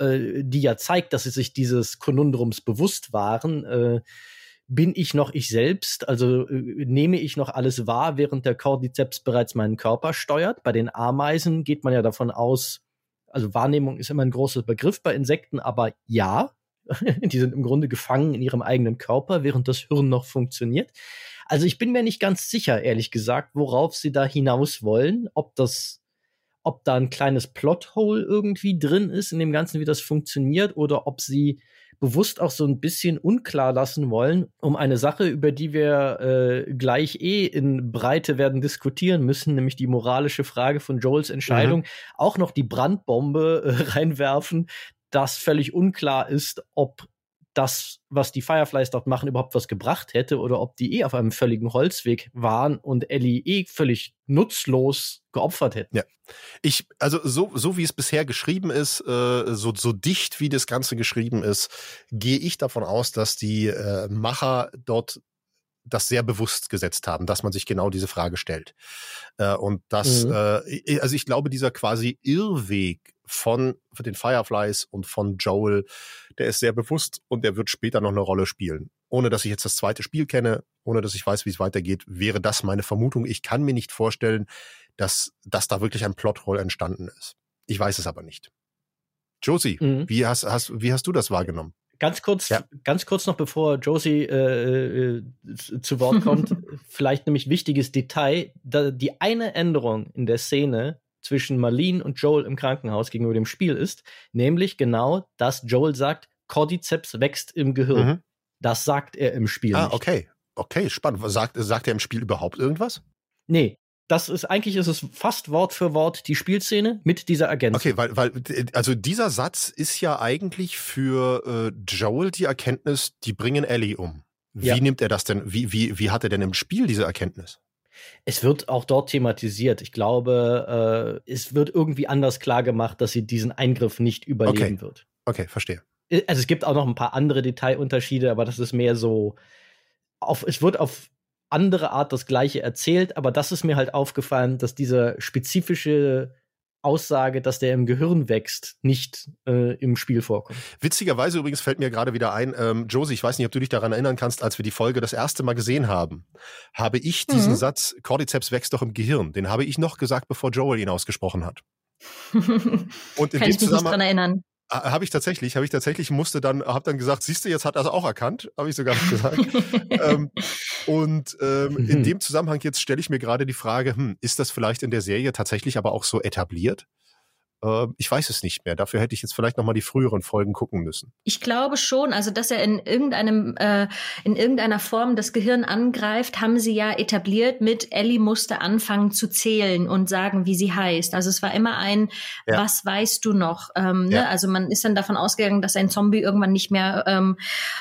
äh, die ja zeigt, dass sie sich dieses Konundrums bewusst waren. Äh, bin ich noch ich selbst? Also äh, nehme ich noch alles wahr, während der Cordyceps bereits meinen Körper steuert? Bei den Ameisen geht man ja davon aus, also Wahrnehmung ist immer ein großer Begriff bei Insekten, aber ja, die sind im Grunde gefangen in ihrem eigenen Körper, während das Hirn noch funktioniert. Also ich bin mir nicht ganz sicher, ehrlich gesagt, worauf sie da hinaus wollen, ob das ob da ein kleines Plothole irgendwie drin ist in dem Ganzen, wie das funktioniert, oder ob sie bewusst auch so ein bisschen unklar lassen wollen, um eine Sache, über die wir äh, gleich eh in Breite werden diskutieren müssen, nämlich die moralische Frage von Joels Entscheidung, mhm. auch noch die Brandbombe äh, reinwerfen, dass völlig unklar ist, ob das, was die Fireflies dort machen, überhaupt was gebracht hätte oder ob die eh auf einem völligen Holzweg waren und Ellie eh völlig nutzlos geopfert hätten. Ja. Ich, also so, so wie es bisher geschrieben ist, äh, so, so dicht wie das Ganze geschrieben ist, gehe ich davon aus, dass die äh, Macher dort das sehr bewusst gesetzt haben, dass man sich genau diese Frage stellt. Äh, und das, mhm. äh, also ich glaube, dieser quasi Irrweg von den Fireflies und von Joel, der ist sehr bewusst und der wird später noch eine Rolle spielen. Ohne dass ich jetzt das zweite Spiel kenne, ohne dass ich weiß, wie es weitergeht, wäre das meine Vermutung. Ich kann mir nicht vorstellen, dass, dass da wirklich ein Plothole entstanden ist. Ich weiß es aber nicht. Josie, mhm. wie, hast, hast, wie hast du das wahrgenommen? Ganz kurz, ja. ganz kurz noch, bevor Josie äh, äh, zu Wort kommt, vielleicht nämlich wichtiges Detail. Da, die eine Änderung in der Szene zwischen Marlene und Joel im Krankenhaus gegenüber dem Spiel ist, nämlich genau, dass Joel sagt, Cordyceps wächst im Gehirn. Mhm. Das sagt er im Spiel. Ah, nicht. okay. Okay, spannend. Sagt, sagt er im Spiel überhaupt irgendwas? Nee, das ist eigentlich ist es fast Wort für Wort die Spielszene mit dieser Ergänzung. Okay, weil weil also dieser Satz ist ja eigentlich für äh, Joel die Erkenntnis, die bringen Ellie um. Wie ja. nimmt er das denn? Wie wie wie hat er denn im Spiel diese Erkenntnis? Es wird auch dort thematisiert. Ich glaube, äh, es wird irgendwie anders klar gemacht, dass sie diesen Eingriff nicht überleben okay. wird. Okay, verstehe. Äh, also es gibt auch noch ein paar andere Detailunterschiede, aber das ist mehr so auf, es wird auf andere Art das Gleiche erzählt, aber das ist mir halt aufgefallen, dass diese spezifische Aussage, dass der im Gehirn wächst, nicht äh, im Spiel vorkommt. Witzigerweise übrigens fällt mir gerade wieder ein, ähm, Josie, ich weiß nicht, ob du dich daran erinnern kannst, als wir die Folge das erste Mal gesehen haben, habe ich diesen mhm. Satz, Cordyceps wächst doch im Gehirn, den habe ich noch gesagt, bevor Joel ihn ausgesprochen hat. Und in Kann dem ich mich nicht dran erinnern. Habe ich tatsächlich, habe ich tatsächlich, musste dann, habe dann gesagt, siehst du, jetzt hat er es auch erkannt, habe ich sogar gesagt. ähm, und ähm, in mhm. dem Zusammenhang jetzt stelle ich mir gerade die Frage, hm, ist das vielleicht in der Serie tatsächlich aber auch so etabliert? Äh, ich weiß es nicht mehr. Dafür hätte ich jetzt vielleicht noch mal die früheren Folgen gucken müssen. Ich glaube schon, also dass er in irgendeinem äh, in irgendeiner Form das Gehirn angreift, haben sie ja etabliert mit Ellie musste anfangen zu zählen und sagen, wie sie heißt. Also es war immer ein ja. Was weißt du noch? Ähm, ne? ja. Also man ist dann davon ausgegangen, dass ein Zombie irgendwann nicht mehr ähm,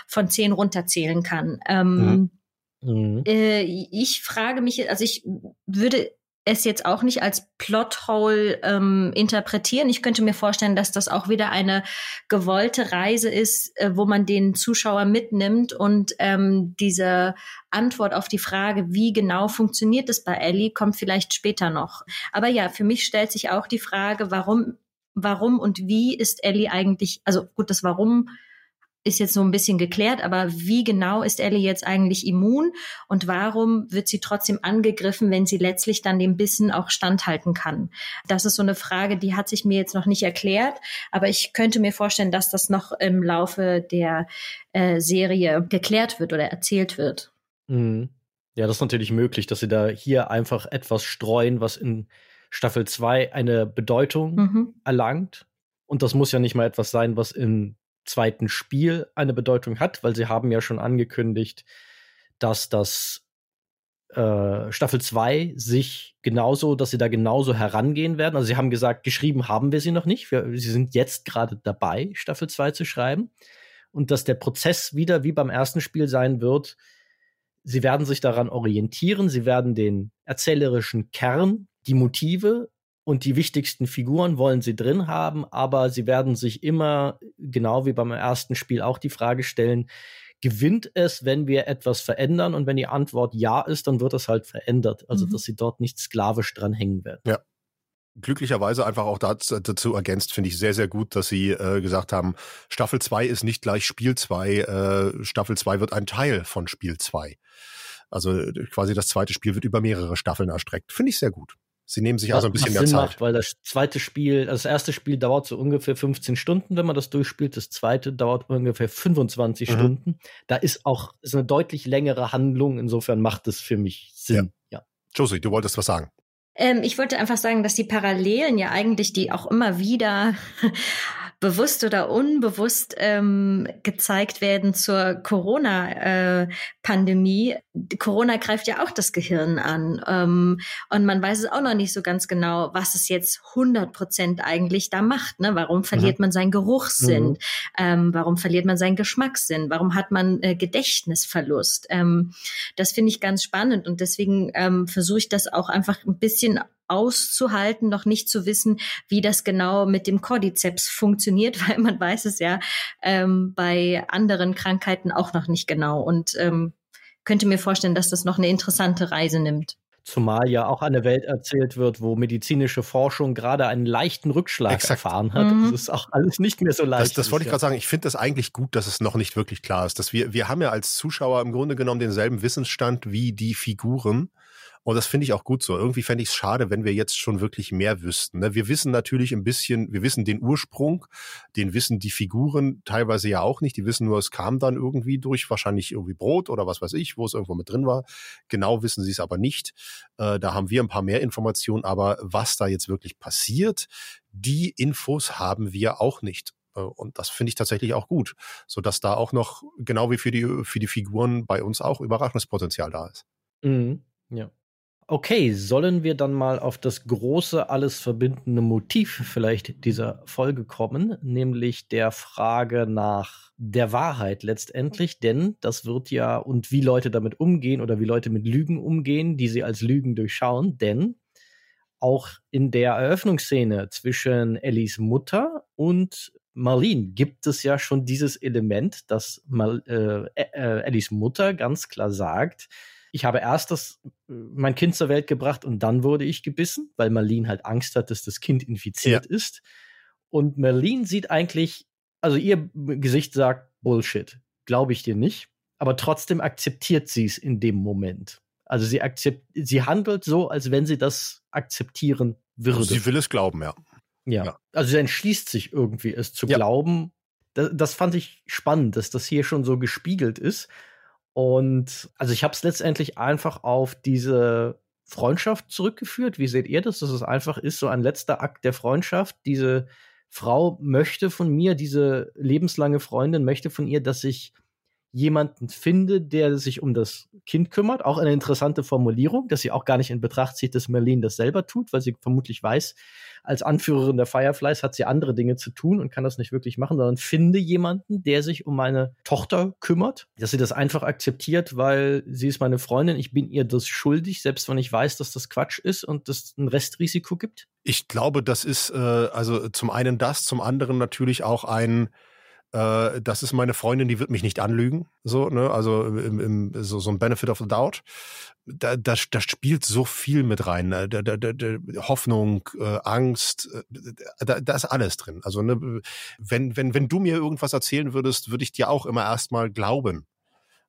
von zehn runterzählen kann. Ähm, mhm. Mhm. Äh, ich frage mich, also ich würde es jetzt auch nicht als Plothole ähm, interpretieren. Ich könnte mir vorstellen, dass das auch wieder eine gewollte Reise ist, äh, wo man den Zuschauer mitnimmt und ähm, diese Antwort auf die Frage, wie genau funktioniert es bei Ellie, kommt vielleicht später noch. Aber ja, für mich stellt sich auch die Frage, warum, warum und wie ist Ellie eigentlich, also gut, das Warum ist jetzt so ein bisschen geklärt, aber wie genau ist Ellie jetzt eigentlich immun und warum wird sie trotzdem angegriffen, wenn sie letztlich dann dem Bissen auch standhalten kann? Das ist so eine Frage, die hat sich mir jetzt noch nicht erklärt, aber ich könnte mir vorstellen, dass das noch im Laufe der äh, Serie geklärt wird oder erzählt wird. Mhm. Ja, das ist natürlich möglich, dass sie da hier einfach etwas streuen, was in Staffel 2 eine Bedeutung mhm. erlangt. Und das muss ja nicht mal etwas sein, was im zweiten Spiel eine Bedeutung hat, weil sie haben ja schon angekündigt, dass das äh, Staffel 2 sich genauso, dass sie da genauso herangehen werden. Also sie haben gesagt, geschrieben haben wir sie noch nicht. Wir, sie sind jetzt gerade dabei, Staffel 2 zu schreiben. Und dass der Prozess wieder wie beim ersten Spiel sein wird, sie werden sich daran orientieren, sie werden den erzählerischen Kern, die Motive und die wichtigsten Figuren wollen sie drin haben, aber sie werden sich immer, genau wie beim ersten Spiel, auch die Frage stellen, gewinnt es, wenn wir etwas verändern? Und wenn die Antwort ja ist, dann wird es halt verändert. Also, mhm. dass sie dort nicht sklavisch dran hängen werden. Ja. Glücklicherweise einfach auch dazu, dazu ergänzt, finde ich sehr, sehr gut, dass sie äh, gesagt haben, Staffel 2 ist nicht gleich Spiel 2, äh, Staffel 2 wird ein Teil von Spiel 2. Also quasi das zweite Spiel wird über mehrere Staffeln erstreckt. Finde ich sehr gut. Sie nehmen sich was, also ein bisschen mehr Sinn Zeit. Macht, weil das zweite Spiel, also das erste Spiel dauert so ungefähr 15 Stunden, wenn man das durchspielt. Das zweite dauert ungefähr 25 mhm. Stunden. Da ist auch ist eine deutlich längere Handlung. Insofern macht es für mich Sinn. Ja. ja. Josie, du wolltest was sagen. Ähm, ich wollte einfach sagen, dass die Parallelen ja eigentlich, die auch immer wieder bewusst oder unbewusst ähm, gezeigt werden zur Corona-Pandemie. Äh, Corona greift ja auch das Gehirn an. Ähm, und man weiß es auch noch nicht so ganz genau, was es jetzt 100 Prozent eigentlich da macht. Ne? Warum verliert mhm. man seinen Geruchssinn? Mhm. Ähm, warum verliert man seinen Geschmackssinn? Warum hat man äh, Gedächtnisverlust? Ähm, das finde ich ganz spannend und deswegen ähm, versuche ich das auch einfach ein bisschen auszuhalten, noch nicht zu wissen, wie das genau mit dem Cordyceps funktioniert, weil man weiß es ja ähm, bei anderen Krankheiten auch noch nicht genau und ähm, könnte mir vorstellen, dass das noch eine interessante Reise nimmt. Zumal ja auch eine Welt erzählt wird, wo medizinische Forschung gerade einen leichten Rückschlag Exakt. erfahren hat. Mhm. Das ist auch alles nicht mehr so leicht. Das, das wollte ich gerade sagen. Ich finde das eigentlich gut, dass es noch nicht wirklich klar ist. Dass wir, wir haben ja als Zuschauer im Grunde genommen denselben Wissensstand wie die Figuren. Und das finde ich auch gut so. Irgendwie fände ich es schade, wenn wir jetzt schon wirklich mehr wüssten. Ne? Wir wissen natürlich ein bisschen, wir wissen den Ursprung, den wissen die Figuren teilweise ja auch nicht. Die wissen nur, es kam dann irgendwie durch, wahrscheinlich irgendwie Brot oder was weiß ich, wo es irgendwo mit drin war. Genau wissen sie es aber nicht. Äh, da haben wir ein paar mehr Informationen, aber was da jetzt wirklich passiert, die Infos haben wir auch nicht. Äh, und das finde ich tatsächlich auch gut, so dass da auch noch, genau wie für die, für die Figuren bei uns auch Überraschungspotenzial da ist. Mhm. Ja. Okay, sollen wir dann mal auf das große, alles verbindende Motiv vielleicht dieser Folge kommen, nämlich der Frage nach der Wahrheit letztendlich, denn das wird ja und wie Leute damit umgehen oder wie Leute mit Lügen umgehen, die sie als Lügen durchschauen, denn auch in der Eröffnungsszene zwischen Ellies Mutter und Marlene gibt es ja schon dieses Element, dass Mal, äh, äh, Ellies Mutter ganz klar sagt, ich habe erst das, äh, mein Kind zur Welt gebracht und dann wurde ich gebissen, weil Marlene halt Angst hat, dass das Kind infiziert ja. ist. Und Marlene sieht eigentlich, also ihr Gesicht sagt Bullshit. Glaube ich dir nicht. Aber trotzdem akzeptiert sie es in dem Moment. Also sie akzept, sie handelt so, als wenn sie das akzeptieren würde. Sie will es glauben, ja. Ja. ja. Also sie entschließt sich irgendwie, es zu ja. glauben. Das, das fand ich spannend, dass das hier schon so gespiegelt ist. Und also ich habe es letztendlich einfach auf diese Freundschaft zurückgeführt. Wie seht ihr das? Dass es einfach ist, so ein letzter Akt der Freundschaft. Diese Frau möchte von mir, diese lebenslange Freundin möchte von ihr, dass ich jemanden finde, der sich um das Kind kümmert. Auch eine interessante Formulierung, dass sie auch gar nicht in Betracht zieht, dass Merlin das selber tut, weil sie vermutlich weiß, als Anführerin der Fireflies hat sie andere Dinge zu tun und kann das nicht wirklich machen, sondern finde jemanden, der sich um meine Tochter kümmert, dass sie das einfach akzeptiert, weil sie ist meine Freundin, ich bin ihr das schuldig, selbst wenn ich weiß, dass das Quatsch ist und es ein Restrisiko gibt. Ich glaube, das ist äh, also zum einen das, zum anderen natürlich auch ein äh, das ist meine Freundin, die wird mich nicht anlügen, so, ne, also im, im, so, so ein Benefit of the Doubt. Da, da, da spielt so viel mit rein, ne? da, da, da, Hoffnung, äh, Angst, äh, da, da ist alles drin. Also ne, wenn, wenn, wenn du mir irgendwas erzählen würdest, würde ich dir auch immer erstmal glauben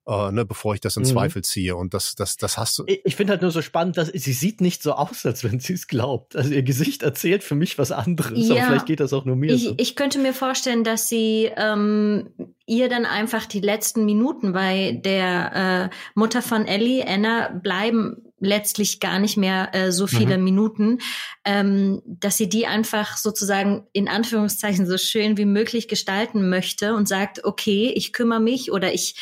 äh, ne, bevor ich das in mhm. Zweifel ziehe. Und das, das, das hast du. Ich, ich finde halt nur so spannend, dass sie sieht nicht so aus, als wenn sie es glaubt. Also ihr Gesicht erzählt für mich was anderes. Ja, aber vielleicht geht das auch nur mir ich, so. Ich könnte mir vorstellen, dass sie ähm, ihr dann einfach die letzten Minuten bei der äh, Mutter von Ellie, Anna, bleiben letztlich gar nicht mehr äh, so viele mhm. Minuten, ähm, dass sie die einfach sozusagen in Anführungszeichen so schön wie möglich gestalten möchte und sagt, okay, ich kümmere mich oder ich,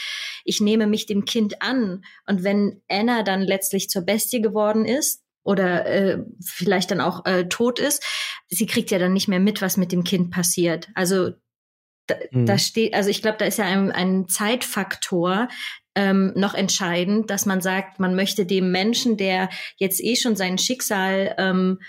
ich nehme mich dem Kind an. Und wenn Anna dann letztlich zur Bestie geworden ist, oder äh, vielleicht dann auch äh, tot ist, sie kriegt ja dann nicht mehr mit, was mit dem Kind passiert. Also da, mhm. da steht, also ich glaube, da ist ja ein, ein Zeitfaktor, ähm, noch entscheidend, dass man sagt, man möchte dem Menschen, der jetzt eh schon sein Schicksal ähm,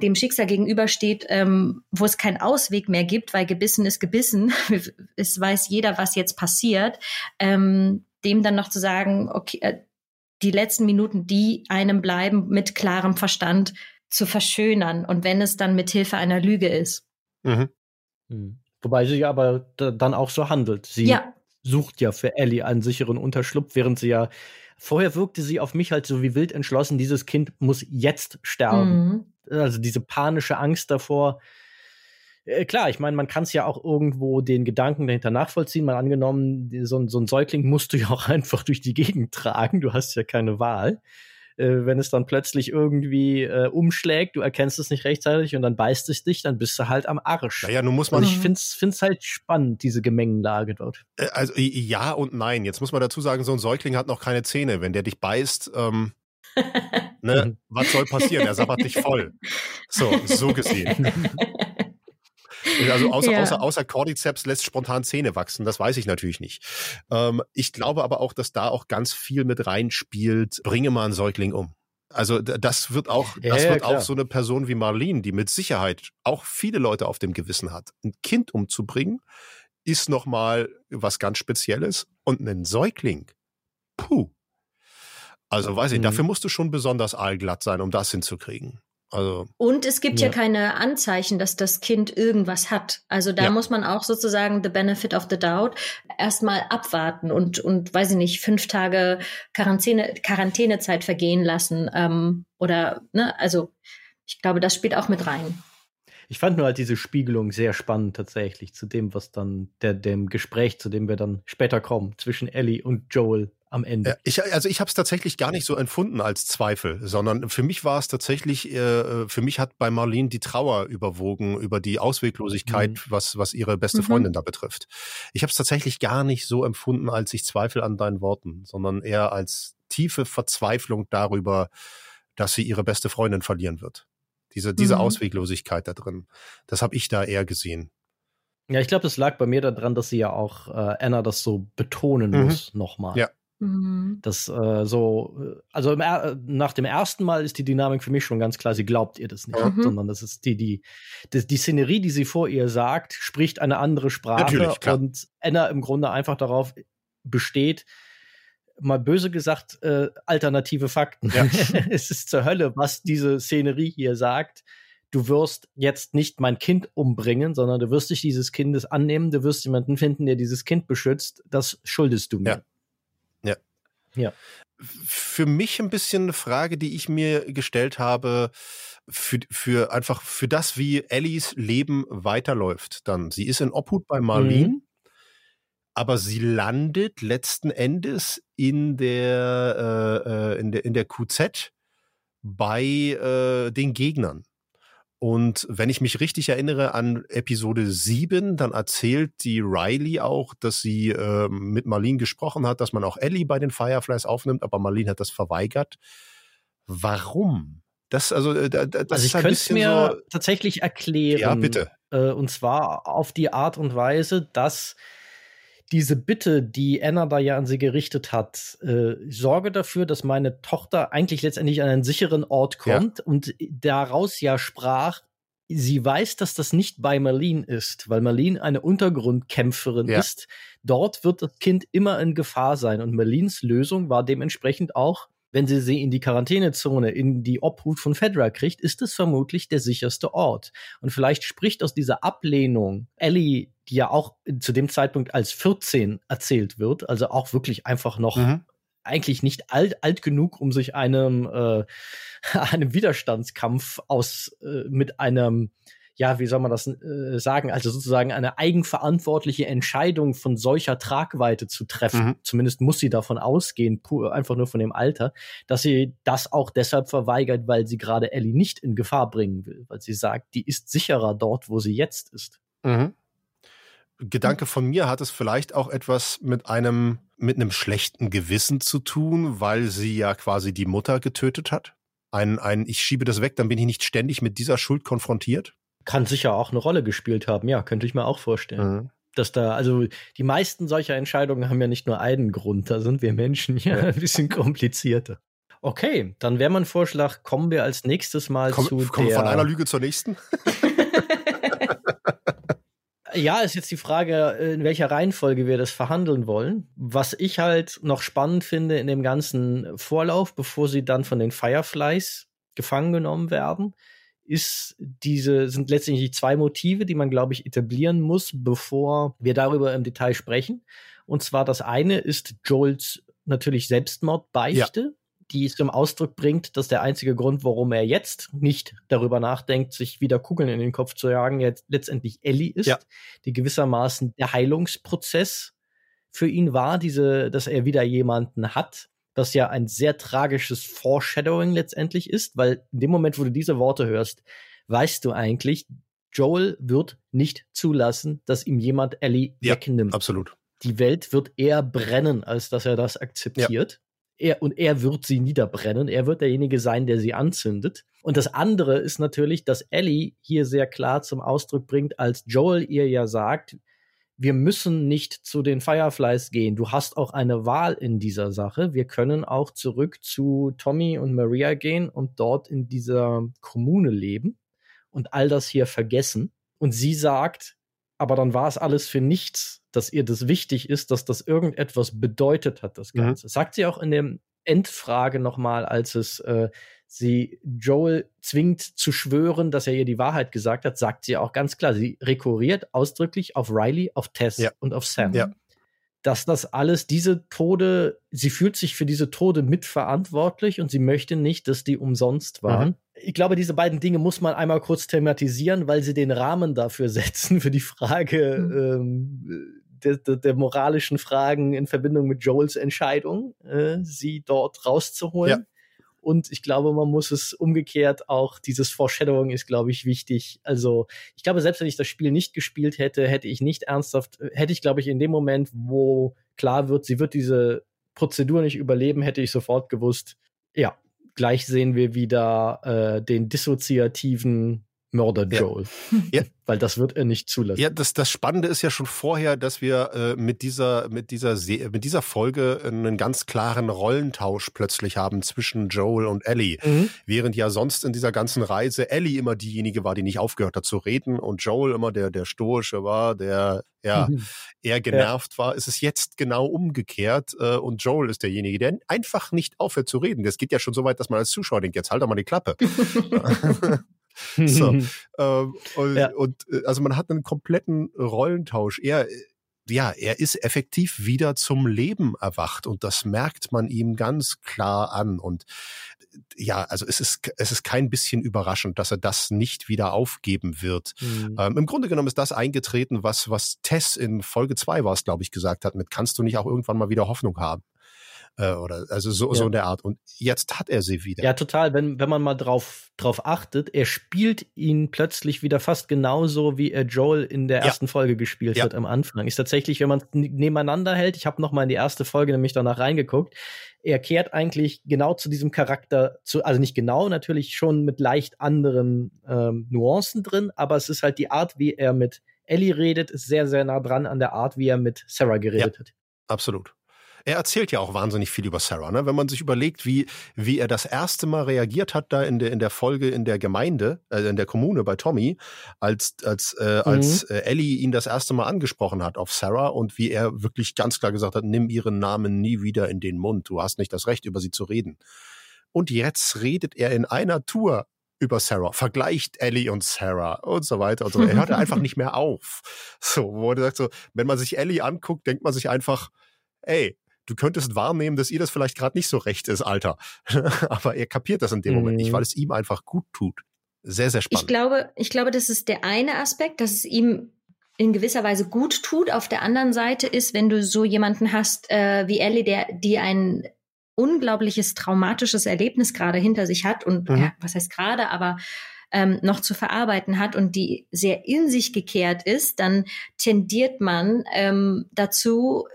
dem Schicksal gegenübersteht, ähm, wo es keinen Ausweg mehr gibt, weil gebissen ist gebissen, es weiß jeder, was jetzt passiert, ähm, dem dann noch zu sagen, okay, äh, die letzten Minuten, die einem bleiben, mit klarem Verstand zu verschönern und wenn es dann mit Hilfe einer Lüge ist. Mhm. Hm. Wobei sie aber dann auch so handelt. Sie ja sucht ja für Ellie einen sicheren Unterschlupf, während sie ja vorher wirkte sie auf mich halt so wie wild entschlossen, dieses Kind muss jetzt sterben. Mhm. Also diese panische Angst davor. Äh, klar, ich meine, man kann es ja auch irgendwo den Gedanken dahinter nachvollziehen. Mal angenommen, so, so ein Säugling musst du ja auch einfach durch die Gegend tragen. Du hast ja keine Wahl äh, wenn es dann plötzlich irgendwie äh, umschlägt, du erkennst es nicht rechtzeitig und dann beißt es dich, dann bist du halt am Arsch. Naja, nun muss man. Und ich find's, find's halt spannend, diese Gemengenlage dort. Äh, also ja und nein. Jetzt muss man dazu sagen, so ein Säugling hat noch keine Zähne. Wenn der dich beißt, ähm, ne, was soll passieren? Er sabbert dich voll. So, so gesehen. Also außer, ja. außer, außer Cordyceps lässt spontan Zähne wachsen, das weiß ich natürlich nicht. Ähm, ich glaube aber auch, dass da auch ganz viel mit reinspielt, bringe mal einen Säugling um. Also das wird auch, ja, das wird ja, auch so eine Person wie Marlene, die mit Sicherheit auch viele Leute auf dem Gewissen hat. Ein Kind umzubringen, ist nochmal was ganz Spezielles. Und einen Säugling, puh. Also weiß ich, mhm. dafür musst du schon besonders aalglatt sein, um das hinzukriegen. Also, und es gibt ja. ja. keine Anzeichen, dass das Kind irgendwas hat. Also da ja. muss man auch sozusagen the benefit of the doubt erstmal abwarten und, und weiß ich nicht, fünf Tage Quarantäne, Quarantänezeit vergehen lassen. Ähm, oder, ne, also ich glaube, das spielt auch mit rein. Ich fand nur halt diese Spiegelung sehr spannend tatsächlich zu dem, was dann der, dem Gespräch, zu dem wir dann später kommen, zwischen Ellie und Joel am Ende. Ich, also ich habe es tatsächlich gar nicht so empfunden als Zweifel, sondern für mich war es tatsächlich, äh, für mich hat bei Marlene die Trauer überwogen über die Ausweglosigkeit, mhm. was, was ihre beste mhm. Freundin da betrifft. Ich habe es tatsächlich gar nicht so empfunden, als ich Zweifel an deinen Worten, sondern eher als tiefe Verzweiflung darüber, dass sie ihre beste Freundin verlieren wird. Diese, diese mhm. Ausweglosigkeit da drin. Das habe ich da eher gesehen. Ja, ich glaube, das lag bei mir daran, dass sie ja auch äh, Anna das so betonen mhm. muss nochmal. Ja. Mhm. Das äh, so, äh, also nach dem ersten Mal ist die Dynamik für mich schon ganz klar, sie glaubt ihr das nicht, mhm. sondern das ist die, die, die, die Szenerie, die sie vor ihr sagt, spricht eine andere Sprache und Anna im Grunde einfach darauf besteht, mal böse gesagt, äh, alternative Fakten. Ja. es ist zur Hölle, was diese Szenerie hier sagt. Du wirst jetzt nicht mein Kind umbringen, sondern du wirst dich dieses Kindes annehmen, du wirst jemanden finden, der dieses Kind beschützt. Das schuldest du mir. Ja. Ja. Für mich ein bisschen eine Frage, die ich mir gestellt habe, für, für einfach für das, wie Ellies Leben weiterläuft dann. Sie ist in Obhut bei Marlene, mhm. aber sie landet letzten Endes in der, äh, äh in der, in der QZ bei äh, den Gegnern. Und wenn ich mich richtig erinnere an Episode 7, dann erzählt die Riley auch, dass sie äh, mit Marlene gesprochen hat, dass man auch Ellie bei den Fireflies aufnimmt, aber Marlene hat das verweigert. Warum? Das, also, äh, das also ich könnte es mir so tatsächlich erklären. Ja, bitte. Äh, und zwar auf die Art und Weise, dass diese Bitte, die Anna da ja an sie gerichtet hat, äh, sorge dafür, dass meine Tochter eigentlich letztendlich an einen sicheren Ort kommt ja. und daraus ja sprach, sie weiß, dass das nicht bei Marlene ist, weil Marlene eine Untergrundkämpferin ja. ist. Dort wird das Kind immer in Gefahr sein und Marlenes Lösung war dementsprechend auch, wenn sie sie in die Quarantänezone, in die Obhut von Fedra kriegt, ist es vermutlich der sicherste Ort. Und vielleicht spricht aus dieser Ablehnung Ellie, die ja auch zu dem Zeitpunkt als 14 erzählt wird, also auch wirklich einfach noch mhm. eigentlich nicht alt, alt genug, um sich einem, äh, einem Widerstandskampf aus, äh, mit einem ja, wie soll man das äh, sagen, also sozusagen eine eigenverantwortliche Entscheidung von solcher Tragweite zu treffen. Mhm. Zumindest muss sie davon ausgehen, einfach nur von dem Alter, dass sie das auch deshalb verweigert, weil sie gerade Ellie nicht in Gefahr bringen will, weil sie sagt, die ist sicherer dort, wo sie jetzt ist. Mhm. Gedanke von mir hat es vielleicht auch etwas mit einem mit einem schlechten Gewissen zu tun, weil sie ja quasi die Mutter getötet hat. Ein, ein, ich schiebe das weg, dann bin ich nicht ständig mit dieser Schuld konfrontiert. Kann sicher auch eine Rolle gespielt haben, ja, könnte ich mir auch vorstellen. Mhm. Dass da, also die meisten solcher Entscheidungen haben ja nicht nur einen Grund, da sind wir Menschen ja ein bisschen komplizierter. Okay, dann wäre mein Vorschlag, kommen wir als nächstes mal Komm, zu kommen der... von einer Lüge zur nächsten? Ja, ist jetzt die Frage, in welcher Reihenfolge wir das verhandeln wollen. Was ich halt noch spannend finde in dem ganzen Vorlauf, bevor sie dann von den Fireflies gefangen genommen werden, ist diese, sind letztendlich zwei Motive, die man, glaube ich, etablieren muss, bevor wir darüber im Detail sprechen. Und zwar das eine ist Joels natürlich Selbstmordbeichte. Ja die zum Ausdruck bringt, dass der einzige Grund, warum er jetzt nicht darüber nachdenkt, sich wieder Kugeln in den Kopf zu jagen, jetzt letztendlich Ellie ist, ja. die gewissermaßen der Heilungsprozess für ihn war, diese, dass er wieder jemanden hat, was ja ein sehr tragisches Foreshadowing letztendlich ist, weil in dem Moment, wo du diese Worte hörst, weißt du eigentlich, Joel wird nicht zulassen, dass ihm jemand Ellie ja, wegnimmt. Absolut. Die Welt wird eher brennen, als dass er das akzeptiert. Ja er, und er wird sie niederbrennen. Er wird derjenige sein, der sie anzündet. Und das andere ist natürlich, dass Ellie hier sehr klar zum Ausdruck bringt, als Joel ihr ja sagt, wir müssen nicht zu den Fireflies gehen. Du hast auch eine Wahl in dieser Sache. Wir können auch zurück zu Tommy und Maria gehen und dort in dieser Kommune leben und all das hier vergessen. Und sie sagt, aber dann war es alles für nichts, dass ihr das wichtig ist, dass das irgendetwas bedeutet hat, das mhm. Ganze. Mhm. Sagt sie auch in der Endfrage nochmal, als es äh, sie Joel zwingt zu schwören, dass er ihr die Wahrheit gesagt hat, sagt sie auch ganz klar, sie rekurriert ausdrücklich auf Riley, auf Tess ja. und auf Sam. Ja. Dass das alles, diese Tode, sie fühlt sich für diese Tode mitverantwortlich und sie möchte nicht, dass die umsonst waren. Mhm ich glaube, diese beiden Dinge muss man einmal kurz thematisieren, weil sie den Rahmen dafür setzen, für die Frage mhm. ähm, der, der, der, moralischen Fragen in Verbindung mit Joels Entscheidung, äh, sie dort rauszuholen. Ja. Und ich glaube, man muss es umgekehrt auch, dieses Foreshadowing ist, glaube ich, wichtig. Also, ich glaube, selbst wenn ich das Spiel nicht gespielt hätte, hätte ich nicht ernsthaft, hätte ich, glaube ich, in dem Moment, wo klar wird, sie wird diese Prozedur nicht überleben, hätte ich sofort gewusst, ja, gleich sehen wir wieder äh, den dissoziativen Mörder Joel. Ja. Weil das wird er nicht zulassen. Ja, das, das Spannende ist ja schon vorher, dass wir äh, mit dieser, mit dieser, Se mit dieser Folge einen ganz klaren Rollentausch plötzlich haben zwischen Joel und Ellie. Mhm. Während ja sonst in dieser ganzen Reise Ellie immer diejenige war, die nicht aufgehört hat zu reden und Joel immer der, der Stoische war, der ja mhm. eher genervt ja. war, ist es jetzt genau umgekehrt äh, und Joel ist derjenige, der einfach nicht aufhört zu reden. Das geht ja schon so weit, dass man als Zuschauer denkt, jetzt halt doch mal die Klappe. so. ähm, und, ja. und äh, also man hat einen kompletten Rollentausch. Er, ja, er ist effektiv wieder zum Leben erwacht und das merkt man ihm ganz klar an. Und ja, also es ist, es ist kein bisschen überraschend, dass er das nicht wieder aufgeben wird. Mhm. Ähm, Im Grunde genommen ist das eingetreten, was, was Tess in Folge zwei war es, glaube ich, gesagt hat, mit kannst du nicht auch irgendwann mal wieder Hoffnung haben äh, oder also so, ja. so in der Art. Und jetzt hat er sie wieder. Ja, total. Wenn, wenn man mal drauf, drauf achtet, er spielt ihn plötzlich wieder fast genauso, wie er Joel in der ja. ersten Folge gespielt ja. hat am Anfang. Ist tatsächlich, wenn man es nebeneinander hält, ich habe noch mal in die erste Folge nämlich danach reingeguckt, er kehrt eigentlich genau zu diesem Charakter zu, also nicht genau, natürlich schon mit leicht anderen ähm, Nuancen drin, aber es ist halt die Art, wie er mit Ellie redet, ist sehr, sehr nah dran an der Art, wie er mit Sarah geredet hat. Absolut. Er erzählt ja auch wahnsinnig viel über Sarah, ne? Wenn man sich überlegt, wie, wie er das erste Mal reagiert hat da in der, in der Folge in der Gemeinde, äh, in der Kommune bei Tommy, als, als, äh, mhm. als äh, Ellie ihn das erste Mal angesprochen hat auf Sarah und wie er wirklich ganz klar gesagt hat, nimm ihren Namen nie wieder in den Mund. Du hast nicht das Recht, über sie zu reden. Und jetzt redet er in einer Tour über Sarah, vergleicht Ellie und Sarah und so weiter und so. Er hört einfach nicht mehr auf. So, wo er sagt so, wenn man sich Ellie anguckt, denkt man sich einfach, ey, du könntest wahrnehmen, dass ihr das vielleicht gerade nicht so recht ist, Alter. Aber er kapiert das in dem mhm. Moment nicht, mhm. weil es ihm einfach gut tut. Sehr, sehr spannend. Ich glaube, ich glaube, das ist der eine Aspekt, dass es ihm in gewisser Weise gut tut. Auf der anderen Seite ist, wenn du so jemanden hast äh, wie Ellie, der die ein unglaubliches traumatisches Erlebnis gerade hinter sich hat und mhm. ja, was heißt gerade, aber ähm, noch zu verarbeiten hat und die sehr in sich gekehrt ist, dann tendiert man ähm, dazu,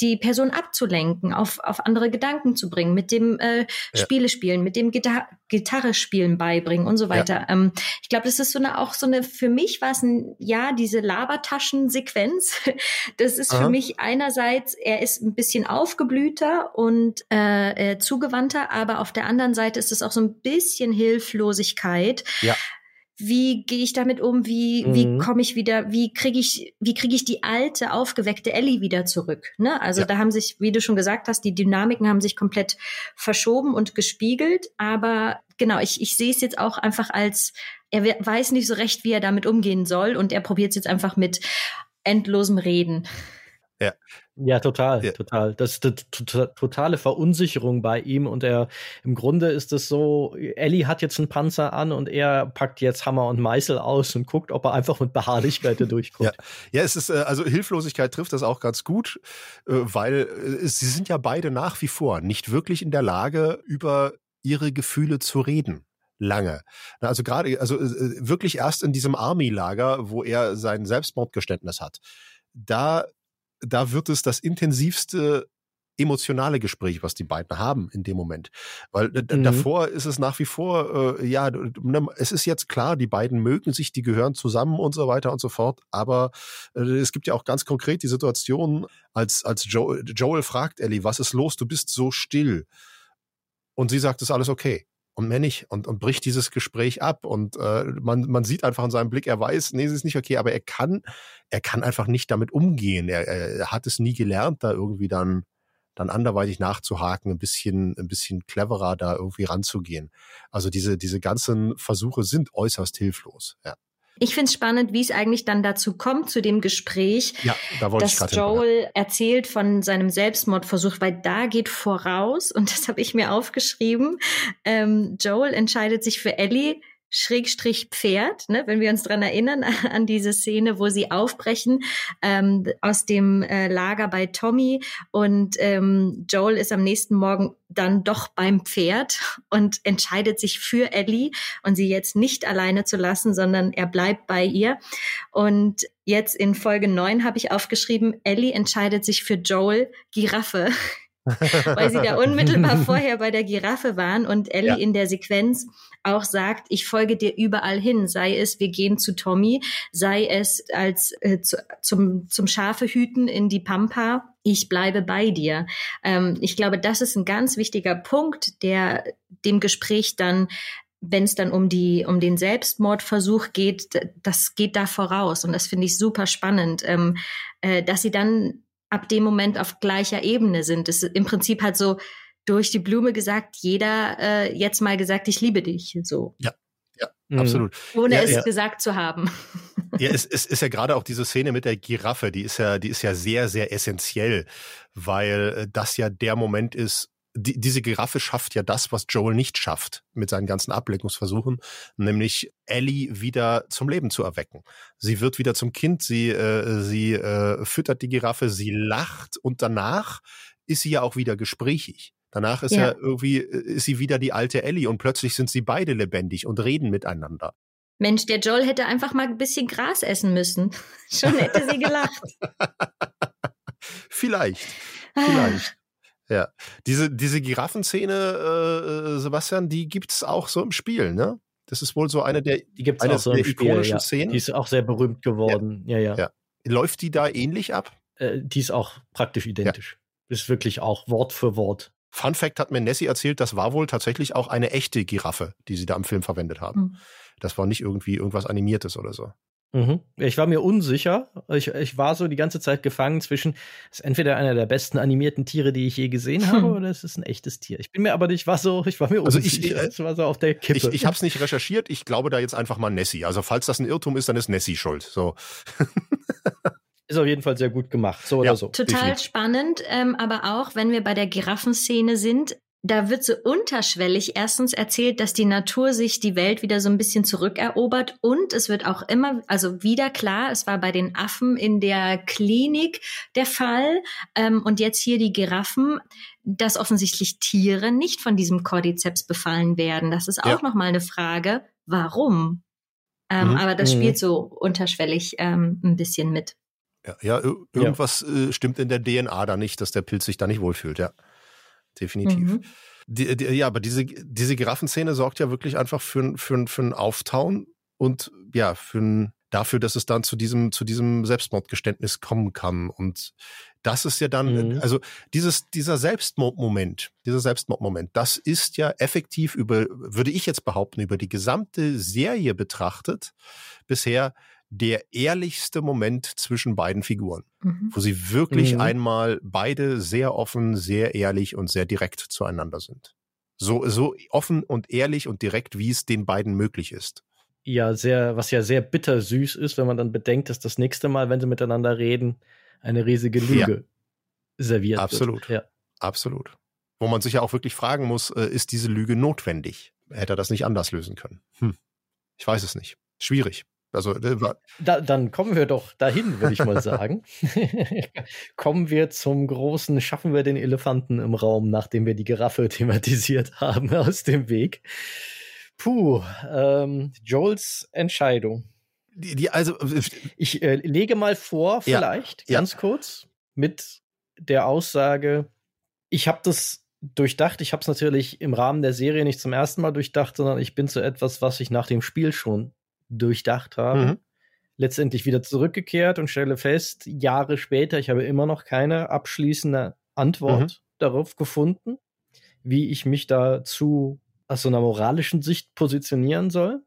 die Person abzulenken, auf, auf andere Gedanken zu bringen, mit dem äh, Spiele spielen, mit dem Gitar Gitarre spielen beibringen und so weiter. Ja. Ähm, ich glaube, das ist so eine auch so eine, für mich war es ein, ja, diese Labertaschen-Sequenz. Das ist Aha. für mich einerseits, er ist ein bisschen aufgeblühter und äh, äh, zugewandter, aber auf der anderen Seite ist es auch so ein bisschen Hilflosigkeit. Ja wie gehe ich damit um, wie, mhm. wie komme ich wieder, wie kriege ich, wie kriege ich die alte, aufgeweckte Ellie wieder zurück. Ne? Also ja. da haben sich, wie du schon gesagt hast, die Dynamiken haben sich komplett verschoben und gespiegelt. Aber genau, ich, ich sehe es jetzt auch einfach als, er weiß nicht so recht, wie er damit umgehen soll und er probiert es jetzt einfach mit endlosem Reden. Ja. Ja, total, ja. total. Das ist eine totale Verunsicherung bei ihm und er, im Grunde ist es so, Ellie hat jetzt einen Panzer an und er packt jetzt Hammer und Meißel aus und guckt, ob er einfach mit Beharrlichkeit da durchkommt. Ja. ja, es ist, äh, also Hilflosigkeit trifft das auch ganz gut, äh, weil äh, sie sind ja beide nach wie vor nicht wirklich in der Lage, über ihre Gefühle zu reden lange. Also gerade, also wirklich erst in diesem Army-Lager, wo er sein Selbstmordgeständnis hat. Da da wird es das intensivste emotionale Gespräch, was die beiden haben in dem Moment. Weil mhm. davor ist es nach wie vor, äh, ja, ne, es ist jetzt klar, die beiden mögen sich, die gehören zusammen und so weiter und so fort. Aber äh, es gibt ja auch ganz konkret die Situation, als, als Joel, Joel fragt Ellie, was ist los? Du bist so still. Und sie sagt, es ist alles okay und mehr nicht und, und bricht dieses Gespräch ab. Und äh, man, man sieht einfach in seinem Blick, er weiß, nee, es ist nicht okay, aber er kann, er kann einfach nicht damit umgehen. Er, er hat es nie gelernt, da irgendwie dann, dann anderweitig nachzuhaken, ein bisschen, ein bisschen cleverer da irgendwie ranzugehen. Also diese, diese ganzen Versuche sind äußerst hilflos. Ja. Ich finde es spannend, wie es eigentlich dann dazu kommt, zu dem Gespräch, ja, da dass Joel hin, erzählt von seinem Selbstmordversuch, weil da geht voraus, und das habe ich mir aufgeschrieben, ähm, Joel entscheidet sich für Ellie, Schrägstrich Pferd, ne, wenn wir uns dran erinnern an diese Szene, wo sie aufbrechen ähm, aus dem äh, Lager bei Tommy und ähm, Joel ist am nächsten Morgen dann doch beim Pferd und entscheidet sich für Ellie und sie jetzt nicht alleine zu lassen, sondern er bleibt bei ihr. Und jetzt in Folge 9 habe ich aufgeschrieben, Ellie entscheidet sich für Joel Giraffe. weil sie da unmittelbar vorher bei der Giraffe waren und Ellie ja. in der Sequenz auch sagt, ich folge dir überall hin, sei es, wir gehen zu Tommy, sei es als äh, zu, zum, zum Schafe hüten in die Pampa, ich bleibe bei dir. Ähm, ich glaube, das ist ein ganz wichtiger Punkt, der dem Gespräch dann wenn es dann um die um den Selbstmordversuch geht, das geht da voraus und das finde ich super spannend, ähm, äh, dass sie dann ab dem Moment auf gleicher Ebene sind. Es ist im Prinzip halt so durch die Blume gesagt, jeder äh, jetzt mal gesagt, ich liebe dich. So. Ja. Ja, mhm. absolut. Ohne ja, es ja. gesagt zu haben. Ja, es, es ist ja gerade auch diese Szene mit der Giraffe, die ist ja, die ist ja sehr, sehr essentiell, weil äh, das ja der Moment ist, die, diese Giraffe schafft ja das, was Joel nicht schafft mit seinen ganzen Ablenkungsversuchen, nämlich Ellie wieder zum Leben zu erwecken. Sie wird wieder zum Kind, sie, äh, sie äh, füttert die Giraffe, sie lacht und danach ist sie ja auch wieder gesprächig. Danach ist ja. ja irgendwie, äh, ist sie wieder die alte Ellie und plötzlich sind sie beide lebendig und reden miteinander. Mensch, der Joel hätte einfach mal ein bisschen Gras essen müssen. Schon hätte sie gelacht. vielleicht. Ah. Vielleicht. Ja, diese, diese Giraffenszene, äh, äh, Sebastian, die gibt's auch so im Spiel, ne? Das ist wohl so eine der, die gibt's eine auch so der im ikonischen Spiel, ja. Szenen. Die ist auch sehr berühmt geworden. Ja, ja. ja. ja. Läuft die da ähnlich ab? Äh, die ist auch praktisch identisch. Ja. Ist wirklich auch Wort für Wort. Fun Fact hat mir Nessie erzählt, das war wohl tatsächlich auch eine echte Giraffe, die sie da im Film verwendet haben. Mhm. Das war nicht irgendwie irgendwas Animiertes oder so. Mhm. Ich war mir unsicher. Ich, ich war so die ganze Zeit gefangen zwischen, es ist entweder einer der besten animierten Tiere, die ich je gesehen habe, hm. oder es ist ein echtes Tier. Ich bin mir aber nicht, war so, ich war mir also unsicher. Also ich, ich, war so auf der Kippe. Ich, ich habe es nicht recherchiert. Ich glaube da jetzt einfach mal Nessie. Also falls das ein Irrtum ist, dann ist Nessie schuld. So. ist auf jeden Fall sehr gut gemacht, so ja, oder so. Total spannend, ähm, aber auch, wenn wir bei der Giraffenszene sind, da wird so unterschwellig erstens erzählt, dass die Natur sich die Welt wieder so ein bisschen zurückerobert und es wird auch immer, also wieder klar, es war bei den Affen in der Klinik der Fall ähm, und jetzt hier die Giraffen, dass offensichtlich Tiere nicht von diesem Cordyceps befallen werden. Das ist auch ja. nochmal eine Frage, warum? Ähm, mhm. Aber das spielt mhm. so unterschwellig ähm, ein bisschen mit. Ja, ja irgendwas ja. Äh, stimmt in der DNA da nicht, dass der Pilz sich da nicht wohlfühlt, ja definitiv. Mhm. Die, die, ja, aber diese, diese Giraffenszene sorgt ja wirklich einfach für, für, für ein Auftauen und ja, für ein, dafür, dass es dann zu diesem, zu diesem Selbstmordgeständnis kommen kann. Und das ist ja dann, mhm. also dieses, dieser Selbstmordmoment, dieser Selbstmordmoment, das ist ja effektiv über, würde ich jetzt behaupten, über die gesamte Serie betrachtet, bisher der ehrlichste Moment zwischen beiden Figuren, mhm. wo sie wirklich mhm. einmal beide sehr offen, sehr ehrlich und sehr direkt zueinander sind. So, so offen und ehrlich und direkt, wie es den beiden möglich ist. Ja, sehr, was ja sehr bittersüß ist, wenn man dann bedenkt, dass das nächste Mal, wenn sie miteinander reden, eine riesige Lüge ja. serviert Absolut. wird. Ja. Absolut. Wo man sich ja auch wirklich fragen muss, äh, ist diese Lüge notwendig? Hätte er das nicht anders lösen können? Hm. Ich weiß es nicht. Schwierig. Also, da, dann kommen wir doch dahin, würde ich mal sagen. kommen wir zum großen, schaffen wir den Elefanten im Raum, nachdem wir die Giraffe thematisiert haben, aus dem Weg. Puh, ähm, Joels Entscheidung. Die, die also, äh, ich äh, lege mal vor, vielleicht, ja, ganz ja. kurz, mit der Aussage, ich habe das durchdacht. Ich habe es natürlich im Rahmen der Serie nicht zum ersten Mal durchdacht, sondern ich bin zu etwas, was ich nach dem Spiel schon durchdacht habe. Mhm. Letztendlich wieder zurückgekehrt und stelle fest, Jahre später, ich habe immer noch keine abschließende Antwort mhm. darauf gefunden, wie ich mich dazu aus so einer moralischen Sicht positionieren soll.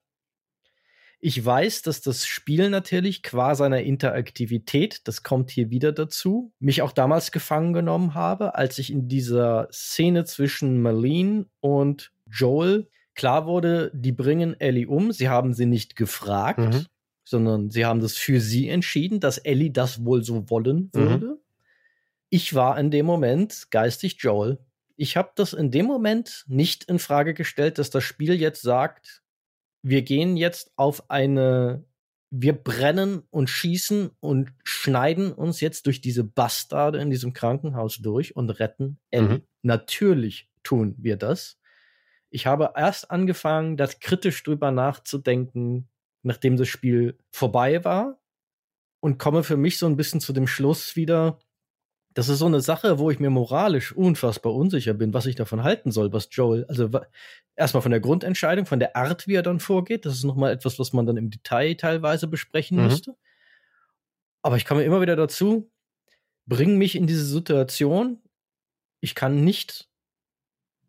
Ich weiß, dass das Spiel natürlich qua seiner Interaktivität, das kommt hier wieder dazu, mich auch damals gefangen genommen habe, als ich in dieser Szene zwischen Marlene und Joel Klar wurde, die bringen Ellie um. Sie haben sie nicht gefragt, mhm. sondern sie haben das für sie entschieden, dass Ellie das wohl so wollen mhm. würde. Mhm. Ich war in dem Moment geistig Joel. Ich habe das in dem Moment nicht in Frage gestellt, dass das Spiel jetzt sagt, wir gehen jetzt auf eine wir brennen und schießen und schneiden uns jetzt durch diese Bastarde in diesem Krankenhaus durch und retten Ellie. Mhm. Natürlich tun wir das. Ich habe erst angefangen, das kritisch drüber nachzudenken, nachdem das Spiel vorbei war und komme für mich so ein bisschen zu dem Schluss wieder, das ist so eine Sache, wo ich mir moralisch unfassbar unsicher bin, was ich davon halten soll, was Joel, also erstmal von der Grundentscheidung, von der Art, wie er dann vorgeht, das ist nochmal etwas, was man dann im Detail teilweise besprechen mhm. müsste. Aber ich komme immer wieder dazu, bring mich in diese Situation, ich kann nicht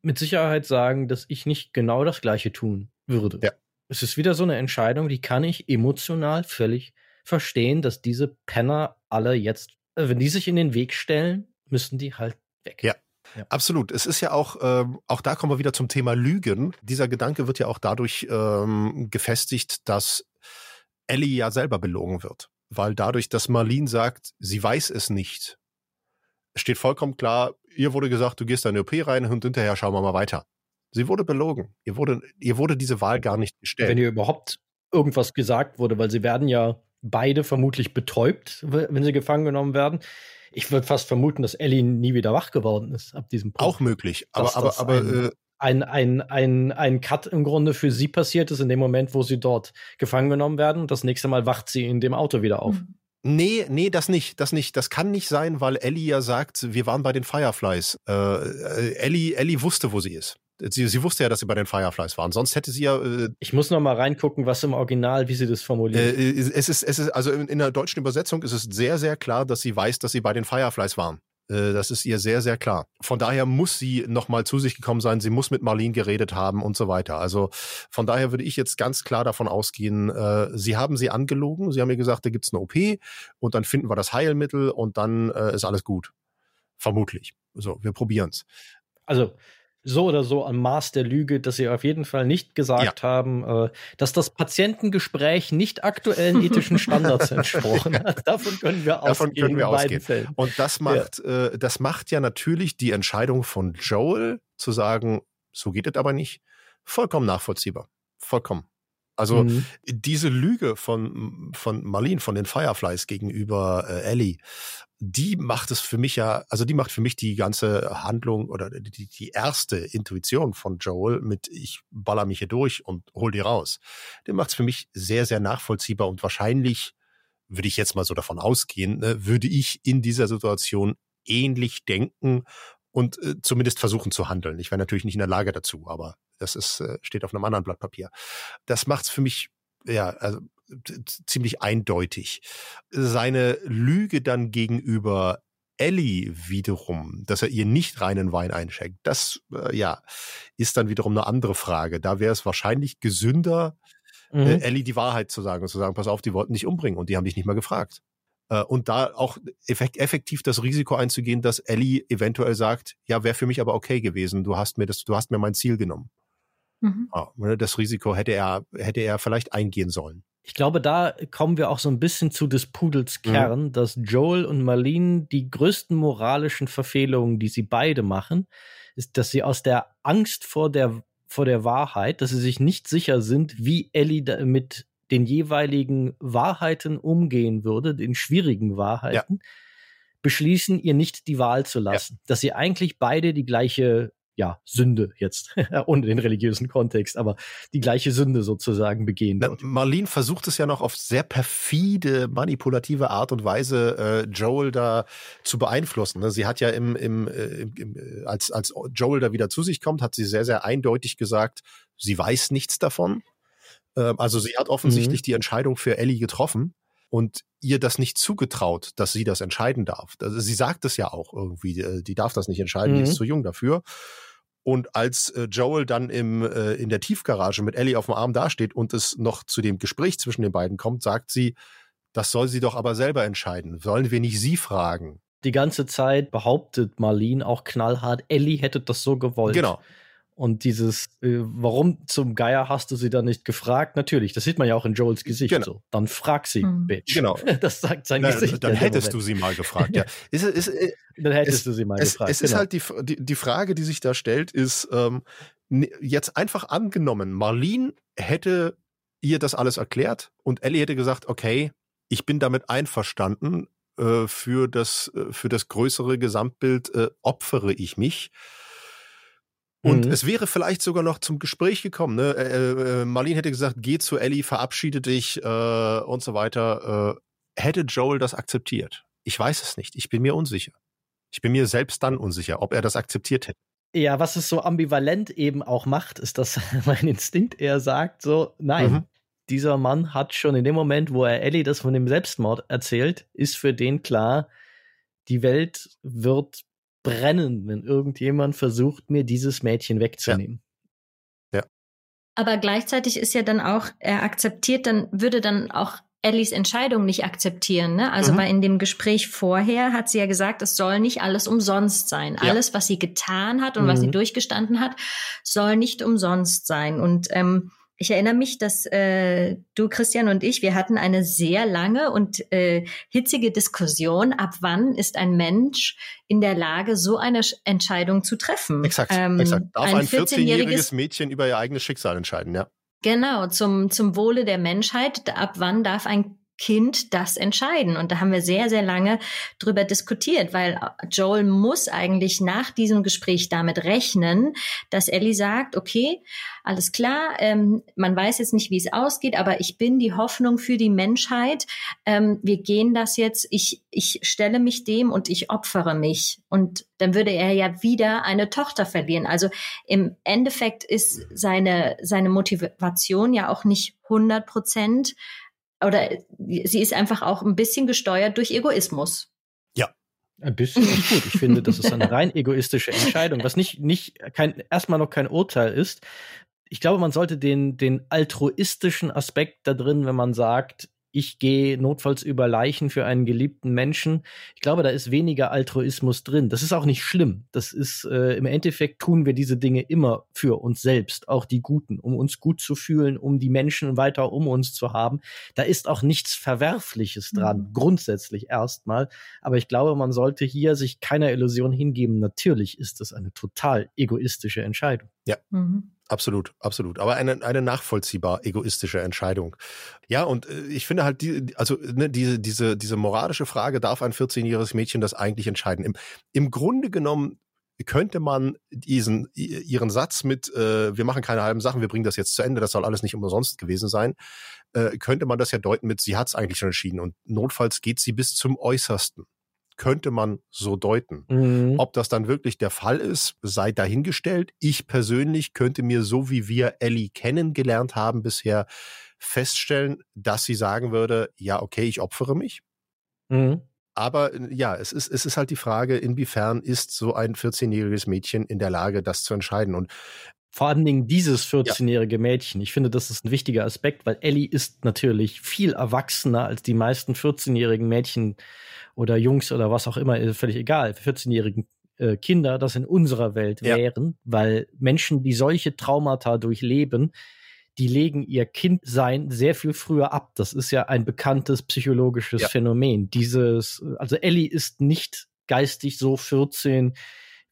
mit Sicherheit sagen, dass ich nicht genau das Gleiche tun würde. Ja. Es ist wieder so eine Entscheidung, die kann ich emotional völlig verstehen, dass diese Penner alle jetzt, äh, wenn die sich in den Weg stellen, müssen die halt weg. Ja. Ja. Absolut. Es ist ja auch, ähm, auch da kommen wir wieder zum Thema Lügen. Dieser Gedanke wird ja auch dadurch ähm, gefestigt, dass Ellie ja selber belogen wird. Weil dadurch, dass Marlene sagt, sie weiß es nicht, steht vollkommen klar, ihr wurde gesagt, du gehst da in eine OP rein und hinterher schauen wir mal weiter. Sie wurde belogen. Ihr wurde, ihr wurde diese Wahl gar nicht gestellt. Wenn ihr überhaupt irgendwas gesagt wurde, weil sie werden ja beide vermutlich betäubt, wenn sie gefangen genommen werden. Ich würde fast vermuten, dass Ellie nie wieder wach geworden ist ab diesem Punkt. Auch möglich. Aber, aber, aber, ein, äh, ein, ein, ein, ein Cut im Grunde für sie passiert ist in dem Moment, wo sie dort gefangen genommen werden. Und das nächste Mal wacht sie in dem Auto wieder auf. Mhm. Nee, nee, das nicht, das nicht. Das kann nicht sein, weil Ellie ja sagt, wir waren bei den Fireflies. Äh, äh, Ellie, Ellie wusste, wo sie ist. Sie, sie wusste ja, dass sie bei den Fireflies waren. Sonst hätte sie ja. Äh, ich muss noch mal reingucken, was im Original, wie sie das formuliert. Äh, es ist, es ist, also in, in der deutschen Übersetzung ist es sehr, sehr klar, dass sie weiß, dass sie bei den Fireflies waren. Äh, das ist ihr sehr, sehr klar. Von daher muss sie nochmal zu sich gekommen sein, sie muss mit Marlene geredet haben und so weiter. Also von daher würde ich jetzt ganz klar davon ausgehen, äh, sie haben sie angelogen, sie haben ihr gesagt, da gibt's eine OP und dann finden wir das Heilmittel und dann äh, ist alles gut. Vermutlich. So, wir probieren's. Also so oder so am Maß der Lüge, dass sie auf jeden Fall nicht gesagt ja. haben, äh, dass das Patientengespräch nicht aktuellen ethischen Standards entsprochen hat. Davon können wir Davon ausgehen. Können wir ausgehen. Und das macht, ja. äh, das macht ja natürlich die Entscheidung von Joel zu sagen, so geht es aber nicht, vollkommen nachvollziehbar. Vollkommen. Also mhm. diese Lüge von, von Marlene, von den Fireflies gegenüber äh, Ellie, die macht es für mich ja, also die macht für mich die ganze Handlung oder die, die erste Intuition von Joel mit ich baller mich hier durch und hol die raus. Die macht es für mich sehr, sehr nachvollziehbar und wahrscheinlich würde ich jetzt mal so davon ausgehen, ne, würde ich in dieser Situation ähnlich denken und äh, zumindest versuchen zu handeln. Ich wäre natürlich nicht in der Lage dazu, aber das ist, äh, steht auf einem anderen Blatt Papier. Das macht es für mich ja, also ziemlich eindeutig. Seine Lüge dann gegenüber Ellie wiederum, dass er ihr nicht reinen Wein einschenkt, das äh, ja ist dann wiederum eine andere Frage. Da wäre es wahrscheinlich gesünder, äh, mhm. äh, Ellie die Wahrheit zu sagen und zu sagen, pass auf, die wollten dich umbringen und die haben dich nicht mal gefragt. Äh, und da auch effektiv das Risiko einzugehen, dass Ellie eventuell sagt, ja, wäre für mich aber okay gewesen, du hast mir das, du hast mir mein Ziel genommen. Mhm. Ja, das Risiko hätte er, hätte er vielleicht eingehen sollen. Ich glaube, da kommen wir auch so ein bisschen zu des Pudels mhm. Kern, mhm. dass Joel und Marlene die größten moralischen Verfehlungen, die sie beide machen, ist, dass sie aus der Angst vor der, vor der Wahrheit, dass sie sich nicht sicher sind, wie Ellie mit den jeweiligen Wahrheiten umgehen würde, den schwierigen Wahrheiten, ja. beschließen, ihr nicht die Wahl zu lassen. Ja. Dass sie eigentlich beide die gleiche ja, Sünde jetzt, ohne den religiösen Kontext, aber die gleiche Sünde sozusagen begehen. Na, Marlene versucht es ja noch auf sehr perfide, manipulative Art und Weise, äh, Joel da zu beeinflussen. Ne? Sie hat ja im, im, äh, im, äh, als, als Joel da wieder zu sich kommt, hat sie sehr, sehr eindeutig gesagt, sie weiß nichts davon. Äh, also sie hat offensichtlich mhm. die Entscheidung für Ellie getroffen und ihr das nicht zugetraut, dass sie das entscheiden darf. Also sie sagt es ja auch irgendwie, äh, die darf das nicht entscheiden, mhm. die ist mhm. zu jung dafür. Und als äh, Joel dann im, äh, in der Tiefgarage mit Ellie auf dem Arm dasteht und es noch zu dem Gespräch zwischen den beiden kommt, sagt sie, das soll sie doch aber selber entscheiden. Sollen wir nicht sie fragen? Die ganze Zeit behauptet Marlene auch knallhart, Ellie hätte das so gewollt. Genau. Und dieses, äh, warum zum Geier hast du sie dann nicht gefragt? Natürlich, das sieht man ja auch in Joels Gesicht genau. so. Dann frag sie, mhm. Bitch. Genau. Das sagt sein Na, Gesicht. Dann hättest du sie mal gefragt, ja. ist, ist, ist, dann hättest es, du sie mal es, gefragt. Es ist genau. halt die, die, die Frage, die sich da stellt, ist ähm, jetzt einfach angenommen, Marlene hätte ihr das alles erklärt und Ellie hätte gesagt, okay, ich bin damit einverstanden, äh, für, das, äh, für das größere Gesamtbild äh, opfere ich mich. Und mhm. es wäre vielleicht sogar noch zum Gespräch gekommen. Ne? Äh, äh, Marlene hätte gesagt, geh zu Ellie, verabschiede dich äh, und so weiter. Äh, hätte Joel das akzeptiert? Ich weiß es nicht. Ich bin mir unsicher. Ich bin mir selbst dann unsicher, ob er das akzeptiert hätte. Ja, was es so ambivalent eben auch macht, ist, dass mein Instinkt eher sagt, so, nein, mhm. dieser Mann hat schon in dem Moment, wo er Ellie das von dem Selbstmord erzählt, ist für den klar, die Welt wird brennen, wenn irgendjemand versucht, mir dieses Mädchen wegzunehmen. Ja. ja. Aber gleichzeitig ist ja dann auch, er akzeptiert, dann würde dann auch Ellies Entscheidung nicht akzeptieren. Ne? Also mhm. bei in dem Gespräch vorher hat sie ja gesagt, es soll nicht alles umsonst sein. Ja. Alles, was sie getan hat und mhm. was sie mhm. durchgestanden hat, soll nicht umsonst sein. Und ähm, ich erinnere mich, dass äh, du, Christian und ich, wir hatten eine sehr lange und äh, hitzige Diskussion, ab wann ist ein Mensch in der Lage, so eine Entscheidung zu treffen. Exakt, ähm, exakt. Darf ein, ein 14-jähriges Mädchen über ihr eigenes Schicksal entscheiden, ja. Genau, zum, zum Wohle der Menschheit. Ab wann darf ein Kind das entscheiden. Und da haben wir sehr, sehr lange drüber diskutiert, weil Joel muss eigentlich nach diesem Gespräch damit rechnen, dass Ellie sagt, okay, alles klar, ähm, man weiß jetzt nicht, wie es ausgeht, aber ich bin die Hoffnung für die Menschheit. Ähm, wir gehen das jetzt, ich, ich stelle mich dem und ich opfere mich. Und dann würde er ja wieder eine Tochter verlieren. Also im Endeffekt ist seine, seine Motivation ja auch nicht 100 Prozent oder sie ist einfach auch ein bisschen gesteuert durch Egoismus. Ja. Ein bisschen ist gut. Ich finde, das ist eine rein egoistische Entscheidung, was nicht, nicht kein, erstmal noch kein Urteil ist. Ich glaube, man sollte den, den altruistischen Aspekt da drin, wenn man sagt, ich gehe notfalls über Leichen für einen geliebten Menschen. Ich glaube, da ist weniger Altruismus drin. Das ist auch nicht schlimm. Das ist äh, im Endeffekt tun wir diese Dinge immer für uns selbst, auch die Guten, um uns gut zu fühlen, um die Menschen weiter um uns zu haben. Da ist auch nichts Verwerfliches dran, mhm. grundsätzlich erstmal. Aber ich glaube, man sollte hier sich keiner Illusion hingeben. Natürlich ist das eine total egoistische Entscheidung. Ja. Mhm. Absolut, absolut. Aber eine, eine nachvollziehbar egoistische Entscheidung. Ja, und äh, ich finde halt, die, also ne, diese, diese, diese moralische Frage, darf ein 14-jähriges Mädchen das eigentlich entscheiden? Im, Im Grunde genommen könnte man diesen ihren Satz mit äh, wir machen keine halben Sachen, wir bringen das jetzt zu Ende, das soll alles nicht umsonst gewesen sein, äh, könnte man das ja deuten mit sie hat es eigentlich schon entschieden und notfalls geht sie bis zum Äußersten könnte man so deuten. Mhm. Ob das dann wirklich der Fall ist, sei dahingestellt. Ich persönlich könnte mir, so wie wir Ellie kennengelernt haben bisher, feststellen, dass sie sagen würde, ja, okay, ich opfere mich. Mhm. Aber ja, es ist, es ist halt die Frage, inwiefern ist so ein 14-jähriges Mädchen in der Lage, das zu entscheiden. Und vor allen Dingen dieses 14-jährige Mädchen. Ich finde, das ist ein wichtiger Aspekt, weil Ellie ist natürlich viel erwachsener als die meisten 14-jährigen Mädchen oder Jungs oder was auch immer, völlig egal, 14-jährigen äh, Kinder, das in unserer Welt ja. wären, weil Menschen, die solche Traumata durchleben, die legen ihr Kindsein sehr viel früher ab. Das ist ja ein bekanntes psychologisches ja. Phänomen. Dieses, also Ellie ist nicht geistig so 14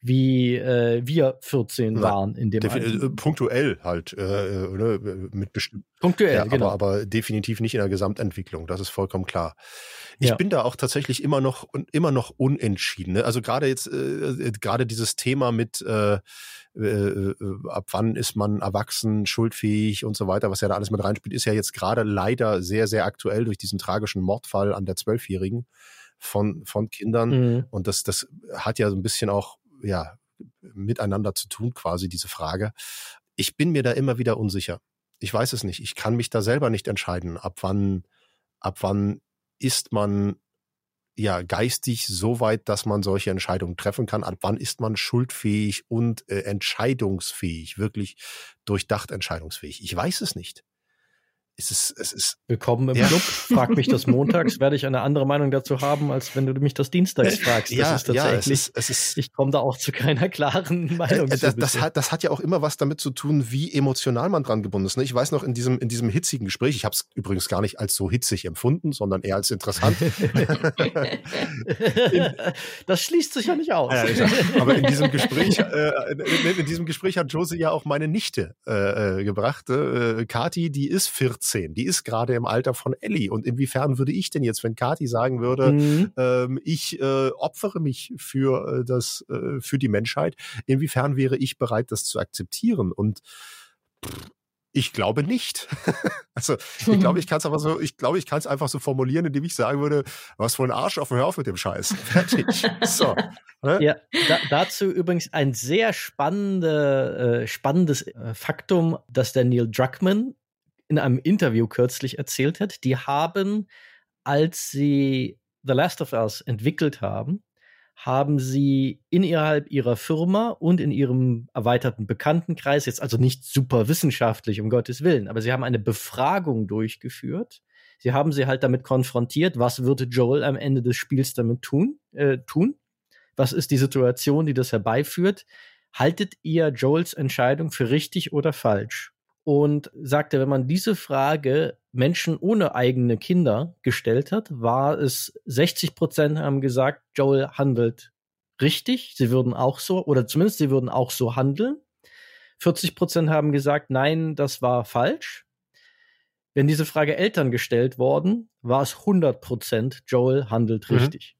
wie äh, wir 14 waren in dem Alter. Äh, punktuell halt, äh, oder? Mit bestimmt. Punktuell, ja, genau. Aber, aber definitiv nicht in der Gesamtentwicklung, das ist vollkommen klar. Ich ja. bin da auch tatsächlich immer noch immer noch unentschieden. Ne? Also gerade jetzt, äh, gerade dieses Thema mit äh, äh, äh, ab wann ist man erwachsen, schuldfähig und so weiter, was ja da alles mit reinspielt, ist ja jetzt gerade leider sehr, sehr aktuell durch diesen tragischen Mordfall an der Zwölfjährigen von, von Kindern. Mhm. Und das, das hat ja so ein bisschen auch ja, miteinander zu tun, quasi diese Frage. Ich bin mir da immer wieder unsicher. Ich weiß es nicht. Ich kann mich da selber nicht entscheiden, ab wann, ab wann ist man ja geistig so weit, dass man solche Entscheidungen treffen kann. Ab wann ist man schuldfähig und äh, entscheidungsfähig, wirklich durchdacht entscheidungsfähig? Ich weiß es nicht es ist, es ist. Willkommen im ja. Club. Frag mich das montags, werde ich eine andere Meinung dazu haben, als wenn du mich das dienstags fragst. Das ja, ist tatsächlich. Ja, es ist, es ist, ich komme da auch zu keiner klaren äh, Meinung. Äh, das, das, hat, das hat ja auch immer was damit zu tun, wie emotional man dran gebunden ist. Ne? Ich weiß noch in diesem, in diesem hitzigen Gespräch, ich habe es übrigens gar nicht als so hitzig empfunden, sondern eher als interessant. das schließt sich ja nicht aus. Ja, aber in diesem Gespräch, äh, in, in, diesem Gespräch hat Josie ja auch meine Nichte äh, äh gebracht. Äh, Kati, die ist 14 14. Die ist gerade im Alter von Ellie. Und inwiefern würde ich denn jetzt, wenn Kati sagen würde, mhm. ähm, ich äh, opfere mich für äh, das, äh, für die Menschheit, inwiefern wäre ich bereit, das zu akzeptieren? Und pff, ich glaube nicht. also ich glaube, ich kann es aber so, ich glaube, ich kann es einfach so formulieren, indem ich sagen würde, was für ein Arsch auf, hör auf mit dem Scheiß. Fertig. so. Ne? Ja, da, dazu übrigens ein sehr spannende, äh, spannendes äh, Faktum, dass der Neil Druckmann in einem Interview kürzlich erzählt hat, die haben, als sie The Last of Us entwickelt haben, haben sie innerhalb ihrer Firma und in ihrem erweiterten Bekanntenkreis, jetzt also nicht super wissenschaftlich, um Gottes Willen, aber sie haben eine Befragung durchgeführt. Sie haben sie halt damit konfrontiert, was würde Joel am Ende des Spiels damit tun, äh, tun? Was ist die Situation, die das herbeiführt? Haltet ihr Joels Entscheidung für richtig oder falsch? Und sagte, wenn man diese Frage Menschen ohne eigene Kinder gestellt hat, war es 60 Prozent haben gesagt, Joel handelt richtig. Sie würden auch so, oder zumindest sie würden auch so handeln. 40 Prozent haben gesagt, nein, das war falsch. Wenn diese Frage Eltern gestellt worden, war es 100 Prozent, Joel handelt mhm. richtig.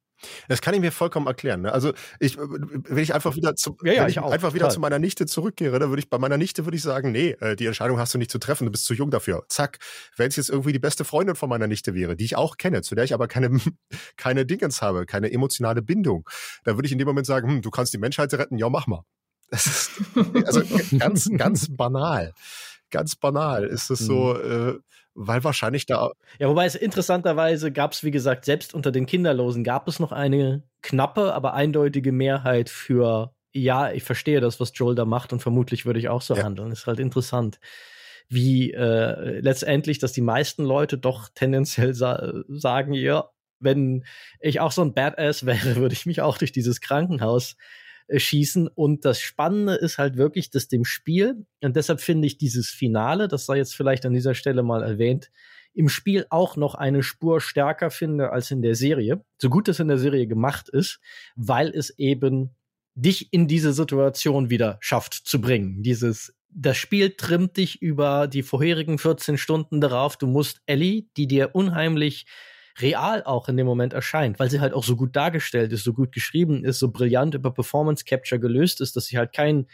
Das kann ich mir vollkommen erklären. Ne? Also ich, wenn ich einfach wieder zu, ja, ja, ich ich einfach wieder zu meiner Nichte zurückkehre, dann würde ich bei meiner Nichte würde ich sagen, nee, äh, die Entscheidung hast du nicht zu treffen, du bist zu jung dafür. Zack. Wenn es jetzt irgendwie die beste Freundin von meiner Nichte wäre, die ich auch kenne, zu der ich aber keine keine Dingens habe, keine emotionale Bindung, dann würde ich in dem Moment sagen, hm, du kannst die Menschheit retten, ja mach mal. Das ist also ganz ganz banal, ganz banal ist es so. Mhm. Äh, weil wahrscheinlich da. Ja, wobei es interessanterweise gab es, wie gesagt, selbst unter den Kinderlosen gab es noch eine knappe, aber eindeutige Mehrheit für ja, ich verstehe das, was Joel da macht und vermutlich würde ich auch so ja. handeln. Ist halt interessant. wie äh, letztendlich, dass die meisten Leute doch tendenziell sa sagen, ja, wenn ich auch so ein Badass wäre, würde ich mich auch durch dieses Krankenhaus äh, schießen. Und das Spannende ist halt wirklich, dass dem Spiel, und deshalb finde ich dieses Finale, das sei jetzt vielleicht an dieser Stelle mal erwähnt, im Spiel auch noch eine Spur stärker finde als in der Serie, so gut es in der Serie gemacht ist, weil es eben dich in diese Situation wieder schafft zu bringen. Dieses, das Spiel trimmt dich über die vorherigen 14 Stunden darauf, du musst Ellie, die dir unheimlich real auch in dem Moment erscheint, weil sie halt auch so gut dargestellt ist, so gut geschrieben ist, so brillant über Performance Capture gelöst ist, dass sie halt kein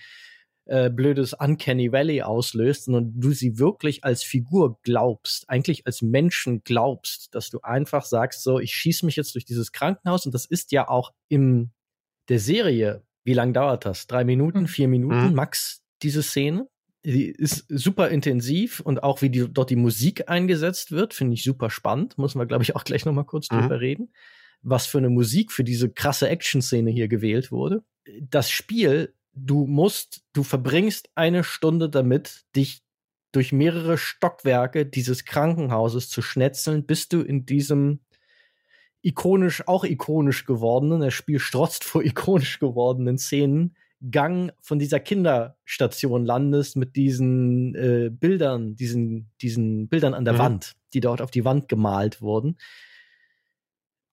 äh, blödes Uncanny Valley auslöst, sondern du sie wirklich als Figur glaubst, eigentlich als Menschen glaubst, dass du einfach sagst, so, ich schieße mich jetzt durch dieses Krankenhaus und das ist ja auch in der Serie, wie lang dauert das? Drei Minuten, hm. vier Minuten mhm. max, diese Szene? Die ist super intensiv und auch wie die, dort die Musik eingesetzt wird, finde ich super spannend. Muss man, glaube ich, auch gleich noch mal kurz mhm. drüber reden. Was für eine Musik für diese krasse Action-Szene hier gewählt wurde. Das Spiel, du musst, du verbringst eine Stunde damit, dich durch mehrere Stockwerke dieses Krankenhauses zu schnetzeln, bis du in diesem ikonisch, auch ikonisch gewordenen, das Spiel strotzt vor ikonisch gewordenen Szenen, Gang von dieser Kinderstation landest mit diesen äh, Bildern, diesen, diesen Bildern an der mhm. Wand, die dort auf die Wand gemalt wurden.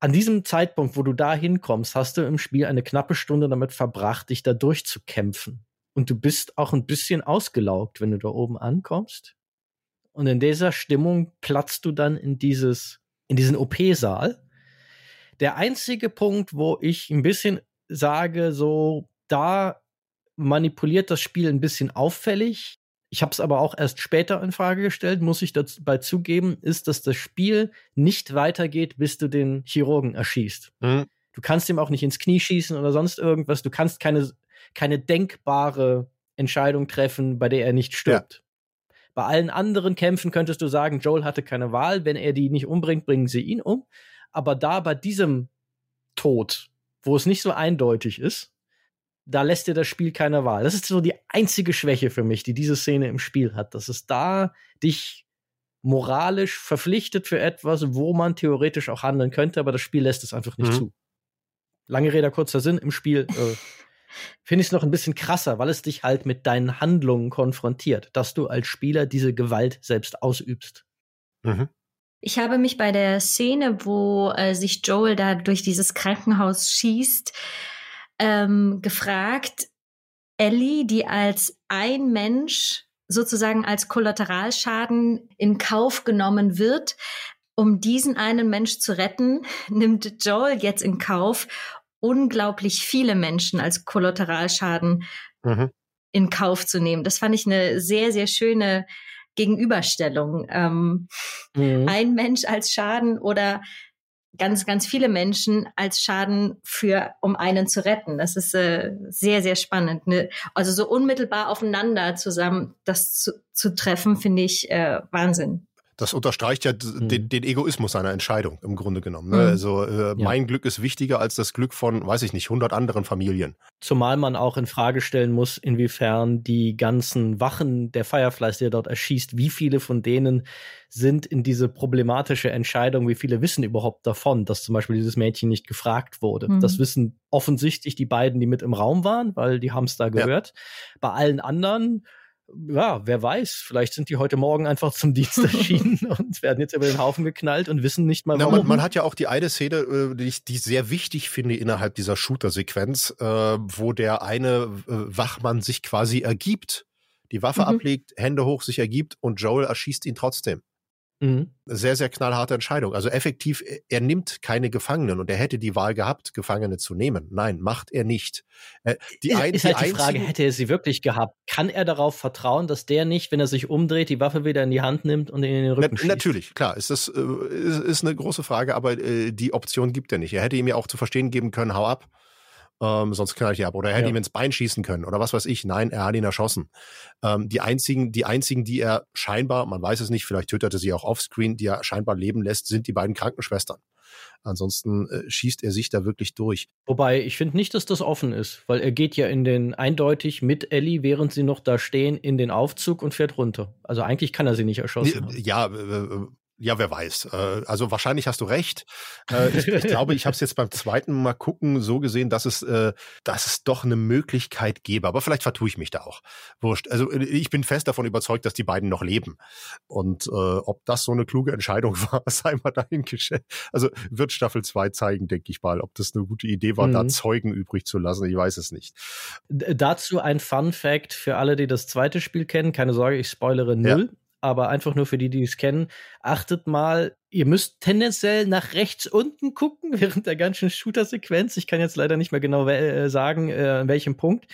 An diesem Zeitpunkt, wo du da hinkommst, hast du im Spiel eine knappe Stunde damit verbracht, dich da durchzukämpfen. Und du bist auch ein bisschen ausgelaugt, wenn du da oben ankommst. Und in dieser Stimmung platzt du dann in dieses, in diesen OP-Saal. Der einzige Punkt, wo ich ein bisschen sage, so, da manipuliert das Spiel ein bisschen auffällig. Ich habe es aber auch erst später in Frage gestellt, muss ich dabei zugeben, ist, dass das Spiel nicht weitergeht, bis du den Chirurgen erschießt. Mhm. Du kannst ihm auch nicht ins Knie schießen oder sonst irgendwas. Du kannst keine, keine denkbare Entscheidung treffen, bei der er nicht stirbt. Ja. Bei allen anderen Kämpfen könntest du sagen, Joel hatte keine Wahl. Wenn er die nicht umbringt, bringen sie ihn um. Aber da bei diesem Tod, wo es nicht so eindeutig ist, da lässt dir das Spiel keine Wahl. Das ist so die einzige Schwäche für mich, die diese Szene im Spiel hat, dass es da dich moralisch verpflichtet für etwas, wo man theoretisch auch handeln könnte, aber das Spiel lässt es einfach nicht mhm. zu. Lange Rede, kurzer Sinn, im Spiel äh, finde ich es noch ein bisschen krasser, weil es dich halt mit deinen Handlungen konfrontiert, dass du als Spieler diese Gewalt selbst ausübst. Mhm. Ich habe mich bei der Szene, wo äh, sich Joel da durch dieses Krankenhaus schießt, ähm, gefragt, Ellie, die als ein Mensch sozusagen als Kollateralschaden in Kauf genommen wird, um diesen einen Mensch zu retten, nimmt Joel jetzt in Kauf, unglaublich viele Menschen als Kollateralschaden mhm. in Kauf zu nehmen. Das fand ich eine sehr, sehr schöne Gegenüberstellung. Ähm, mhm. Ein Mensch als Schaden oder ganz, ganz viele Menschen als Schaden für, um einen zu retten. Das ist äh, sehr, sehr spannend. Ne? Also so unmittelbar aufeinander zusammen das zu, zu treffen, finde ich äh, Wahnsinn. Das unterstreicht ja mhm. den, den, Egoismus einer Entscheidung im Grunde genommen. Ne? Mhm. Also äh, mein ja. Glück ist wichtiger als das Glück von, weiß ich nicht, 100 anderen Familien. Zumal man auch in Frage stellen muss, inwiefern die ganzen Wachen der Fireflies, die er dort erschießt, wie viele von denen sind in diese problematische Entscheidung, wie viele wissen überhaupt davon, dass zum Beispiel dieses Mädchen nicht gefragt wurde. Mhm. Das wissen offensichtlich die beiden, die mit im Raum waren, weil die haben es da gehört. Ja. Bei allen anderen ja, wer weiß, vielleicht sind die heute Morgen einfach zum Dienst erschienen und werden jetzt über den Haufen geknallt und wissen nicht mal warum. Na, man, man, hat ja auch die eine Szene, äh, die ich die sehr wichtig finde innerhalb dieser Shooter-Sequenz, äh, wo der eine äh, Wachmann sich quasi ergibt, die Waffe mhm. ablegt, Hände hoch sich ergibt und Joel erschießt ihn trotzdem. Mhm. Sehr, sehr knallharte Entscheidung. Also effektiv, er nimmt keine Gefangenen und er hätte die Wahl gehabt, Gefangene zu nehmen. Nein, macht er nicht. Äh, die ist, ein, ist halt die, die Frage, hätte er sie wirklich gehabt? Kann er darauf vertrauen, dass der nicht, wenn er sich umdreht, die Waffe wieder in die Hand nimmt und in den Rücken Na, schießt? Natürlich, klar, ist das äh, ist, ist eine große Frage, aber äh, die Option gibt er nicht. Er hätte ihm ja auch zu verstehen geben können, hau ab Ähm, sonst knall ich ab. Oder er hätte ja. ihm ins Bein schießen können oder was weiß ich. Nein, er hat ihn erschossen. Ähm, die einzigen, die einzigen, die er scheinbar, man weiß es nicht, vielleicht tötete sie auch offscreen, die er scheinbar leben lässt, sind die beiden Krankenschwestern. Ansonsten äh, schießt er sich da wirklich durch. Wobei, ich finde nicht, dass das offen ist, weil er geht ja in den eindeutig mit Ellie, während sie noch da stehen, in den Aufzug und fährt runter. Also eigentlich kann er sie nicht erschossen. haben. Ja, äh, ja, wer weiß. Äh, also wahrscheinlich hast du recht. Äh, ich, ich glaube, ich habe es jetzt beim zweiten Mal gucken so gesehen, dass es, äh, dass es doch eine Möglichkeit gäbe. Aber vielleicht vertue ich mich da auch. Wurscht. Also ich bin fest davon überzeugt, dass die beiden noch leben. Und äh, ob das so eine kluge Entscheidung war, sei mal dahingestellt. Also wird Staffel 2 zeigen, denke ich mal, ob das eine gute Idee war, mhm. da Zeugen übrig zu lassen. Ich weiß es nicht. Dazu ein Fun Fact für alle, die das zweite Spiel kennen. Keine Sorge, ich spoilere null. Ja aber einfach nur für die, die es kennen, achtet mal, ihr müsst tendenziell nach rechts unten gucken während der ganzen Shooter-Sequenz. Ich kann jetzt leider nicht mehr genau äh, sagen, äh, an welchem Punkt.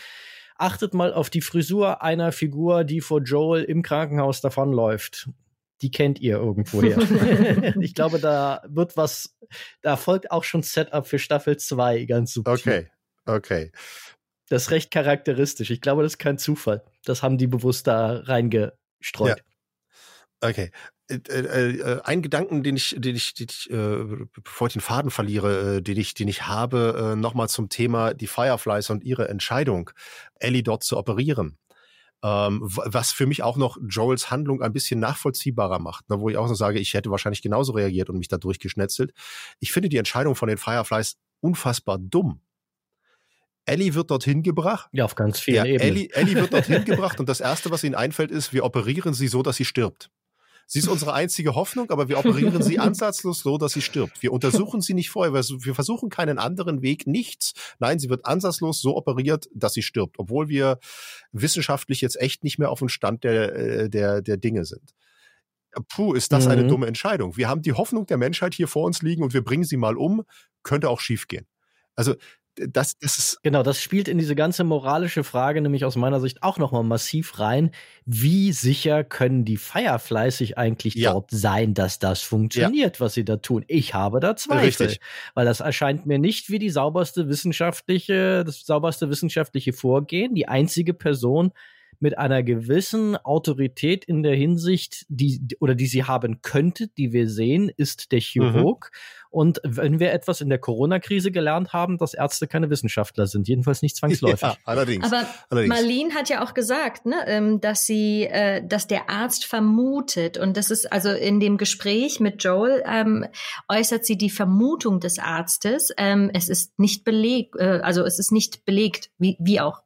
Achtet mal auf die Frisur einer Figur, die vor Joel im Krankenhaus davonläuft. Die kennt ihr irgendwoher. ich glaube, da wird was, da folgt auch schon Setup für Staffel 2 ganz super. Okay, okay. Das ist recht charakteristisch. Ich glaube, das ist kein Zufall. Das haben die bewusst da reingestreut. Ja. Okay. Äh, äh, äh, ein Gedanken, den ich, den ich, den ich äh, bevor ich den Faden verliere, den ich, den ich habe, nochmal zum Thema die Fireflies und ihre Entscheidung, Ellie dort zu operieren. Ähm, was für mich auch noch Joels Handlung ein bisschen nachvollziehbarer macht, ne, wo ich auch noch sage, ich hätte wahrscheinlich genauso reagiert und mich da durchgeschnetzelt. Ich finde die Entscheidung von den Fireflies unfassbar dumm. Ellie wird dorthin gebracht. Ja, auf ganz vielen ja, Ebenen. Ellie, Ellie wird dorthin gebracht und das Erste, was ihnen einfällt, ist, wir operieren sie so, dass sie stirbt. Sie ist unsere einzige Hoffnung, aber wir operieren sie ansatzlos so, dass sie stirbt. Wir untersuchen sie nicht vorher, wir versuchen keinen anderen Weg, nichts. Nein, sie wird ansatzlos so operiert, dass sie stirbt, obwohl wir wissenschaftlich jetzt echt nicht mehr auf dem Stand der, äh, der, der Dinge sind. Puh, ist das mhm. eine dumme Entscheidung. Wir haben die Hoffnung der Menschheit hier vor uns liegen und wir bringen sie mal um, könnte auch schiefgehen. Also das, das ist genau, das spielt in diese ganze moralische Frage nämlich aus meiner Sicht auch nochmal massiv rein. Wie sicher können die Fireflies sich eigentlich ja. dort sein, dass das funktioniert, ja. was sie da tun? Ich habe da Zweifel, Richtig. weil das erscheint mir nicht wie die sauberste wissenschaftliche, das sauberste wissenschaftliche Vorgehen. Die einzige Person, mit einer gewissen Autorität in der Hinsicht, die oder die sie haben könnte, die wir sehen, ist der Chirurg. Mhm. Und wenn wir etwas in der Corona-Krise gelernt haben, dass Ärzte keine Wissenschaftler sind, jedenfalls nicht zwangsläufig. Ja, allerdings. Aber allerdings. Marlene hat ja auch gesagt, ne, ähm, dass sie, äh, dass der Arzt vermutet und das ist also in dem Gespräch mit Joel ähm, äußert sie die Vermutung des Arztes. Ähm, es ist nicht belegt, äh, also es ist nicht belegt, wie, wie auch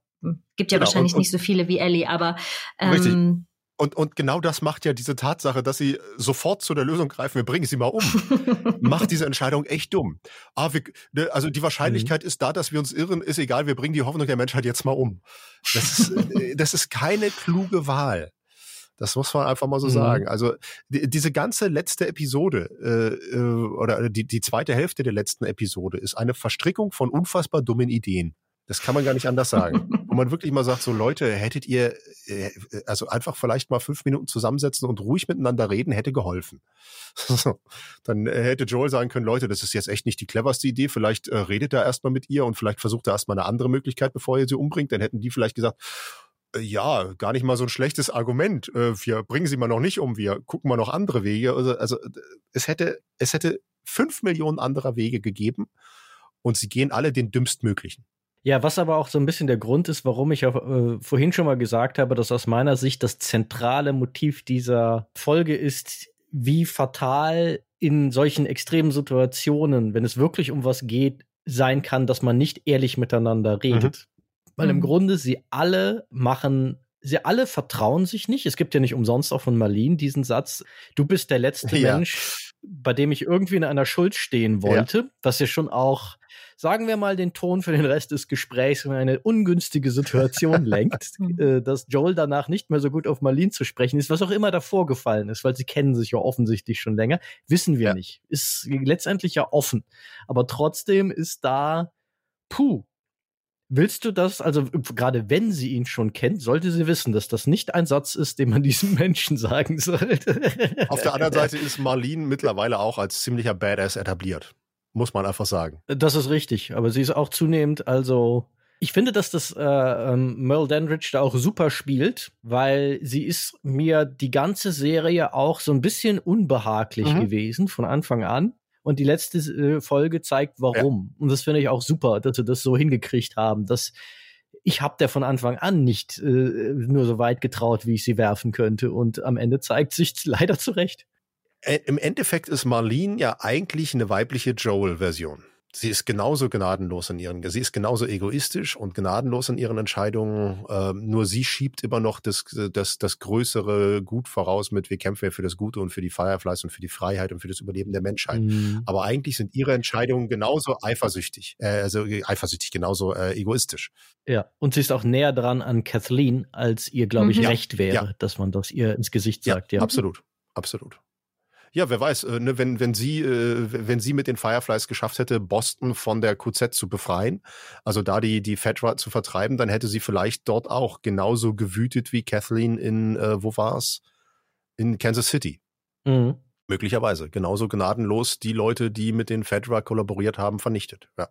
Gibt ja genau, wahrscheinlich und, und, nicht so viele wie Ellie, aber ähm, richtig. Und, und genau das macht ja diese Tatsache, dass sie sofort zu der Lösung greifen, wir bringen sie mal um, macht diese Entscheidung echt dumm. Ah, wir, ne, also die Wahrscheinlichkeit mhm. ist da, dass wir uns irren, ist egal, wir bringen die Hoffnung der Menschheit jetzt mal um. Das ist, äh, das ist keine kluge Wahl. Das muss man einfach mal so mhm. sagen. Also die, diese ganze letzte Episode äh, äh oder die, die zweite Hälfte der letzten Episode ist eine Verstrickung von unfassbar dummen Ideen. Das kann man gar nicht anders sagen. Wo man wirklich mal sagt, so Leute, hättet ihr, äh, also einfach vielleicht mal fünf Minuten zusammensetzen und ruhig miteinander reden, hätte geholfen. Dann hätte Joel sagen können, Leute, das ist jetzt echt nicht die cleverste Idee, vielleicht äh, redet er erstmal mit ihr und vielleicht versucht er erstmal eine andere Möglichkeit, bevor ihr sie umbringt. Dann hätten die vielleicht gesagt, äh, ja, gar nicht mal so ein schlechtes Argument. Äh, wir bringen sie mal noch nicht um, wir gucken mal noch andere Wege. Also, also es hätte, es hätte fünf Millionen anderer Wege gegeben und sie gehen alle den dümmstmöglichen. Ja, was aber auch so ein bisschen der Grund ist, warum ich auch, äh, vorhin schon mal gesagt habe, dass aus meiner Sicht das zentrale Motiv dieser Folge ist, wie fatal in solchen extremen Situationen, wenn es wirklich um was geht, sein kann, dass man nicht ehrlich miteinander redet. Mhm. Weil im mhm. Grunde sie alle machen sie alle vertrauen sich nicht. Es gibt ja nicht umsonst auch von Marlene diesen Satz, du bist der letzte ja. Mensch, bei dem ich irgendwie in einer Schuld stehen wollte, ja. was ja schon auch sagen wir mal, den Ton für den Rest des Gesprächs in eine ungünstige Situation lenkt, äh, dass Joel danach nicht mehr so gut auf Marlene zu sprechen ist, was auch immer davor gefallen ist, weil sie kennen sich ja offensichtlich schon länger, wissen wir ja. nicht. Ist letztendlich ja offen. Aber trotzdem ist da, puh, Willst du das, also gerade wenn sie ihn schon kennt, sollte sie wissen, dass das nicht ein Satz ist, den man diesem Menschen sagen sollte. Auf der anderen Seite ist Marlene mittlerweile auch als ziemlicher Badass etabliert muss man einfach sagen. Das ist richtig, aber sie ist auch zunehmend, also ich finde, dass das äh, ähm, Merle Dandridge da auch super spielt, weil sie ist mir die ganze Serie auch so ein bisschen unbehaglich mhm. gewesen von Anfang an. Und die letzte äh, Folge zeigt, warum. Ja. Und das finde ich auch super, dass sie das so hingekriegt haben. Dass ich habe der von Anfang an nicht äh, nur so weit getraut, wie ich sie werfen könnte. Und am Ende zeigt sich leider zurecht. Im Endeffekt ist Marlene ja eigentlich eine weibliche Joel-Version sie ist genauso gnadenlos in ihren, sie ist genauso egoistisch und gnadenlos in ihren Entscheidungen. Ähm, nur sie schiebt immer noch das, das, das größere Gut voraus mit, wir kämpfen ja für das Gute und für die Fireflies und für die Freiheit und für das Überleben der Menschheit. Mhm. Aber eigentlich sind ihre Entscheidungen genauso eifersüchtig, äh, also eifersüchtig, genauso äh, egoistisch. Ja, und sie ist auch näher dran an Kathleen, als ihr, glaube ich, mhm. recht wäre, ja. dass man das ihr ins Gesicht sagt. Ja, ja. absolut, absolut. Ja, wer weiß, äh, ne, wenn, wenn sie, äh, wenn sie mit den Fireflies geschafft hätte, Boston von der QZ zu befreien, also da die, die Fedra zu vertreiben, dann hätte sie vielleicht dort auch genauso gewütet wie Kathleen in, äh, wo war's? In Kansas City. Mhm. Möglicherweise. Genauso gnadenlos die Leute, die mit den Fedra kollaboriert haben, vernichtet. Ja.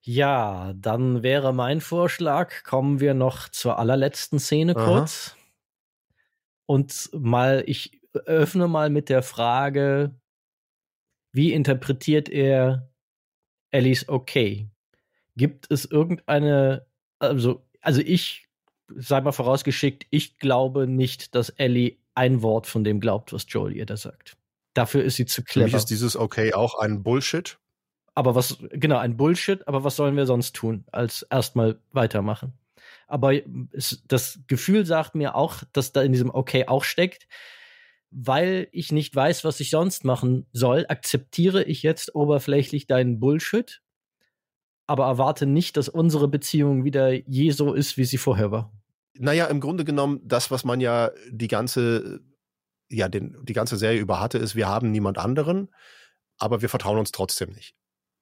Ja, dann wäre mein Vorschlag, kommen wir noch zur allerletzten Szene kurz. Aha. Und mal, ich öffne mal mit der Frage, wie interpretiert er Ellies okay? Gibt es irgendeine, also, also ich, sei mal vorausgeschickt, ich glaube nicht, dass Ellie ein Wort von dem glaubt, was Joel ihr da sagt. Dafür ist sie zu clever. Für mich ist dieses okay auch ein Bullshit. Aber was, genau, ein Bullshit, aber was sollen wir sonst tun, als erstmal weitermachen? Aber es, das Gefühl sagt mir auch, dass da in diesem okay auch steckt, weil ich nicht weiß, was ich sonst machen soll, akzeptiere ich jetzt oberflächlich deinen Bullshit, aber erwarte nicht, dass unsere Beziehung wieder je so ist, wie sie vorher war. Naja, im Grunde genommen, das, was man ja die ganze, ja, den, die ganze Serie über hatte, ist, wir haben niemand anderen, aber wir vertrauen uns trotzdem nicht.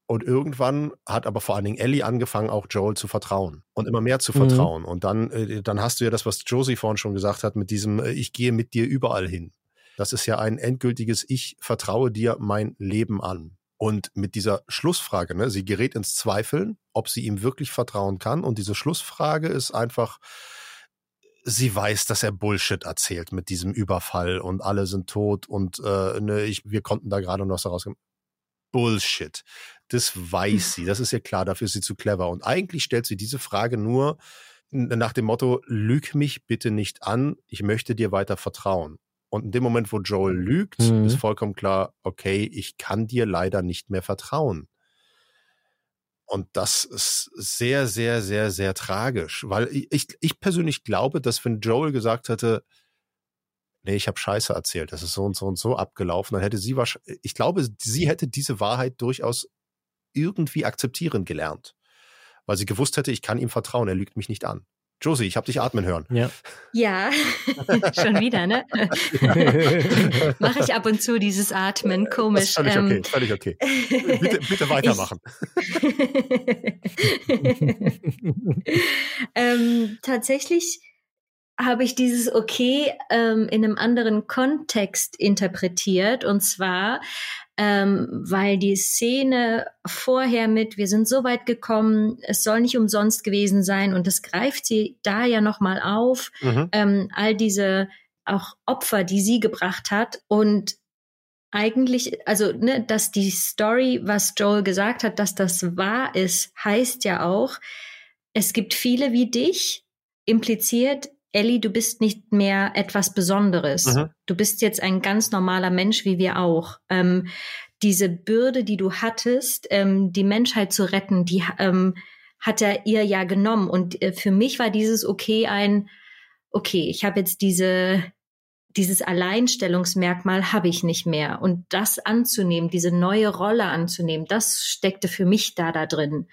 Und irgendwann hat aber vor allen Dingen Ellie angefangen, auch Joel zu vertrauen und immer mehr zu mhm. vertrauen. Mhm. Und dann, äh, dann hast du ja das, was Josie vorhin schon gesagt hat, mit diesem, äh, ich gehe mit dir überall hin. Das ist ja ein endgültiges Ich vertraue dir mein Leben an. Und mit dieser Schlussfrage, ne, sie gerät ins Zweifeln, ob sie ihm wirklich vertrauen kann. Und diese Schlussfrage ist einfach, sie weiß, dass er Bullshit erzählt mit diesem Überfall und alle sind tot und äh, ne, ich, wir konnten da gerade noch so rauskommen. Bullshit. Das weiß sie. Das ist ja klar, dafür ist sie zu clever. Und eigentlich stellt sie diese Frage nur nach dem Motto, lüg mich bitte nicht an, ich möchte dir weiter vertrauen. Und in dem Moment, wo Joel lügt, mhm. ist vollkommen klar, okay, ich kann dir leider nicht mehr vertrauen. Und das ist sehr, sehr, sehr, sehr tragisch, weil ich, ich persönlich glaube, dass wenn Joel gesagt hätte, nee, ich habe Scheiße erzählt, das ist so und so und so abgelaufen, dann hätte sie wahrscheinlich, ich glaube, sie hätte diese Wahrheit durchaus irgendwie akzeptieren gelernt, weil sie gewusst hätte, ich kann ihm vertrauen, er lügt mich nicht an. Josie, ich habe dich atmen hören. Ja, ja. schon wieder, ne? Mache ich ab und zu dieses Atmen, komisch. Das ist völlig ähm, okay, völlig okay. Bitte, bitte weitermachen. ähm, tatsächlich habe ich dieses Okay ähm, in einem anderen Kontext interpretiert. Und zwar ähm, weil die Szene vorher mit, wir sind so weit gekommen, es soll nicht umsonst gewesen sein und das greift sie da ja nochmal auf, mhm. ähm, all diese auch Opfer, die sie gebracht hat und eigentlich, also, ne, dass die Story, was Joel gesagt hat, dass das wahr ist, heißt ja auch, es gibt viele wie dich, impliziert, Ellie, du bist nicht mehr etwas Besonderes. Mhm. Du bist jetzt ein ganz normaler Mensch wie wir auch. Ähm, diese Bürde, die du hattest, ähm, die Menschheit zu retten, die ähm, hat er ihr ja genommen. Und äh, für mich war dieses okay ein, okay, ich habe jetzt diese dieses Alleinstellungsmerkmal habe ich nicht mehr. Und das anzunehmen, diese neue Rolle anzunehmen, das steckte für mich da da drin.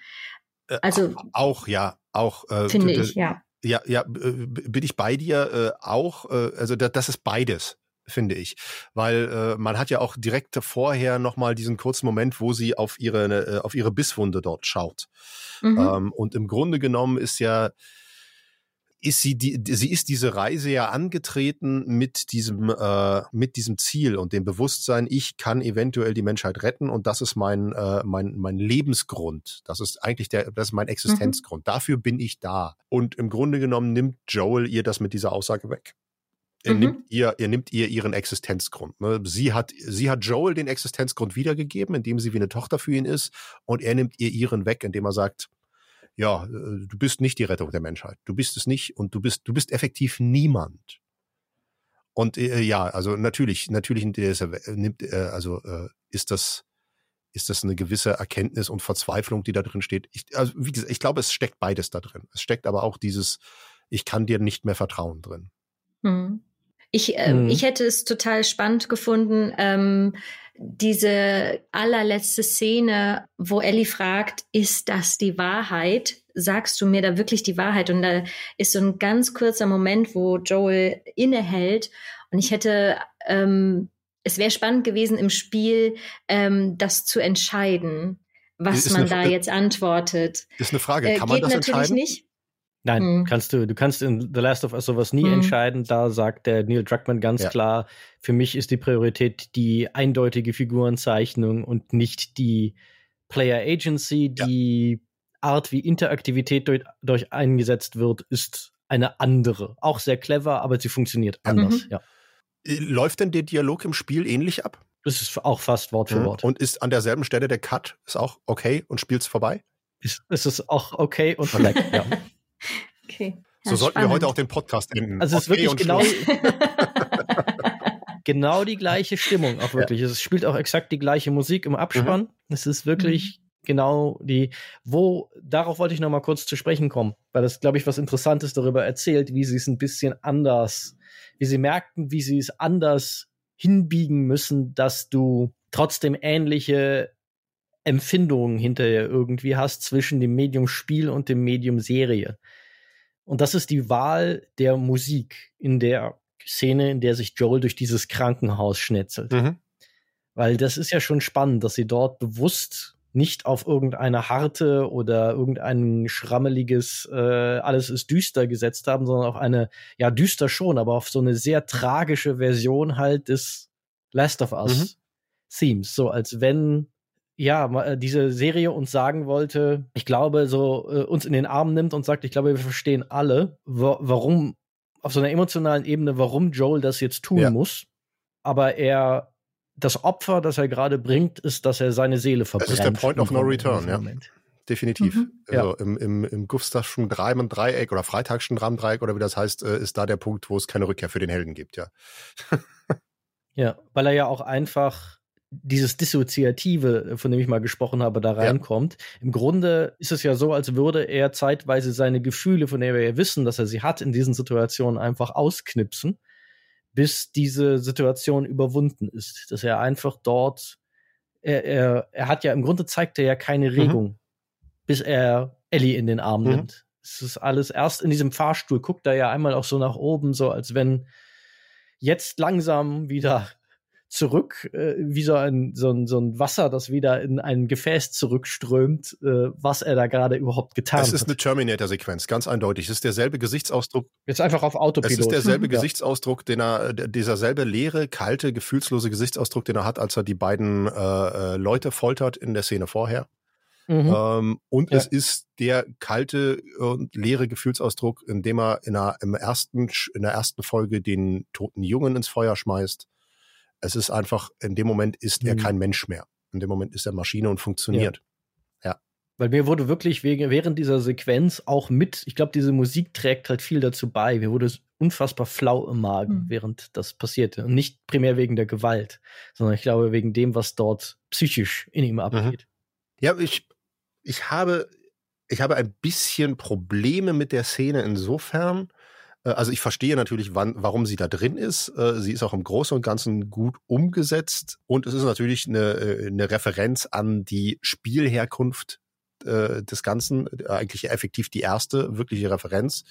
Äh, also auch ja, auch äh, finde ich ja. Ja, ja, äh, bin ich bei dir äh, auch. Äh, also da, das ist beides finde ich, weil äh, man hat ja auch direkt vorher noch mal diesen kurzen Moment, wo sie auf ihre äh, auf ihre Bisswunde dort schaut. Mhm. Ähm, und im Grunde genommen ist ja ist sie die, sie ist diese Reise ja angetreten mit diesem äh, mit diesem Ziel und dem Bewusstsein, ich kann eventuell die Menschheit retten und das ist mein äh, mein mein Lebensgrund. Das ist eigentlich der das ist mein Existenzgrund. Mhm. Dafür bin ich da. Und im Grunde genommen nimmt Joel ihr das mit dieser Aussage weg. Er mhm. nimmt ihr, er nimmt ihr ihren Existenzgrund. Ne? Sie hat, sie hat Joel den Existenzgrund wiedergegeben, indem sie wie eine Tochter für ihn ist, und er nimmt ihr ihren weg, indem er sagt, ja, äh, du bist nicht die Rettung der Menschheit. Du bist es nicht und du bist, du bist effektiv niemand. Und äh, ja, also natürlich, natürlich nimmt, äh, also äh, ist das ist das eine gewisse Erkenntnis und Verzweiflung, die da drin steht. Ich, also wie gesagt, ich glaube, es steckt beides da drin. Es steckt aber auch dieses, ich kann dir nicht mehr vertrauen drin. Hm. Ich, äh, mhm. ich hätte es total spannend gefunden, ähm, diese allerletzte Szene, wo Ellie fragt, ist das die Wahrheit? Sagst du mir da wirklich die Wahrheit? Und da ist so ein ganz kurzer Moment, wo Joel innehält. Und ich hätte, ähm, es wäre spannend gewesen im Spiel, ähm, das zu entscheiden, was man da jetzt antwortet. Ist eine Frage, äh, kann äh, man das entscheiden? Nicht. Nein, hm. kannst du, du kannst in The Last of Us sowas nie hm. entscheiden. Da sagt der Neil Druckmann ganz ja. klar, für mich ist die Priorität die eindeutige Figurenzeichnung und nicht die Player Agency. Die ja. Art, wie Interaktivität durch, durch, eingesetzt wird, ist eine andere. Auch sehr clever, aber sie funktioniert anders, mhm. ja. Äh, läuft denn der Dialog im Spiel ähnlich ab? Das ist auch fast Wort für mhm. Wort. Und ist an derselben Stelle der Cut, ist auch okay und spielt's vorbei? Ist, ist es auch okay und vielleicht, ja. Okay. Ja, so sollten spannend. wir heute auch den Podcast enden. Also es ist wirklich genau, genau die gleiche Stimmung, auch wirklich. Ja. Es spielt auch exakt die gleiche Musik im Abspann. Mhm. Es ist wirklich mhm. genau die, wo, darauf wollte ich noch mal kurz zu sprechen kommen, weil das, glaube ich, was Interessantes darüber erzählt, wie sie es ein bisschen anders, wie sie merkten, wie sie es anders hinbiegen müssen, dass du trotzdem ähnliche Empfindungen hinterher irgendwie hast zwischen dem Medium Spiel und dem Medium Serie. Und das ist die Wahl der Musik in der Szene, in der sich Joel durch dieses Krankenhaus schnetzelt. Mhm. Weil das ist ja schon spannend, dass sie dort bewusst nicht auf irgendeine harte oder irgendein schrammeliges, äh, alles ist düster gesetzt haben, sondern auf eine, ja, düster schon, aber auf so eine sehr tragische Version halt des Last of Us mhm. Themes. So als wenn ja, äh, diese Serie uns sagen wollte, ich glaube, so äh, uns in den Arm nimmt und sagt, ich glaube, wir verstehen alle, wa warum, auf so einer emotionalen Ebene, warum Joel das jetzt tun ja. muss. Aber er, das Opfer, das er gerade bringt, ist, dass er seine Seele verbrennt. Das ist der Point of No Return, ja. Definitiv. Mhm. Also ja. im, im, im Gustavschen Dreieck oder Freitagschen Dreieck oder wie das heißt, äh, ist da der Punkt, wo es keine Rückkehr für den Helden gibt, ja. ja, weil er ja auch einfach dieses Dissoziative, von dem ich mal gesprochen habe, da reinkommt. Ja. Im Grunde ist es ja so, als würde er zeitweise seine Gefühle, von denen wir ja wissen, dass er sie hat, in diesen Situationen einfach ausknipsen, bis diese Situation überwunden ist. Dass er einfach dort, er, er, er hat ja im Grunde zeigt er ja keine mhm. Regung, mhm. bis er Ellie in den Arm mhm. nimmt. Es ist alles erst in diesem Fahrstuhl, guckt er ja einmal auch so nach oben, so als wenn jetzt langsam wieder zurück, äh, wie so ein, so, ein, so ein Wasser, das wieder in ein Gefäß zurückströmt, äh, was er da gerade überhaupt getan hat. Es ist hat. eine Terminator-Sequenz, ganz eindeutig. Es ist derselbe Gesichtsausdruck. Jetzt einfach auf Autopilot. Es ist derselbe. Gesichtsausdruck, den er, dieser selbe leere, kalte, gefühlslose Gesichtsausdruck, den er hat, als er die beiden äh, äh Leute foltert in der Szene vorher. Mhm. Ähm, und ja. es ist der kalte und leere Gefühlsausdruck, in dem er in der, im ersten, in der ersten Folge den toten Jungen ins Feuer schmeißt es ist einfach, in dem Moment ist mhm. er kein Mensch mehr. In dem Moment ist er Maschine und funktioniert. Ja. ja. Weil mir wurde wirklich wegen, während dieser Sequenz auch mit, ich glaube, diese Musik trägt halt viel dazu bei. Mir wurde unfassbar flau im Magen, mhm. während das passierte. Und nicht primär wegen der Gewalt, sondern ich glaube wegen dem, was dort psychisch in ihm mhm. abgeht. Mhm. Ja, ich, ich habe, ich habe ein bisschen Probleme mit der Szene insofern, äh, also ich verstehe natürlich, wann, warum sie da drin ist. Äh, sie ist auch im Großen und Ganzen gut umgesetzt und es ist natürlich eine, äh, eine Referenz an die Spielherkunft des Ganzen, eigentlich effektiv die erste wirkliche Referenz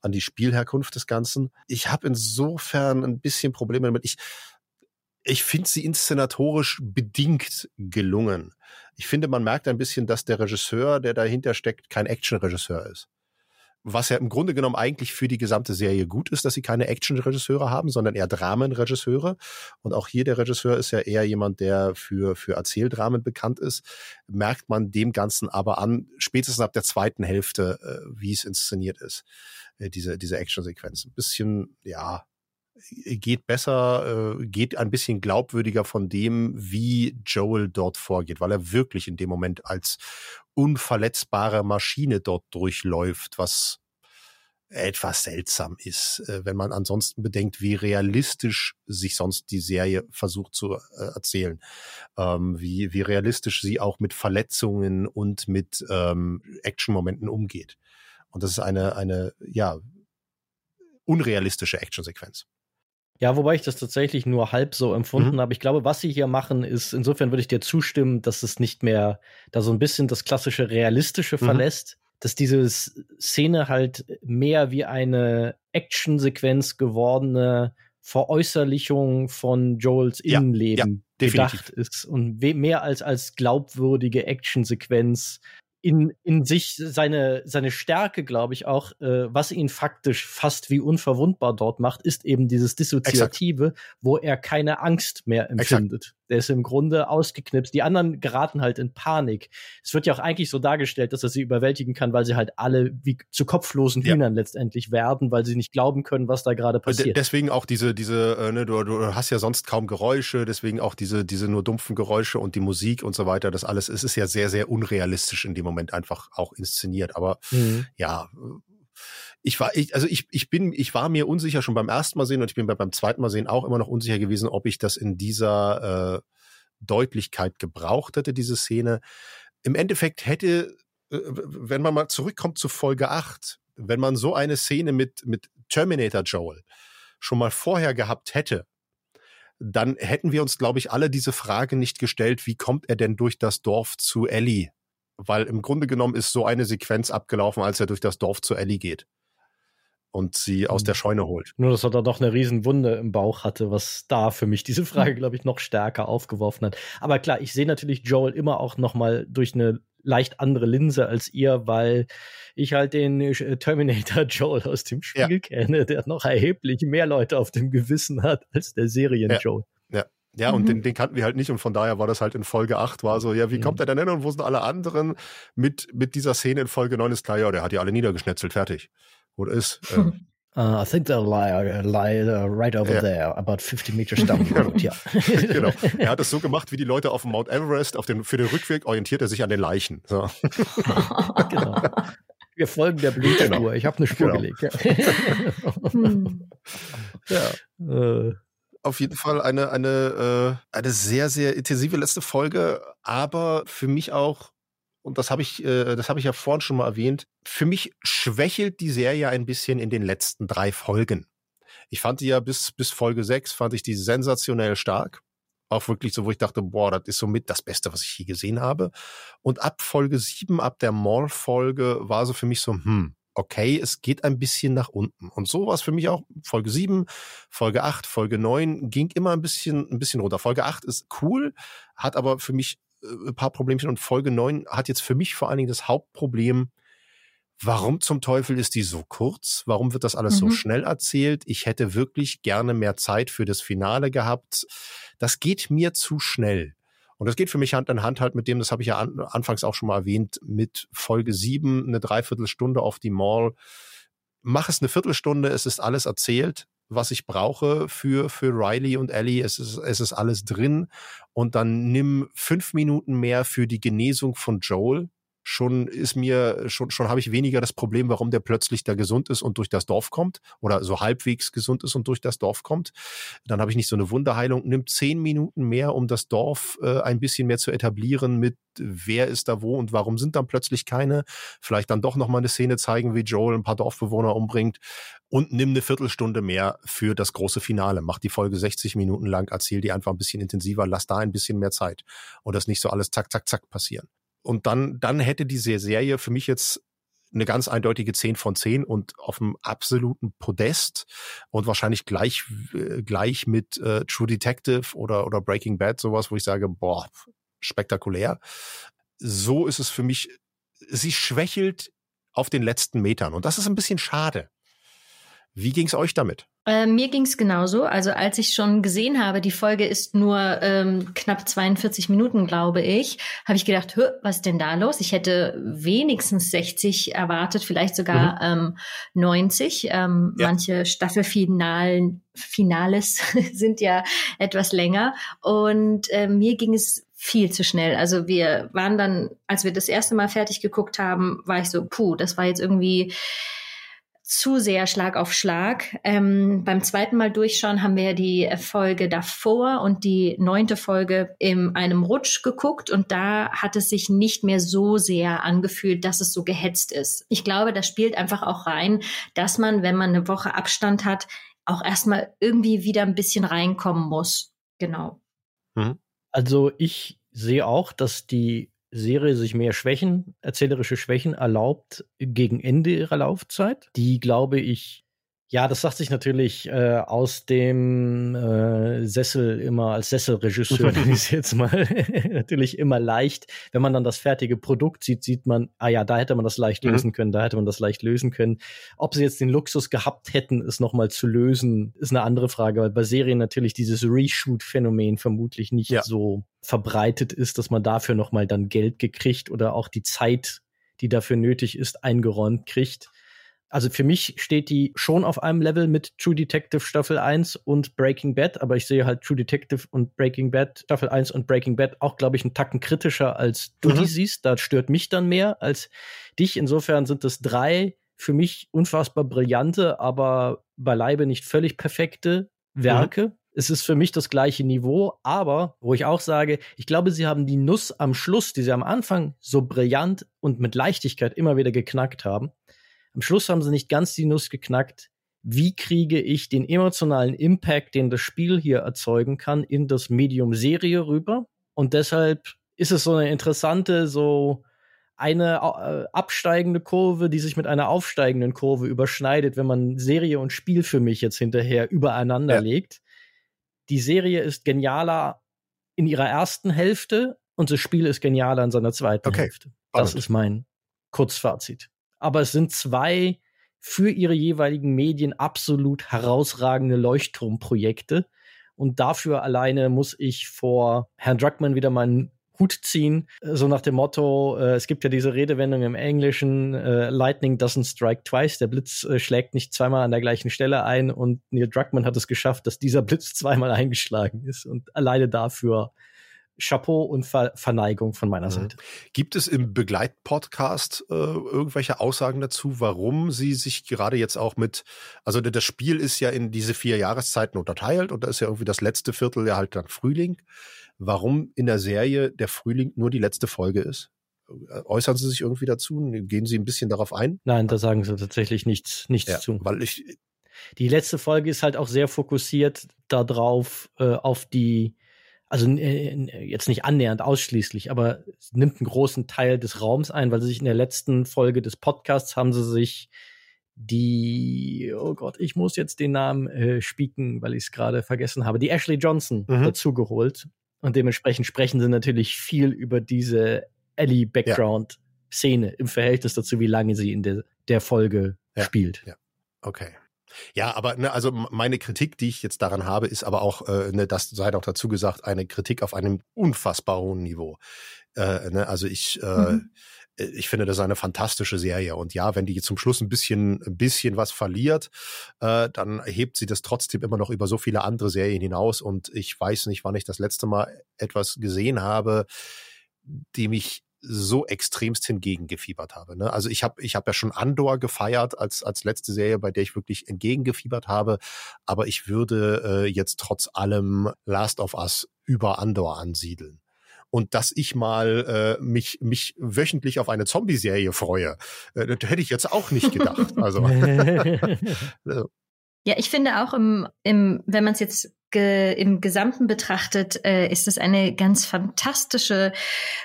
an die Spielherkunft des Ganzen. Ich habe insofern ein bisschen Probleme damit. Ich, ich finde sie inszenatorisch bedingt gelungen. Ich finde, man merkt ein bisschen, dass der Regisseur, der dahinter steckt, kein Action-Regisseur ist was ja im Grunde genommen eigentlich für die gesamte Serie gut ist, dass sie keine Action-Regisseure haben, sondern eher Dramenregisseure. Und auch hier der Regisseur ist ja eher jemand, der für, für Erzähldramen bekannt ist, merkt man dem Ganzen aber an, spätestens ab der zweiten Hälfte, äh, wie es inszeniert ist, äh, diese, diese Action-Sequenz. Ein bisschen, ja, geht besser, äh, geht ein bisschen glaubwürdiger von dem, wie Joel dort vorgeht, weil er wirklich in dem Moment als unverletzbare Maschine dort durchläuft, was etwas seltsam ist, äh, wenn man ansonsten bedenkt, wie realistisch sich sonst die Serie versucht zu äh, erzählen, ähm, wie, wie realistisch sie auch mit Verletzungen und mit ähm, Action-Momenten umgeht. Und das ist eine, eine, ja, unrealistische Actionsequenz. Ja, wobei ich das tatsächlich nur halb so empfunden mhm. habe. Ich glaube, was sie hier machen, ist, insofern würde ich dir zustimmen, dass es nicht mehr da so ein bisschen das klassische Realistische mhm. verlässt, dass diese Szene halt mehr wie eine Actionsequenz gewordene Veräußerlichung von Joels Innenleben ja, ja, gedacht ist und mehr als als glaubwürdige Actionsequenz in, in sich seine, seine Stärke, glaube ich, auch, äh, was ihn faktisch fast wie unverwundbar dort macht, ist eben dieses Dissoziative, Exakt. wo er keine Angst mehr empfindet. Exakt. Der ist im Grunde ausgeknipst. Die anderen geraten halt in Panik. Es wird ja auch eigentlich so dargestellt, dass er sie überwältigen kann, weil sie halt alle wie zu kopflosen Hühnern ja. letztendlich werden, weil sie nicht glauben können, was da gerade passiert. deswegen auch diese, diese, äh, ne, du, du hast ja sonst kaum Geräusche, deswegen auch diese, diese nur dumpfen Geräusche und die Musik und so weiter, das alles, es ist ja sehr, sehr unrealistisch in dem Moment einfach auch inszeniert. Aber mhm. ja, ich war, ich, also ich, ich bin, ich war mir unsicher schon beim ersten Mal sehen und ich bin beim zweiten Mal sehen auch immer noch unsicher gewesen, ob ich das in dieser äh, Deutlichkeit gebraucht hätte, diese Szene. Im Endeffekt hätte, äh, wenn man mal zurückkommt zu Folge 8, wenn man so eine Szene mit, mit Terminator Joel schon mal vorher gehabt hätte, dann hätten wir uns, glaube ich, alle diese Frage nicht gestellt, wie kommt er denn durch das Dorf zu Ellie? Weil im Grunde genommen ist so eine Sequenz abgelaufen, als er durch das Dorf zu Ellie geht und sie aus der mhm. Scheune holt. Nur, dass er da doch eine Riesenwunde im Bauch hatte, was da für mich diese Frage, glaube ich, noch stärker aufgeworfen hat. Aber klar, ich sehe natürlich Joel immer auch noch mal durch eine leicht andere Linse als ihr, weil ich halt den äh, Terminator Joel aus dem Spiel ja. kenne, der noch erheblich mehr Leute auf dem Gewissen hat als der Serien Joel. Ja. Ja, und mhm. den, den kannten wir halt nicht und von daher war das halt in Folge 8, war so, ja, wie mhm. kommt er denn hin und wo sind alle anderen? Mit, mit dieser Szene in Folge 9 ist klar, ja, der hat ja alle niedergeschnetzelt, fertig oder ist. Ähm, Uh, I think they'll lie, lie uh, right over ja. there, about 50 meters down the road. ja. genau. Er hat es so gemacht, wie die Leute auf dem Mount Everest. Auf den, für den Rückweg orientiert er sich an den Leichen. So. genau. Wir folgen der Blutspur. Genau. Ich habe eine Spur genau. gelegt. Ja. Hm. ja. Äh. Auf jeden Fall eine, eine, äh, eine sehr, sehr intensive letzte Folge, aber für mich auch und das habe ich, äh, das habe ich ja vorhin schon mal erwähnt, für mich schwächelt die Serie ein bisschen in den letzten drei Folgen. Ich fand die ja bis, bis Folge 6, fand ich die sensationell stark. Auch wirklich so, wo ich dachte, boah, das ist somit das Beste, was ich je gesehen habe. Und ab Folge 7, ab der Mall-Folge, war so für mich so, hm, okay, es geht ein bisschen nach unten. Und so war es für mich auch. Folge 7, Folge 8, Folge 9 ging immer ein bisschen, ein bisschen runter. Folge 8 ist cool, hat aber für mich ein paar Problemchen und Folge 9 hat jetzt für mich vor allen Dingen das Hauptproblem, warum zum Teufel ist die so kurz? Warum wird das alles mhm. so schnell erzählt? Ich hätte wirklich gerne mehr Zeit für das Finale gehabt. Das geht mir zu schnell. Und das geht für mich Hand in Hand halt mit dem, das habe ich ja an, anfangs auch schon mal erwähnt, mit Folge 7, eine Dreiviertelstunde auf die Mall. Mach es eine Viertelstunde, es ist alles erzählt was ich brauche für, für Riley und Ellie. Es ist, es ist alles drin. Und dann nimm fünf Minuten mehr für die Genesung von Joel schon ist mir, schon, schon habe ich weniger das Problem, warum der plötzlich da gesund ist und durch das Dorf kommt oder so halbwegs gesund ist und durch das Dorf kommt. Dann habe ich nicht so eine Wunderheilung. Nimm zehn Minuten mehr, um das Dorf äh, ein bisschen mehr zu etablieren mit wer ist da wo und warum sind dann plötzlich keine. Vielleicht dann doch nochmal eine Szene zeigen, wie Joel ein paar Dorfbewohner umbringt und nimm eine Viertelstunde mehr für das große Finale. Mach die Folge 60 Minuten lang, erzähl die einfach ein bisschen intensiver, lass da ein bisschen mehr Zeit und das nicht so alles zack, zack, zack passieren. Und dann, dann hätte diese Serie für mich jetzt eine ganz eindeutige 10 von 10 und auf dem absoluten Podest und wahrscheinlich gleich, äh, gleich mit äh, True Detective oder, oder Breaking Bad, sowas, wo ich sage, boah, spektakulär. So ist es für mich, sie schwächelt auf den letzten Metern. Und das ist ein bisschen schade. Wie ging es euch damit? Äh, mir ging es genauso. Also als ich schon gesehen habe, die Folge ist nur ähm, knapp 42 Minuten, glaube ich, habe ich gedacht, was ist denn da los? Ich hätte wenigstens 60 erwartet, vielleicht sogar mhm. ähm, 90. Ähm, ja. Manche Staffelfinalen Finales sind ja etwas länger. Und äh, mir ging es viel zu schnell. Also wir waren dann, als wir das erste Mal fertig geguckt haben, war ich so, puh, das war jetzt irgendwie zu sehr Schlag auf Schlag. Ähm, beim zweiten Mal durchschauen haben wir die Folge davor und die neunte Folge in einem Rutsch geguckt und da hat es sich nicht mehr so sehr angefühlt, dass es so gehetzt ist. Ich glaube, das spielt einfach auch rein, dass man, wenn man eine Woche Abstand hat, auch erstmal irgendwie wieder ein bisschen reinkommen muss. Genau. Mhm. Also ich sehe auch, dass die Serie sich mehr Schwächen, erzählerische Schwächen erlaubt gegen Ende ihrer Laufzeit, die, glaube ich, ja, das sagt sich natürlich äh, aus dem äh, Sessel immer als Sesselregisseur, ich jetzt mal, natürlich immer leicht. Wenn man dann das fertige Produkt sieht, sieht man, ah ja, da hätte man das leicht mhm. lösen können, da hätte man das leicht lösen können. Ob sie jetzt den Luxus gehabt hätten, es nochmal zu lösen, ist eine andere Frage, weil bei Serien natürlich dieses Reshoot-Phänomen vermutlich nicht ja. so verbreitet ist, dass man dafür nochmal dann Geld gekriegt oder auch die Zeit, die dafür nötig ist, eingeräumt kriegt. Also für mich steht die schon auf einem Level mit True Detective Staffel 1 und Breaking Bad, aber ich sehe halt True Detective und Breaking Bad, Staffel 1 und Breaking Bad auch, glaube ich, einen Tacken kritischer, als du mhm. die siehst. Da stört mich dann mehr als dich. Insofern sind es drei für mich unfassbar brillante, aber beileibe nicht völlig perfekte Werke. Mhm. Es ist für mich das gleiche Niveau, aber wo ich auch sage, ich glaube, sie haben die Nuss am Schluss, die sie am Anfang so brillant und mit Leichtigkeit immer wieder geknackt haben, am Schluss haben sie nicht ganz die Nuss geknackt. Wie kriege ich den emotionalen Impact, den das Spiel hier erzeugen kann, in das Medium Serie rüber? Und deshalb ist es so eine interessante, so eine äh, absteigende Kurve, die sich mit einer aufsteigenden Kurve überschneidet, wenn man Serie und Spiel für mich jetzt hinterher übereinander ja. legt. Die Serie ist genialer in ihrer ersten Hälfte und das Spiel ist genialer in seiner zweiten okay. Hälfte. Das ist mein Kurzfazit aber es sind zwei für ihre jeweiligen Medien absolut herausragende Leuchtturmprojekte. Und dafür alleine muss ich vor Herrn Druckmann wieder meinen Hut ziehen, so nach dem Motto, äh, es gibt ja diese Redewendung im Englischen, äh, Lightning doesn't strike twice, der Blitz äh, schlägt nicht zweimal an der gleichen Stelle ein. Und Neil Druckmann hat es geschafft, dass dieser Blitz zweimal eingeschlagen ist. Und alleine dafür Chapeau und Ver Verneigung von meiner mhm. Seite. Gibt es im Begleitpodcast äh, irgendwelche Aussagen dazu, warum Sie sich gerade jetzt auch mit, also das Spiel ist ja in diese vier Jahreszeiten unterteilt und da ist ja irgendwie das letzte Viertel ja halt dann Frühling. Warum in der Serie der Frühling nur die letzte Folge ist? Äußern Sie sich irgendwie dazu? Gehen Sie ein bisschen darauf ein? Nein, da sagen Sie tatsächlich nichts, nichts ja, zu. Weil ich, die letzte Folge ist halt auch sehr fokussiert darauf, äh, auf die also äh, jetzt nicht annähernd ausschließlich, aber nimmt einen großen Teil des Raums ein, weil sie sich in der letzten Folge des Podcasts haben sie sich die, oh Gott, ich muss jetzt den Namen äh, spieken, weil ich es gerade vergessen habe, die Ashley Johnson mhm. dazugeholt. Und dementsprechend sprechen sie natürlich viel über diese Ellie-Background-Szene ja. im Verhältnis dazu, wie lange sie in der, der Folge ja. spielt. Ja. Okay. Ja, aber ne, also meine Kritik, die ich jetzt daran habe, ist aber auch, äh, ne, das sei doch dazu gesagt, eine Kritik auf einem unfassbar hohen Niveau. Äh, ne, also ich, äh, mhm. ich finde, das ist eine fantastische Serie. Und ja, wenn die zum Schluss ein bisschen, ein bisschen was verliert, äh, dann hebt sie das trotzdem immer noch über so viele andere Serien hinaus. Und ich weiß nicht, wann ich das letzte Mal etwas gesehen habe, die mich so extremst hingegengefiebert habe. Ne? Also ich habe ich hab ja schon Andor gefeiert als, als letzte Serie, bei der ich wirklich entgegengefiebert habe. Aber ich würde äh, jetzt trotz allem Last of Us über Andor ansiedeln. Und dass ich mal äh, mich, mich wöchentlich auf eine Zombie-Serie freue, äh, das hätte ich jetzt auch nicht gedacht. Also. Ja, ich finde auch im, im wenn man es jetzt ge, im Gesamten betrachtet, äh, ist es eine ganz fantastische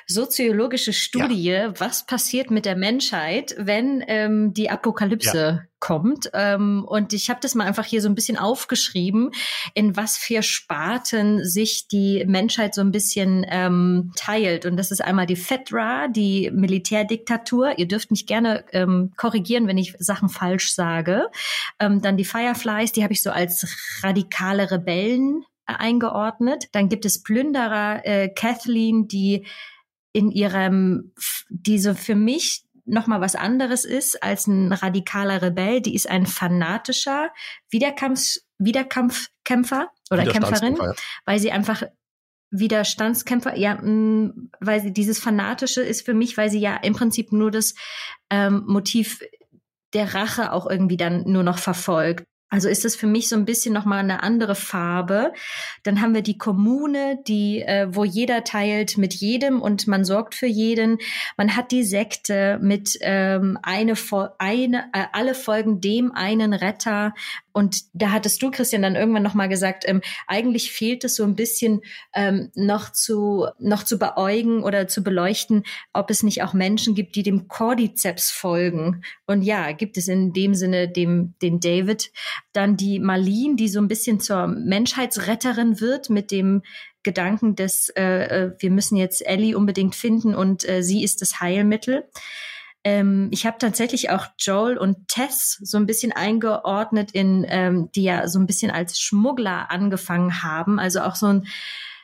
soziologische Studie, ja. was passiert mit der Menschheit, wenn ähm, die Apokalypse ja. Kommt. Ähm, und ich habe das mal einfach hier so ein bisschen aufgeschrieben, in was für Sparten sich die Menschheit so ein bisschen ähm, teilt. Und das ist einmal die FEDRA, die Militärdiktatur. Ihr dürft mich gerne ähm, korrigieren, wenn ich Sachen falsch sage. Ähm, dann die Fireflies, die habe ich so als radikale Rebellen äh, eingeordnet. Dann gibt es Plünderer, äh, Kathleen, die in ihrem, diese für mich noch mal was anderes ist als ein radikaler Rebell. Die ist ein fanatischer Wiederkampf, Wiederkampfkämpfer oder Kämpferin, ja. weil sie einfach Widerstandskämpfer, ja, mh, weil sie dieses fanatische ist für mich, weil sie ja im Prinzip nur das ähm, Motiv der Rache auch irgendwie dann nur noch verfolgt. Also ist das für mich so ein bisschen nochmal eine andere Farbe. Dann haben wir die Kommune, die, äh, wo jeder teilt mit jedem und man sorgt für jeden. Man hat die Sekte mit ähm, eine, eine äh, alle folgen dem einen Retter. Und da hattest du, Christian, dann irgendwann nochmal gesagt, ähm, eigentlich fehlt es so ein bisschen ähm, noch zu noch zu beäugen oder zu beleuchten, ob es nicht auch Menschen gibt, die dem Cordyceps folgen. Und ja, gibt es in dem Sinne dem den David. Dann die Marlene, die so ein bisschen zur Menschheitsretterin wird mit dem Gedanken des, äh, äh wir müssen jetzt Ellie unbedingt finden und äh, sie ist das Heilmittel. Ähm, ich habe tatsächlich auch Joel und Tess so ein bisschen eingeordnet in, ähm, die ja so ein bisschen als Schmuggler angefangen haben. Also auch so ein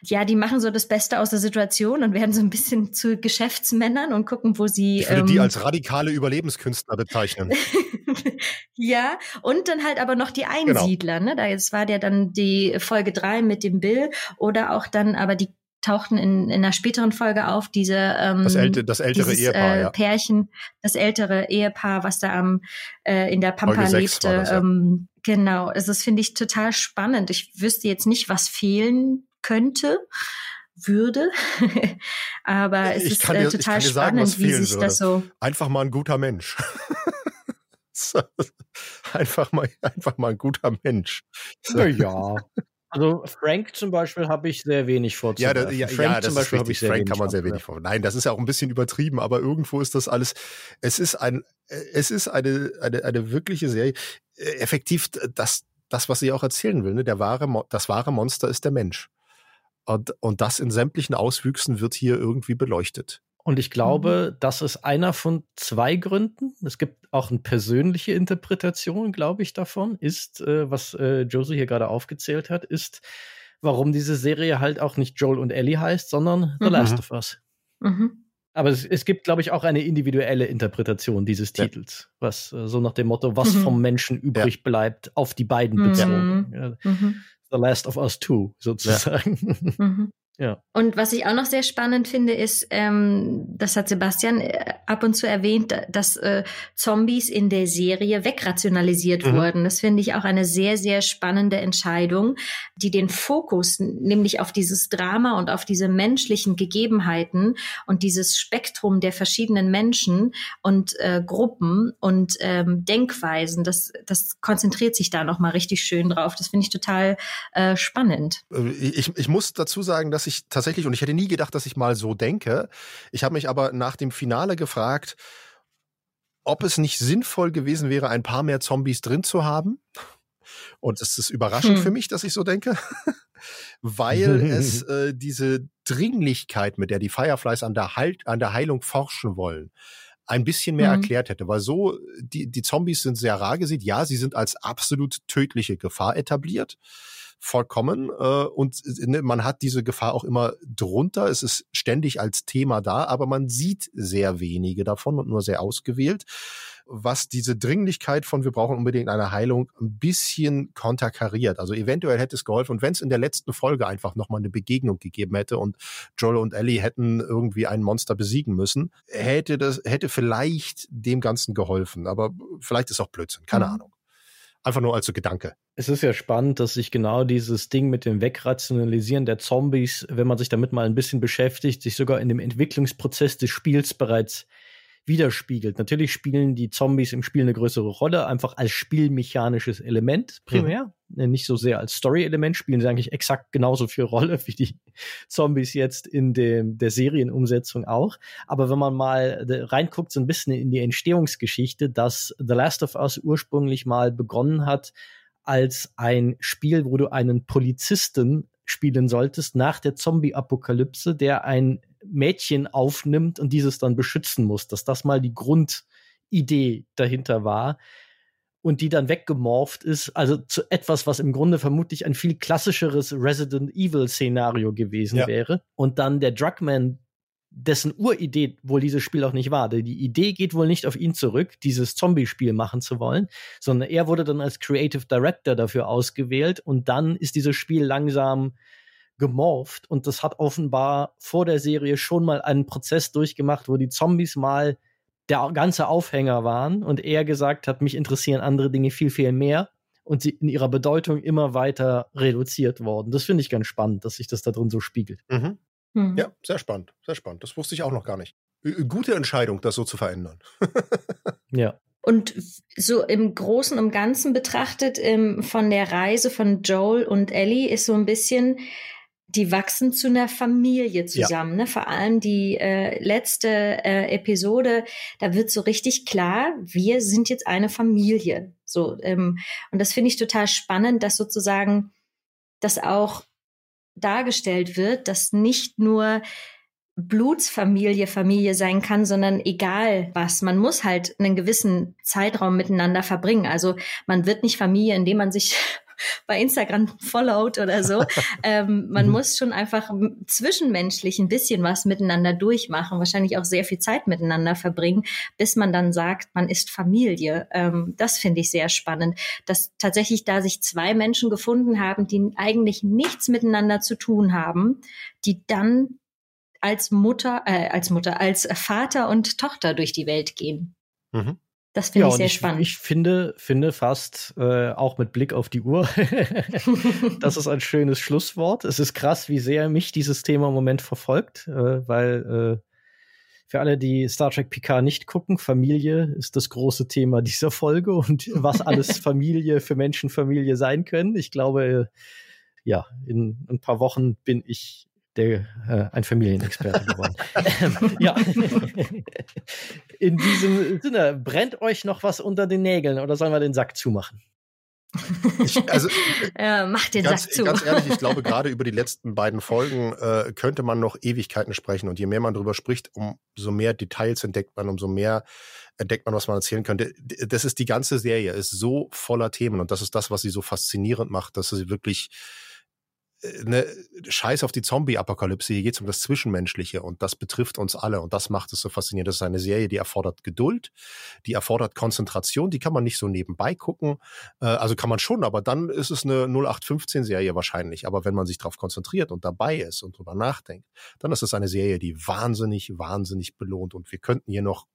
ja, die machen so das Beste aus der Situation und werden so ein bisschen zu Geschäftsmännern und gucken, wo sie. Ich würde ähm, die als radikale Überlebenskünstler bezeichnen. ja, und dann halt aber noch die genau. Einsiedler, genau. ne? Da jetzt war der dann die Folge drei mit dem Bill oder auch dann aber die tauchten in, in einer späteren Folge auf, diese ähm, das, älte, das ältere dieses, Ehepaar, äh, ja. Pärchen, das ältere Ehepaar, was da am äh, in der Pampa lebte. Das, ja. ähm, genau, also das finde ich total spannend. Ich wüsste jetzt nicht, was fehlen könnte würde. Aber es ich ist äh, total spannend, sagen, wie sich würde. das so. Einfach mal ein guter Mensch. einfach mal, einfach mal ein guter Mensch. Ja. Also Frank zum Beispiel habe ich sehr wenig vorzuwerfen. Ja, da, ja, Frank ja, zum Beispiel habe ich sehr Frank wenig kann man sehr wenig vor. Nein, das ist ja auch ein bisschen übertrieben, aber irgendwo ist das alles. Es ist ein, es ist eine eine eine wirkliche Serie. Äh, effektiv das das, was sie auch erzählen will. Ne? Der wahre, das wahre Monster ist der Mensch. Und, und das in sämtlichen Auswüchsen wird hier irgendwie beleuchtet. Und ich glaube, mhm. das ist einer von zwei Gründen. Es gibt auch eine persönliche Interpretation, glaube ich, davon, ist, äh, was äh, Josie hier gerade aufgezählt hat, ist, warum diese Serie halt auch nicht Joel und Ellie heißt, sondern The mhm. Last of Us. Mhm. Aber es, es, gibt, glaube ich, auch eine individuelle Interpretation dieses Titels, ja. was äh, so nach dem Motto, was mhm. vom Menschen übrig ja. bleibt, auf die beiden mhm. bezogen. Ja. Mhm. The Last of Us 2 sozusagen. Ja. Und was ich auch noch sehr spannend finde, ist, ähm, das hat Sebastian äh, ab und zu erwähnt, dass äh, Zombies in der Serie wegrationalisiert mhm. wurden. Das finde ich auch eine sehr, sehr spannende Entscheidung, die den Fokus nämlich auf dieses Drama und auf diese menschlichen Gegebenheiten und dieses Spektrum der verschiedenen Menschen und äh, Gruppen und ähm, Denkweisen, das, das konzentriert sich da nochmal richtig schön drauf. Das finde ich total äh, spannend. Äh, ich, ich muss dazu sagen, dass ich ich tatsächlich, und ich hätte nie gedacht, dass ich mal so denke. Ich habe mich aber nach dem Finale gefragt, ob es nicht sinnvoll gewesen wäre, ein paar mehr Zombies drin zu haben. Und es ist überraschend hm. für mich, dass ich so denke, weil es äh, diese Dringlichkeit, mit der die Fireflies an der, Heil an der Heilung forschen wollen, ein bisschen mehr mhm. erklärt hätte. Weil so, die, die Zombies sind sehr rar gesehen. Ja, sie sind als absolut tödliche Gefahr etabliert vollkommen. Äh, und ne, man hat diese Gefahr auch immer drunter. Es ist ständig als Thema da, aber man sieht sehr wenige davon und nur sehr ausgewählt was diese Dringlichkeit von wir brauchen unbedingt eine Heilung ein bisschen konterkariert. Also eventuell hätte es geholfen und wenn es in der letzten Folge einfach nochmal eine Begegnung gegeben hätte und Joel und Ellie hätten irgendwie ein Monster besiegen müssen, hätte das hätte vielleicht dem Ganzen geholfen. Aber vielleicht ist auch Blödsinn, keine mhm. Ahnung. Einfach nur als so Gedanke. Es ist ja spannend, dass sich genau dieses Ding mit dem Wegrationalisieren der Zombies, wenn man sich damit mal ein bisschen beschäftigt, sich sogar in dem Entwicklungsprozess des Spiels bereits widerspiegelt. Natürlich spielen die Zombies im Spiel eine größere Rolle, einfach als spielmechanisches Element primär. Mhm. nicht so sehr als Story-Element, spielen sie eigentlich exakt genauso viel Rolle wie die Zombies jetzt in dem, der Serienumsetzung auch. Aber wenn man mal äh, reinguckt, so ein bisschen in die Entstehungsgeschichte, dass The Last of Us ursprünglich mal begonnen hat als ein Spiel, wo du einen Polizisten spielen solltest nach der Zombie-Apokalypse, der ein Mädchen aufnimmt und dieses dann beschützen muss, dass das mal die Grundidee dahinter war und die dann weggemorpht ist, also zu etwas, was im Grunde vermutlich ein viel klassischeres Resident Evil Szenario gewesen ja. wäre. Und dann der Drugman, dessen Uridee wohl dieses Spiel auch nicht war. Die Idee geht wohl nicht auf ihn zurück, dieses Zombie-Spiel machen zu wollen, sondern er wurde dann als Creative Director dafür ausgewählt und dann ist dieses Spiel langsam gemorpht und das hat offenbar vor der Serie schon mal einen Prozess durchgemacht, wo die Zombies mal der ganze Aufhänger waren und er gesagt hat, mich interessieren andere Dinge viel, viel mehr und sie in ihrer Bedeutung immer weiter reduziert worden. Das finde ich ganz spannend, dass sich das da drin so spiegelt. Mhm. Mhm. Ja, sehr spannend, sehr spannend. Das wusste ich auch noch gar nicht. Gute Entscheidung, das so zu verändern. ja. Und so im Großen und Ganzen betrachtet, ähm, von der Reise von Joel und Ellie ist so ein bisschen, die wachsen zu einer Familie zusammen. Ja. Ne? Vor allem die äh, letzte äh, Episode, da wird so richtig klar, wir sind jetzt eine Familie. So ähm, und das finde ich total spannend, dass sozusagen das auch dargestellt wird, dass nicht nur Blutsfamilie Familie sein kann, sondern egal was. Man muss halt einen gewissen Zeitraum miteinander verbringen. Also man wird nicht Familie, indem man sich bei Instagram followt oder so. ähm, man mhm. muss schon einfach zwischenmenschlich ein bisschen was miteinander durchmachen, wahrscheinlich auch sehr viel Zeit miteinander verbringen, bis man dann sagt, man ist Familie. Ähm, das finde ich sehr spannend, dass tatsächlich da sich zwei Menschen gefunden haben, die eigentlich nichts miteinander zu tun haben, die dann als Mutter, äh, als Mutter, als Vater und Tochter durch die Welt gehen. Mhm. Das finde ja, ich sehr ich, spannend. Ich finde, finde fast äh, auch mit Blick auf die Uhr, das ist ein schönes Schlusswort. Es ist krass, wie sehr mich dieses Thema im Moment verfolgt, äh, weil äh, für alle, die Star Trek Picard nicht gucken, Familie ist das große Thema dieser Folge und was alles Familie für Menschen Familie sein können. Ich glaube, ja, in ein paar Wochen bin ich der, äh, ein Familienexperte geworden. ähm, ja. In diesem Sinne, brennt euch noch was unter den Nägeln oder sollen wir den Sack zumachen? Ich, also, ja, mach den ganz, Sack zu. Ganz ehrlich, ich glaube, gerade über die letzten beiden Folgen äh, könnte man noch Ewigkeiten sprechen. Und je mehr man darüber spricht, umso mehr Details entdeckt man, umso mehr entdeckt man, was man erzählen könnte. Das ist die ganze Serie, ist so voller Themen. Und das ist das, was sie so faszinierend macht, dass sie wirklich eine Scheiß auf die Zombie-Apokalypse, hier geht es um das Zwischenmenschliche und das betrifft uns alle und das macht es so faszinierend. Das ist eine Serie, die erfordert Geduld, die erfordert Konzentration, die kann man nicht so nebenbei gucken. Äh, also kann man schon, aber dann ist es eine 0815-Serie wahrscheinlich. Aber wenn man sich darauf konzentriert und dabei ist und drüber nachdenkt, dann ist es eine Serie, die wahnsinnig, wahnsinnig belohnt und wir könnten hier noch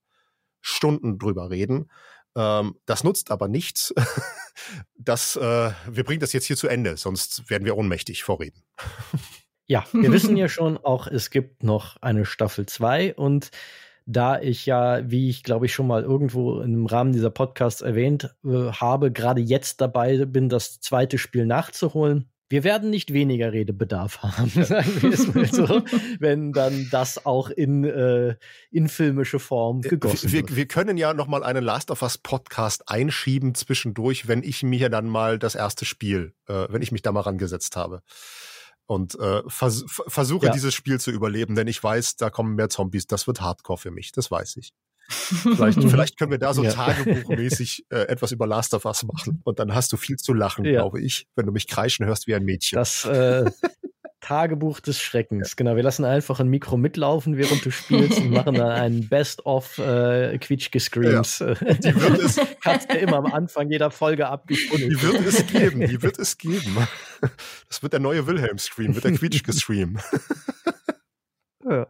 Stunden drüber reden. Ähm, das nutzt aber nichts. das, äh, wir bringen das jetzt hier zu Ende, sonst werden wir ohnmächtig vorreden. Ja, wir wissen ja schon auch, es gibt noch eine Staffel 2 und da ich ja, wie ich glaube ich schon mal irgendwo im Rahmen dieser Podcasts erwähnt äh, habe, gerade jetzt dabei bin, das zweite Spiel nachzuholen, wir werden nicht weniger Redebedarf haben, sagen wir es mal so, wenn dann das auch in, äh, in filmische Form äh, gegossen wir, wird. Wir können ja noch mal einen Last of Us Podcast einschieben zwischendurch, wenn ich mir dann mal das erste Spiel, äh, wenn ich mich da mal rangesetzt habe und äh, vers versuche ja. dieses Spiel zu überleben, denn ich weiß, da kommen mehr Zombies. Das wird Hardcore für mich, das weiß ich. Vielleicht, vielleicht können wir da so ja. tagebuchmäßig äh, etwas über Last of Us machen. Und dann hast du viel zu lachen, ja. glaube ich, wenn du mich kreischen hörst wie ein Mädchen. Das äh, Tagebuch des Schreckens. Genau, wir lassen einfach ein Mikro mitlaufen, während du spielst und machen dann ein Best-of äh. Ja. Die wird es Kannst du immer am Anfang jeder Folge abgespielt. Die wird es geben, die wird es geben. Das wird der neue Wilhelm-Scream, wird der Quietschge-Scream. Ja.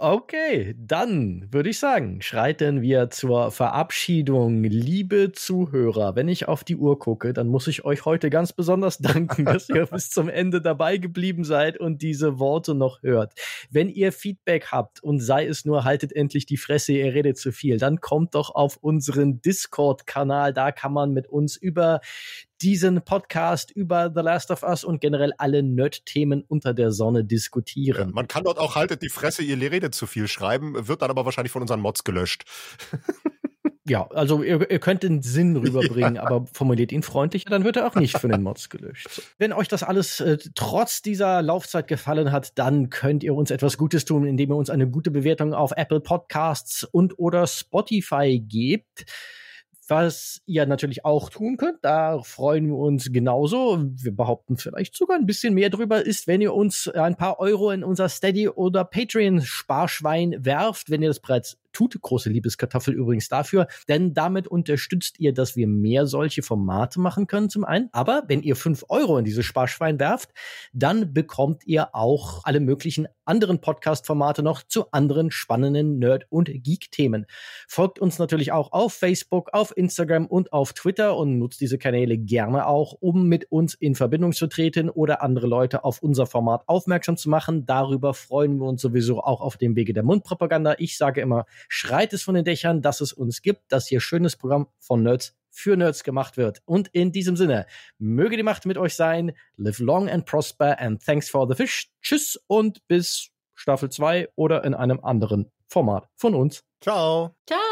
Okay, dann würde ich sagen, schreiten wir zur Verabschiedung. Liebe Zuhörer, wenn ich auf die Uhr gucke, dann muss ich euch heute ganz besonders danken, dass ihr bis zum Ende dabei geblieben seid und diese Worte noch hört. Wenn ihr Feedback habt und sei es nur, haltet endlich die Fresse, ihr redet zu viel, dann kommt doch auf unseren Discord-Kanal. Da kann man mit uns über diesen Podcast über The Last of Us und generell alle Nerd-Themen unter der Sonne diskutieren. Ja, man kann dort auch haltet die Fresse, ihr redet zu viel schreiben, wird dann aber wahrscheinlich von unseren Mods gelöscht. Ja, also ihr, ihr könnt den Sinn rüberbringen, ja. aber formuliert ihn freundlicher, dann wird er auch nicht von den Mods gelöscht. Wenn euch das alles äh, trotz dieser Laufzeit gefallen hat, dann könnt ihr uns etwas Gutes tun, indem ihr uns eine gute Bewertung auf Apple Podcasts und oder Spotify gebt. Was ihr natürlich auch tun könnt, da freuen wir uns genauso. Wir behaupten vielleicht sogar ein bisschen mehr drüber, ist, wenn ihr uns ein paar Euro in unser Steady oder Patreon Sparschwein werft, wenn ihr das bereits tut. Große Liebeskartoffel übrigens dafür, denn damit unterstützt ihr, dass wir mehr solche Formate machen können zum einen. Aber wenn ihr fünf Euro in dieses Sparschwein werft, dann bekommt ihr auch alle möglichen anderen Podcast-Formate noch zu anderen spannenden Nerd- und Geek-Themen. Folgt uns natürlich auch auf Facebook, auf Instagram und auf Twitter und nutzt diese Kanäle gerne auch, um mit uns in Verbindung zu treten oder andere Leute auf unser Format aufmerksam zu machen. Darüber freuen wir uns sowieso auch auf dem Wege der Mundpropaganda. Ich sage immer, Schreit es von den Dächern, dass es uns gibt, dass hier schönes Programm von Nerds für Nerds gemacht wird. Und in diesem Sinne, möge die Macht mit euch sein. Live long and prosper and thanks for the fish. Tschüss und bis Staffel 2 oder in einem anderen Format von uns. Ciao. Ciao.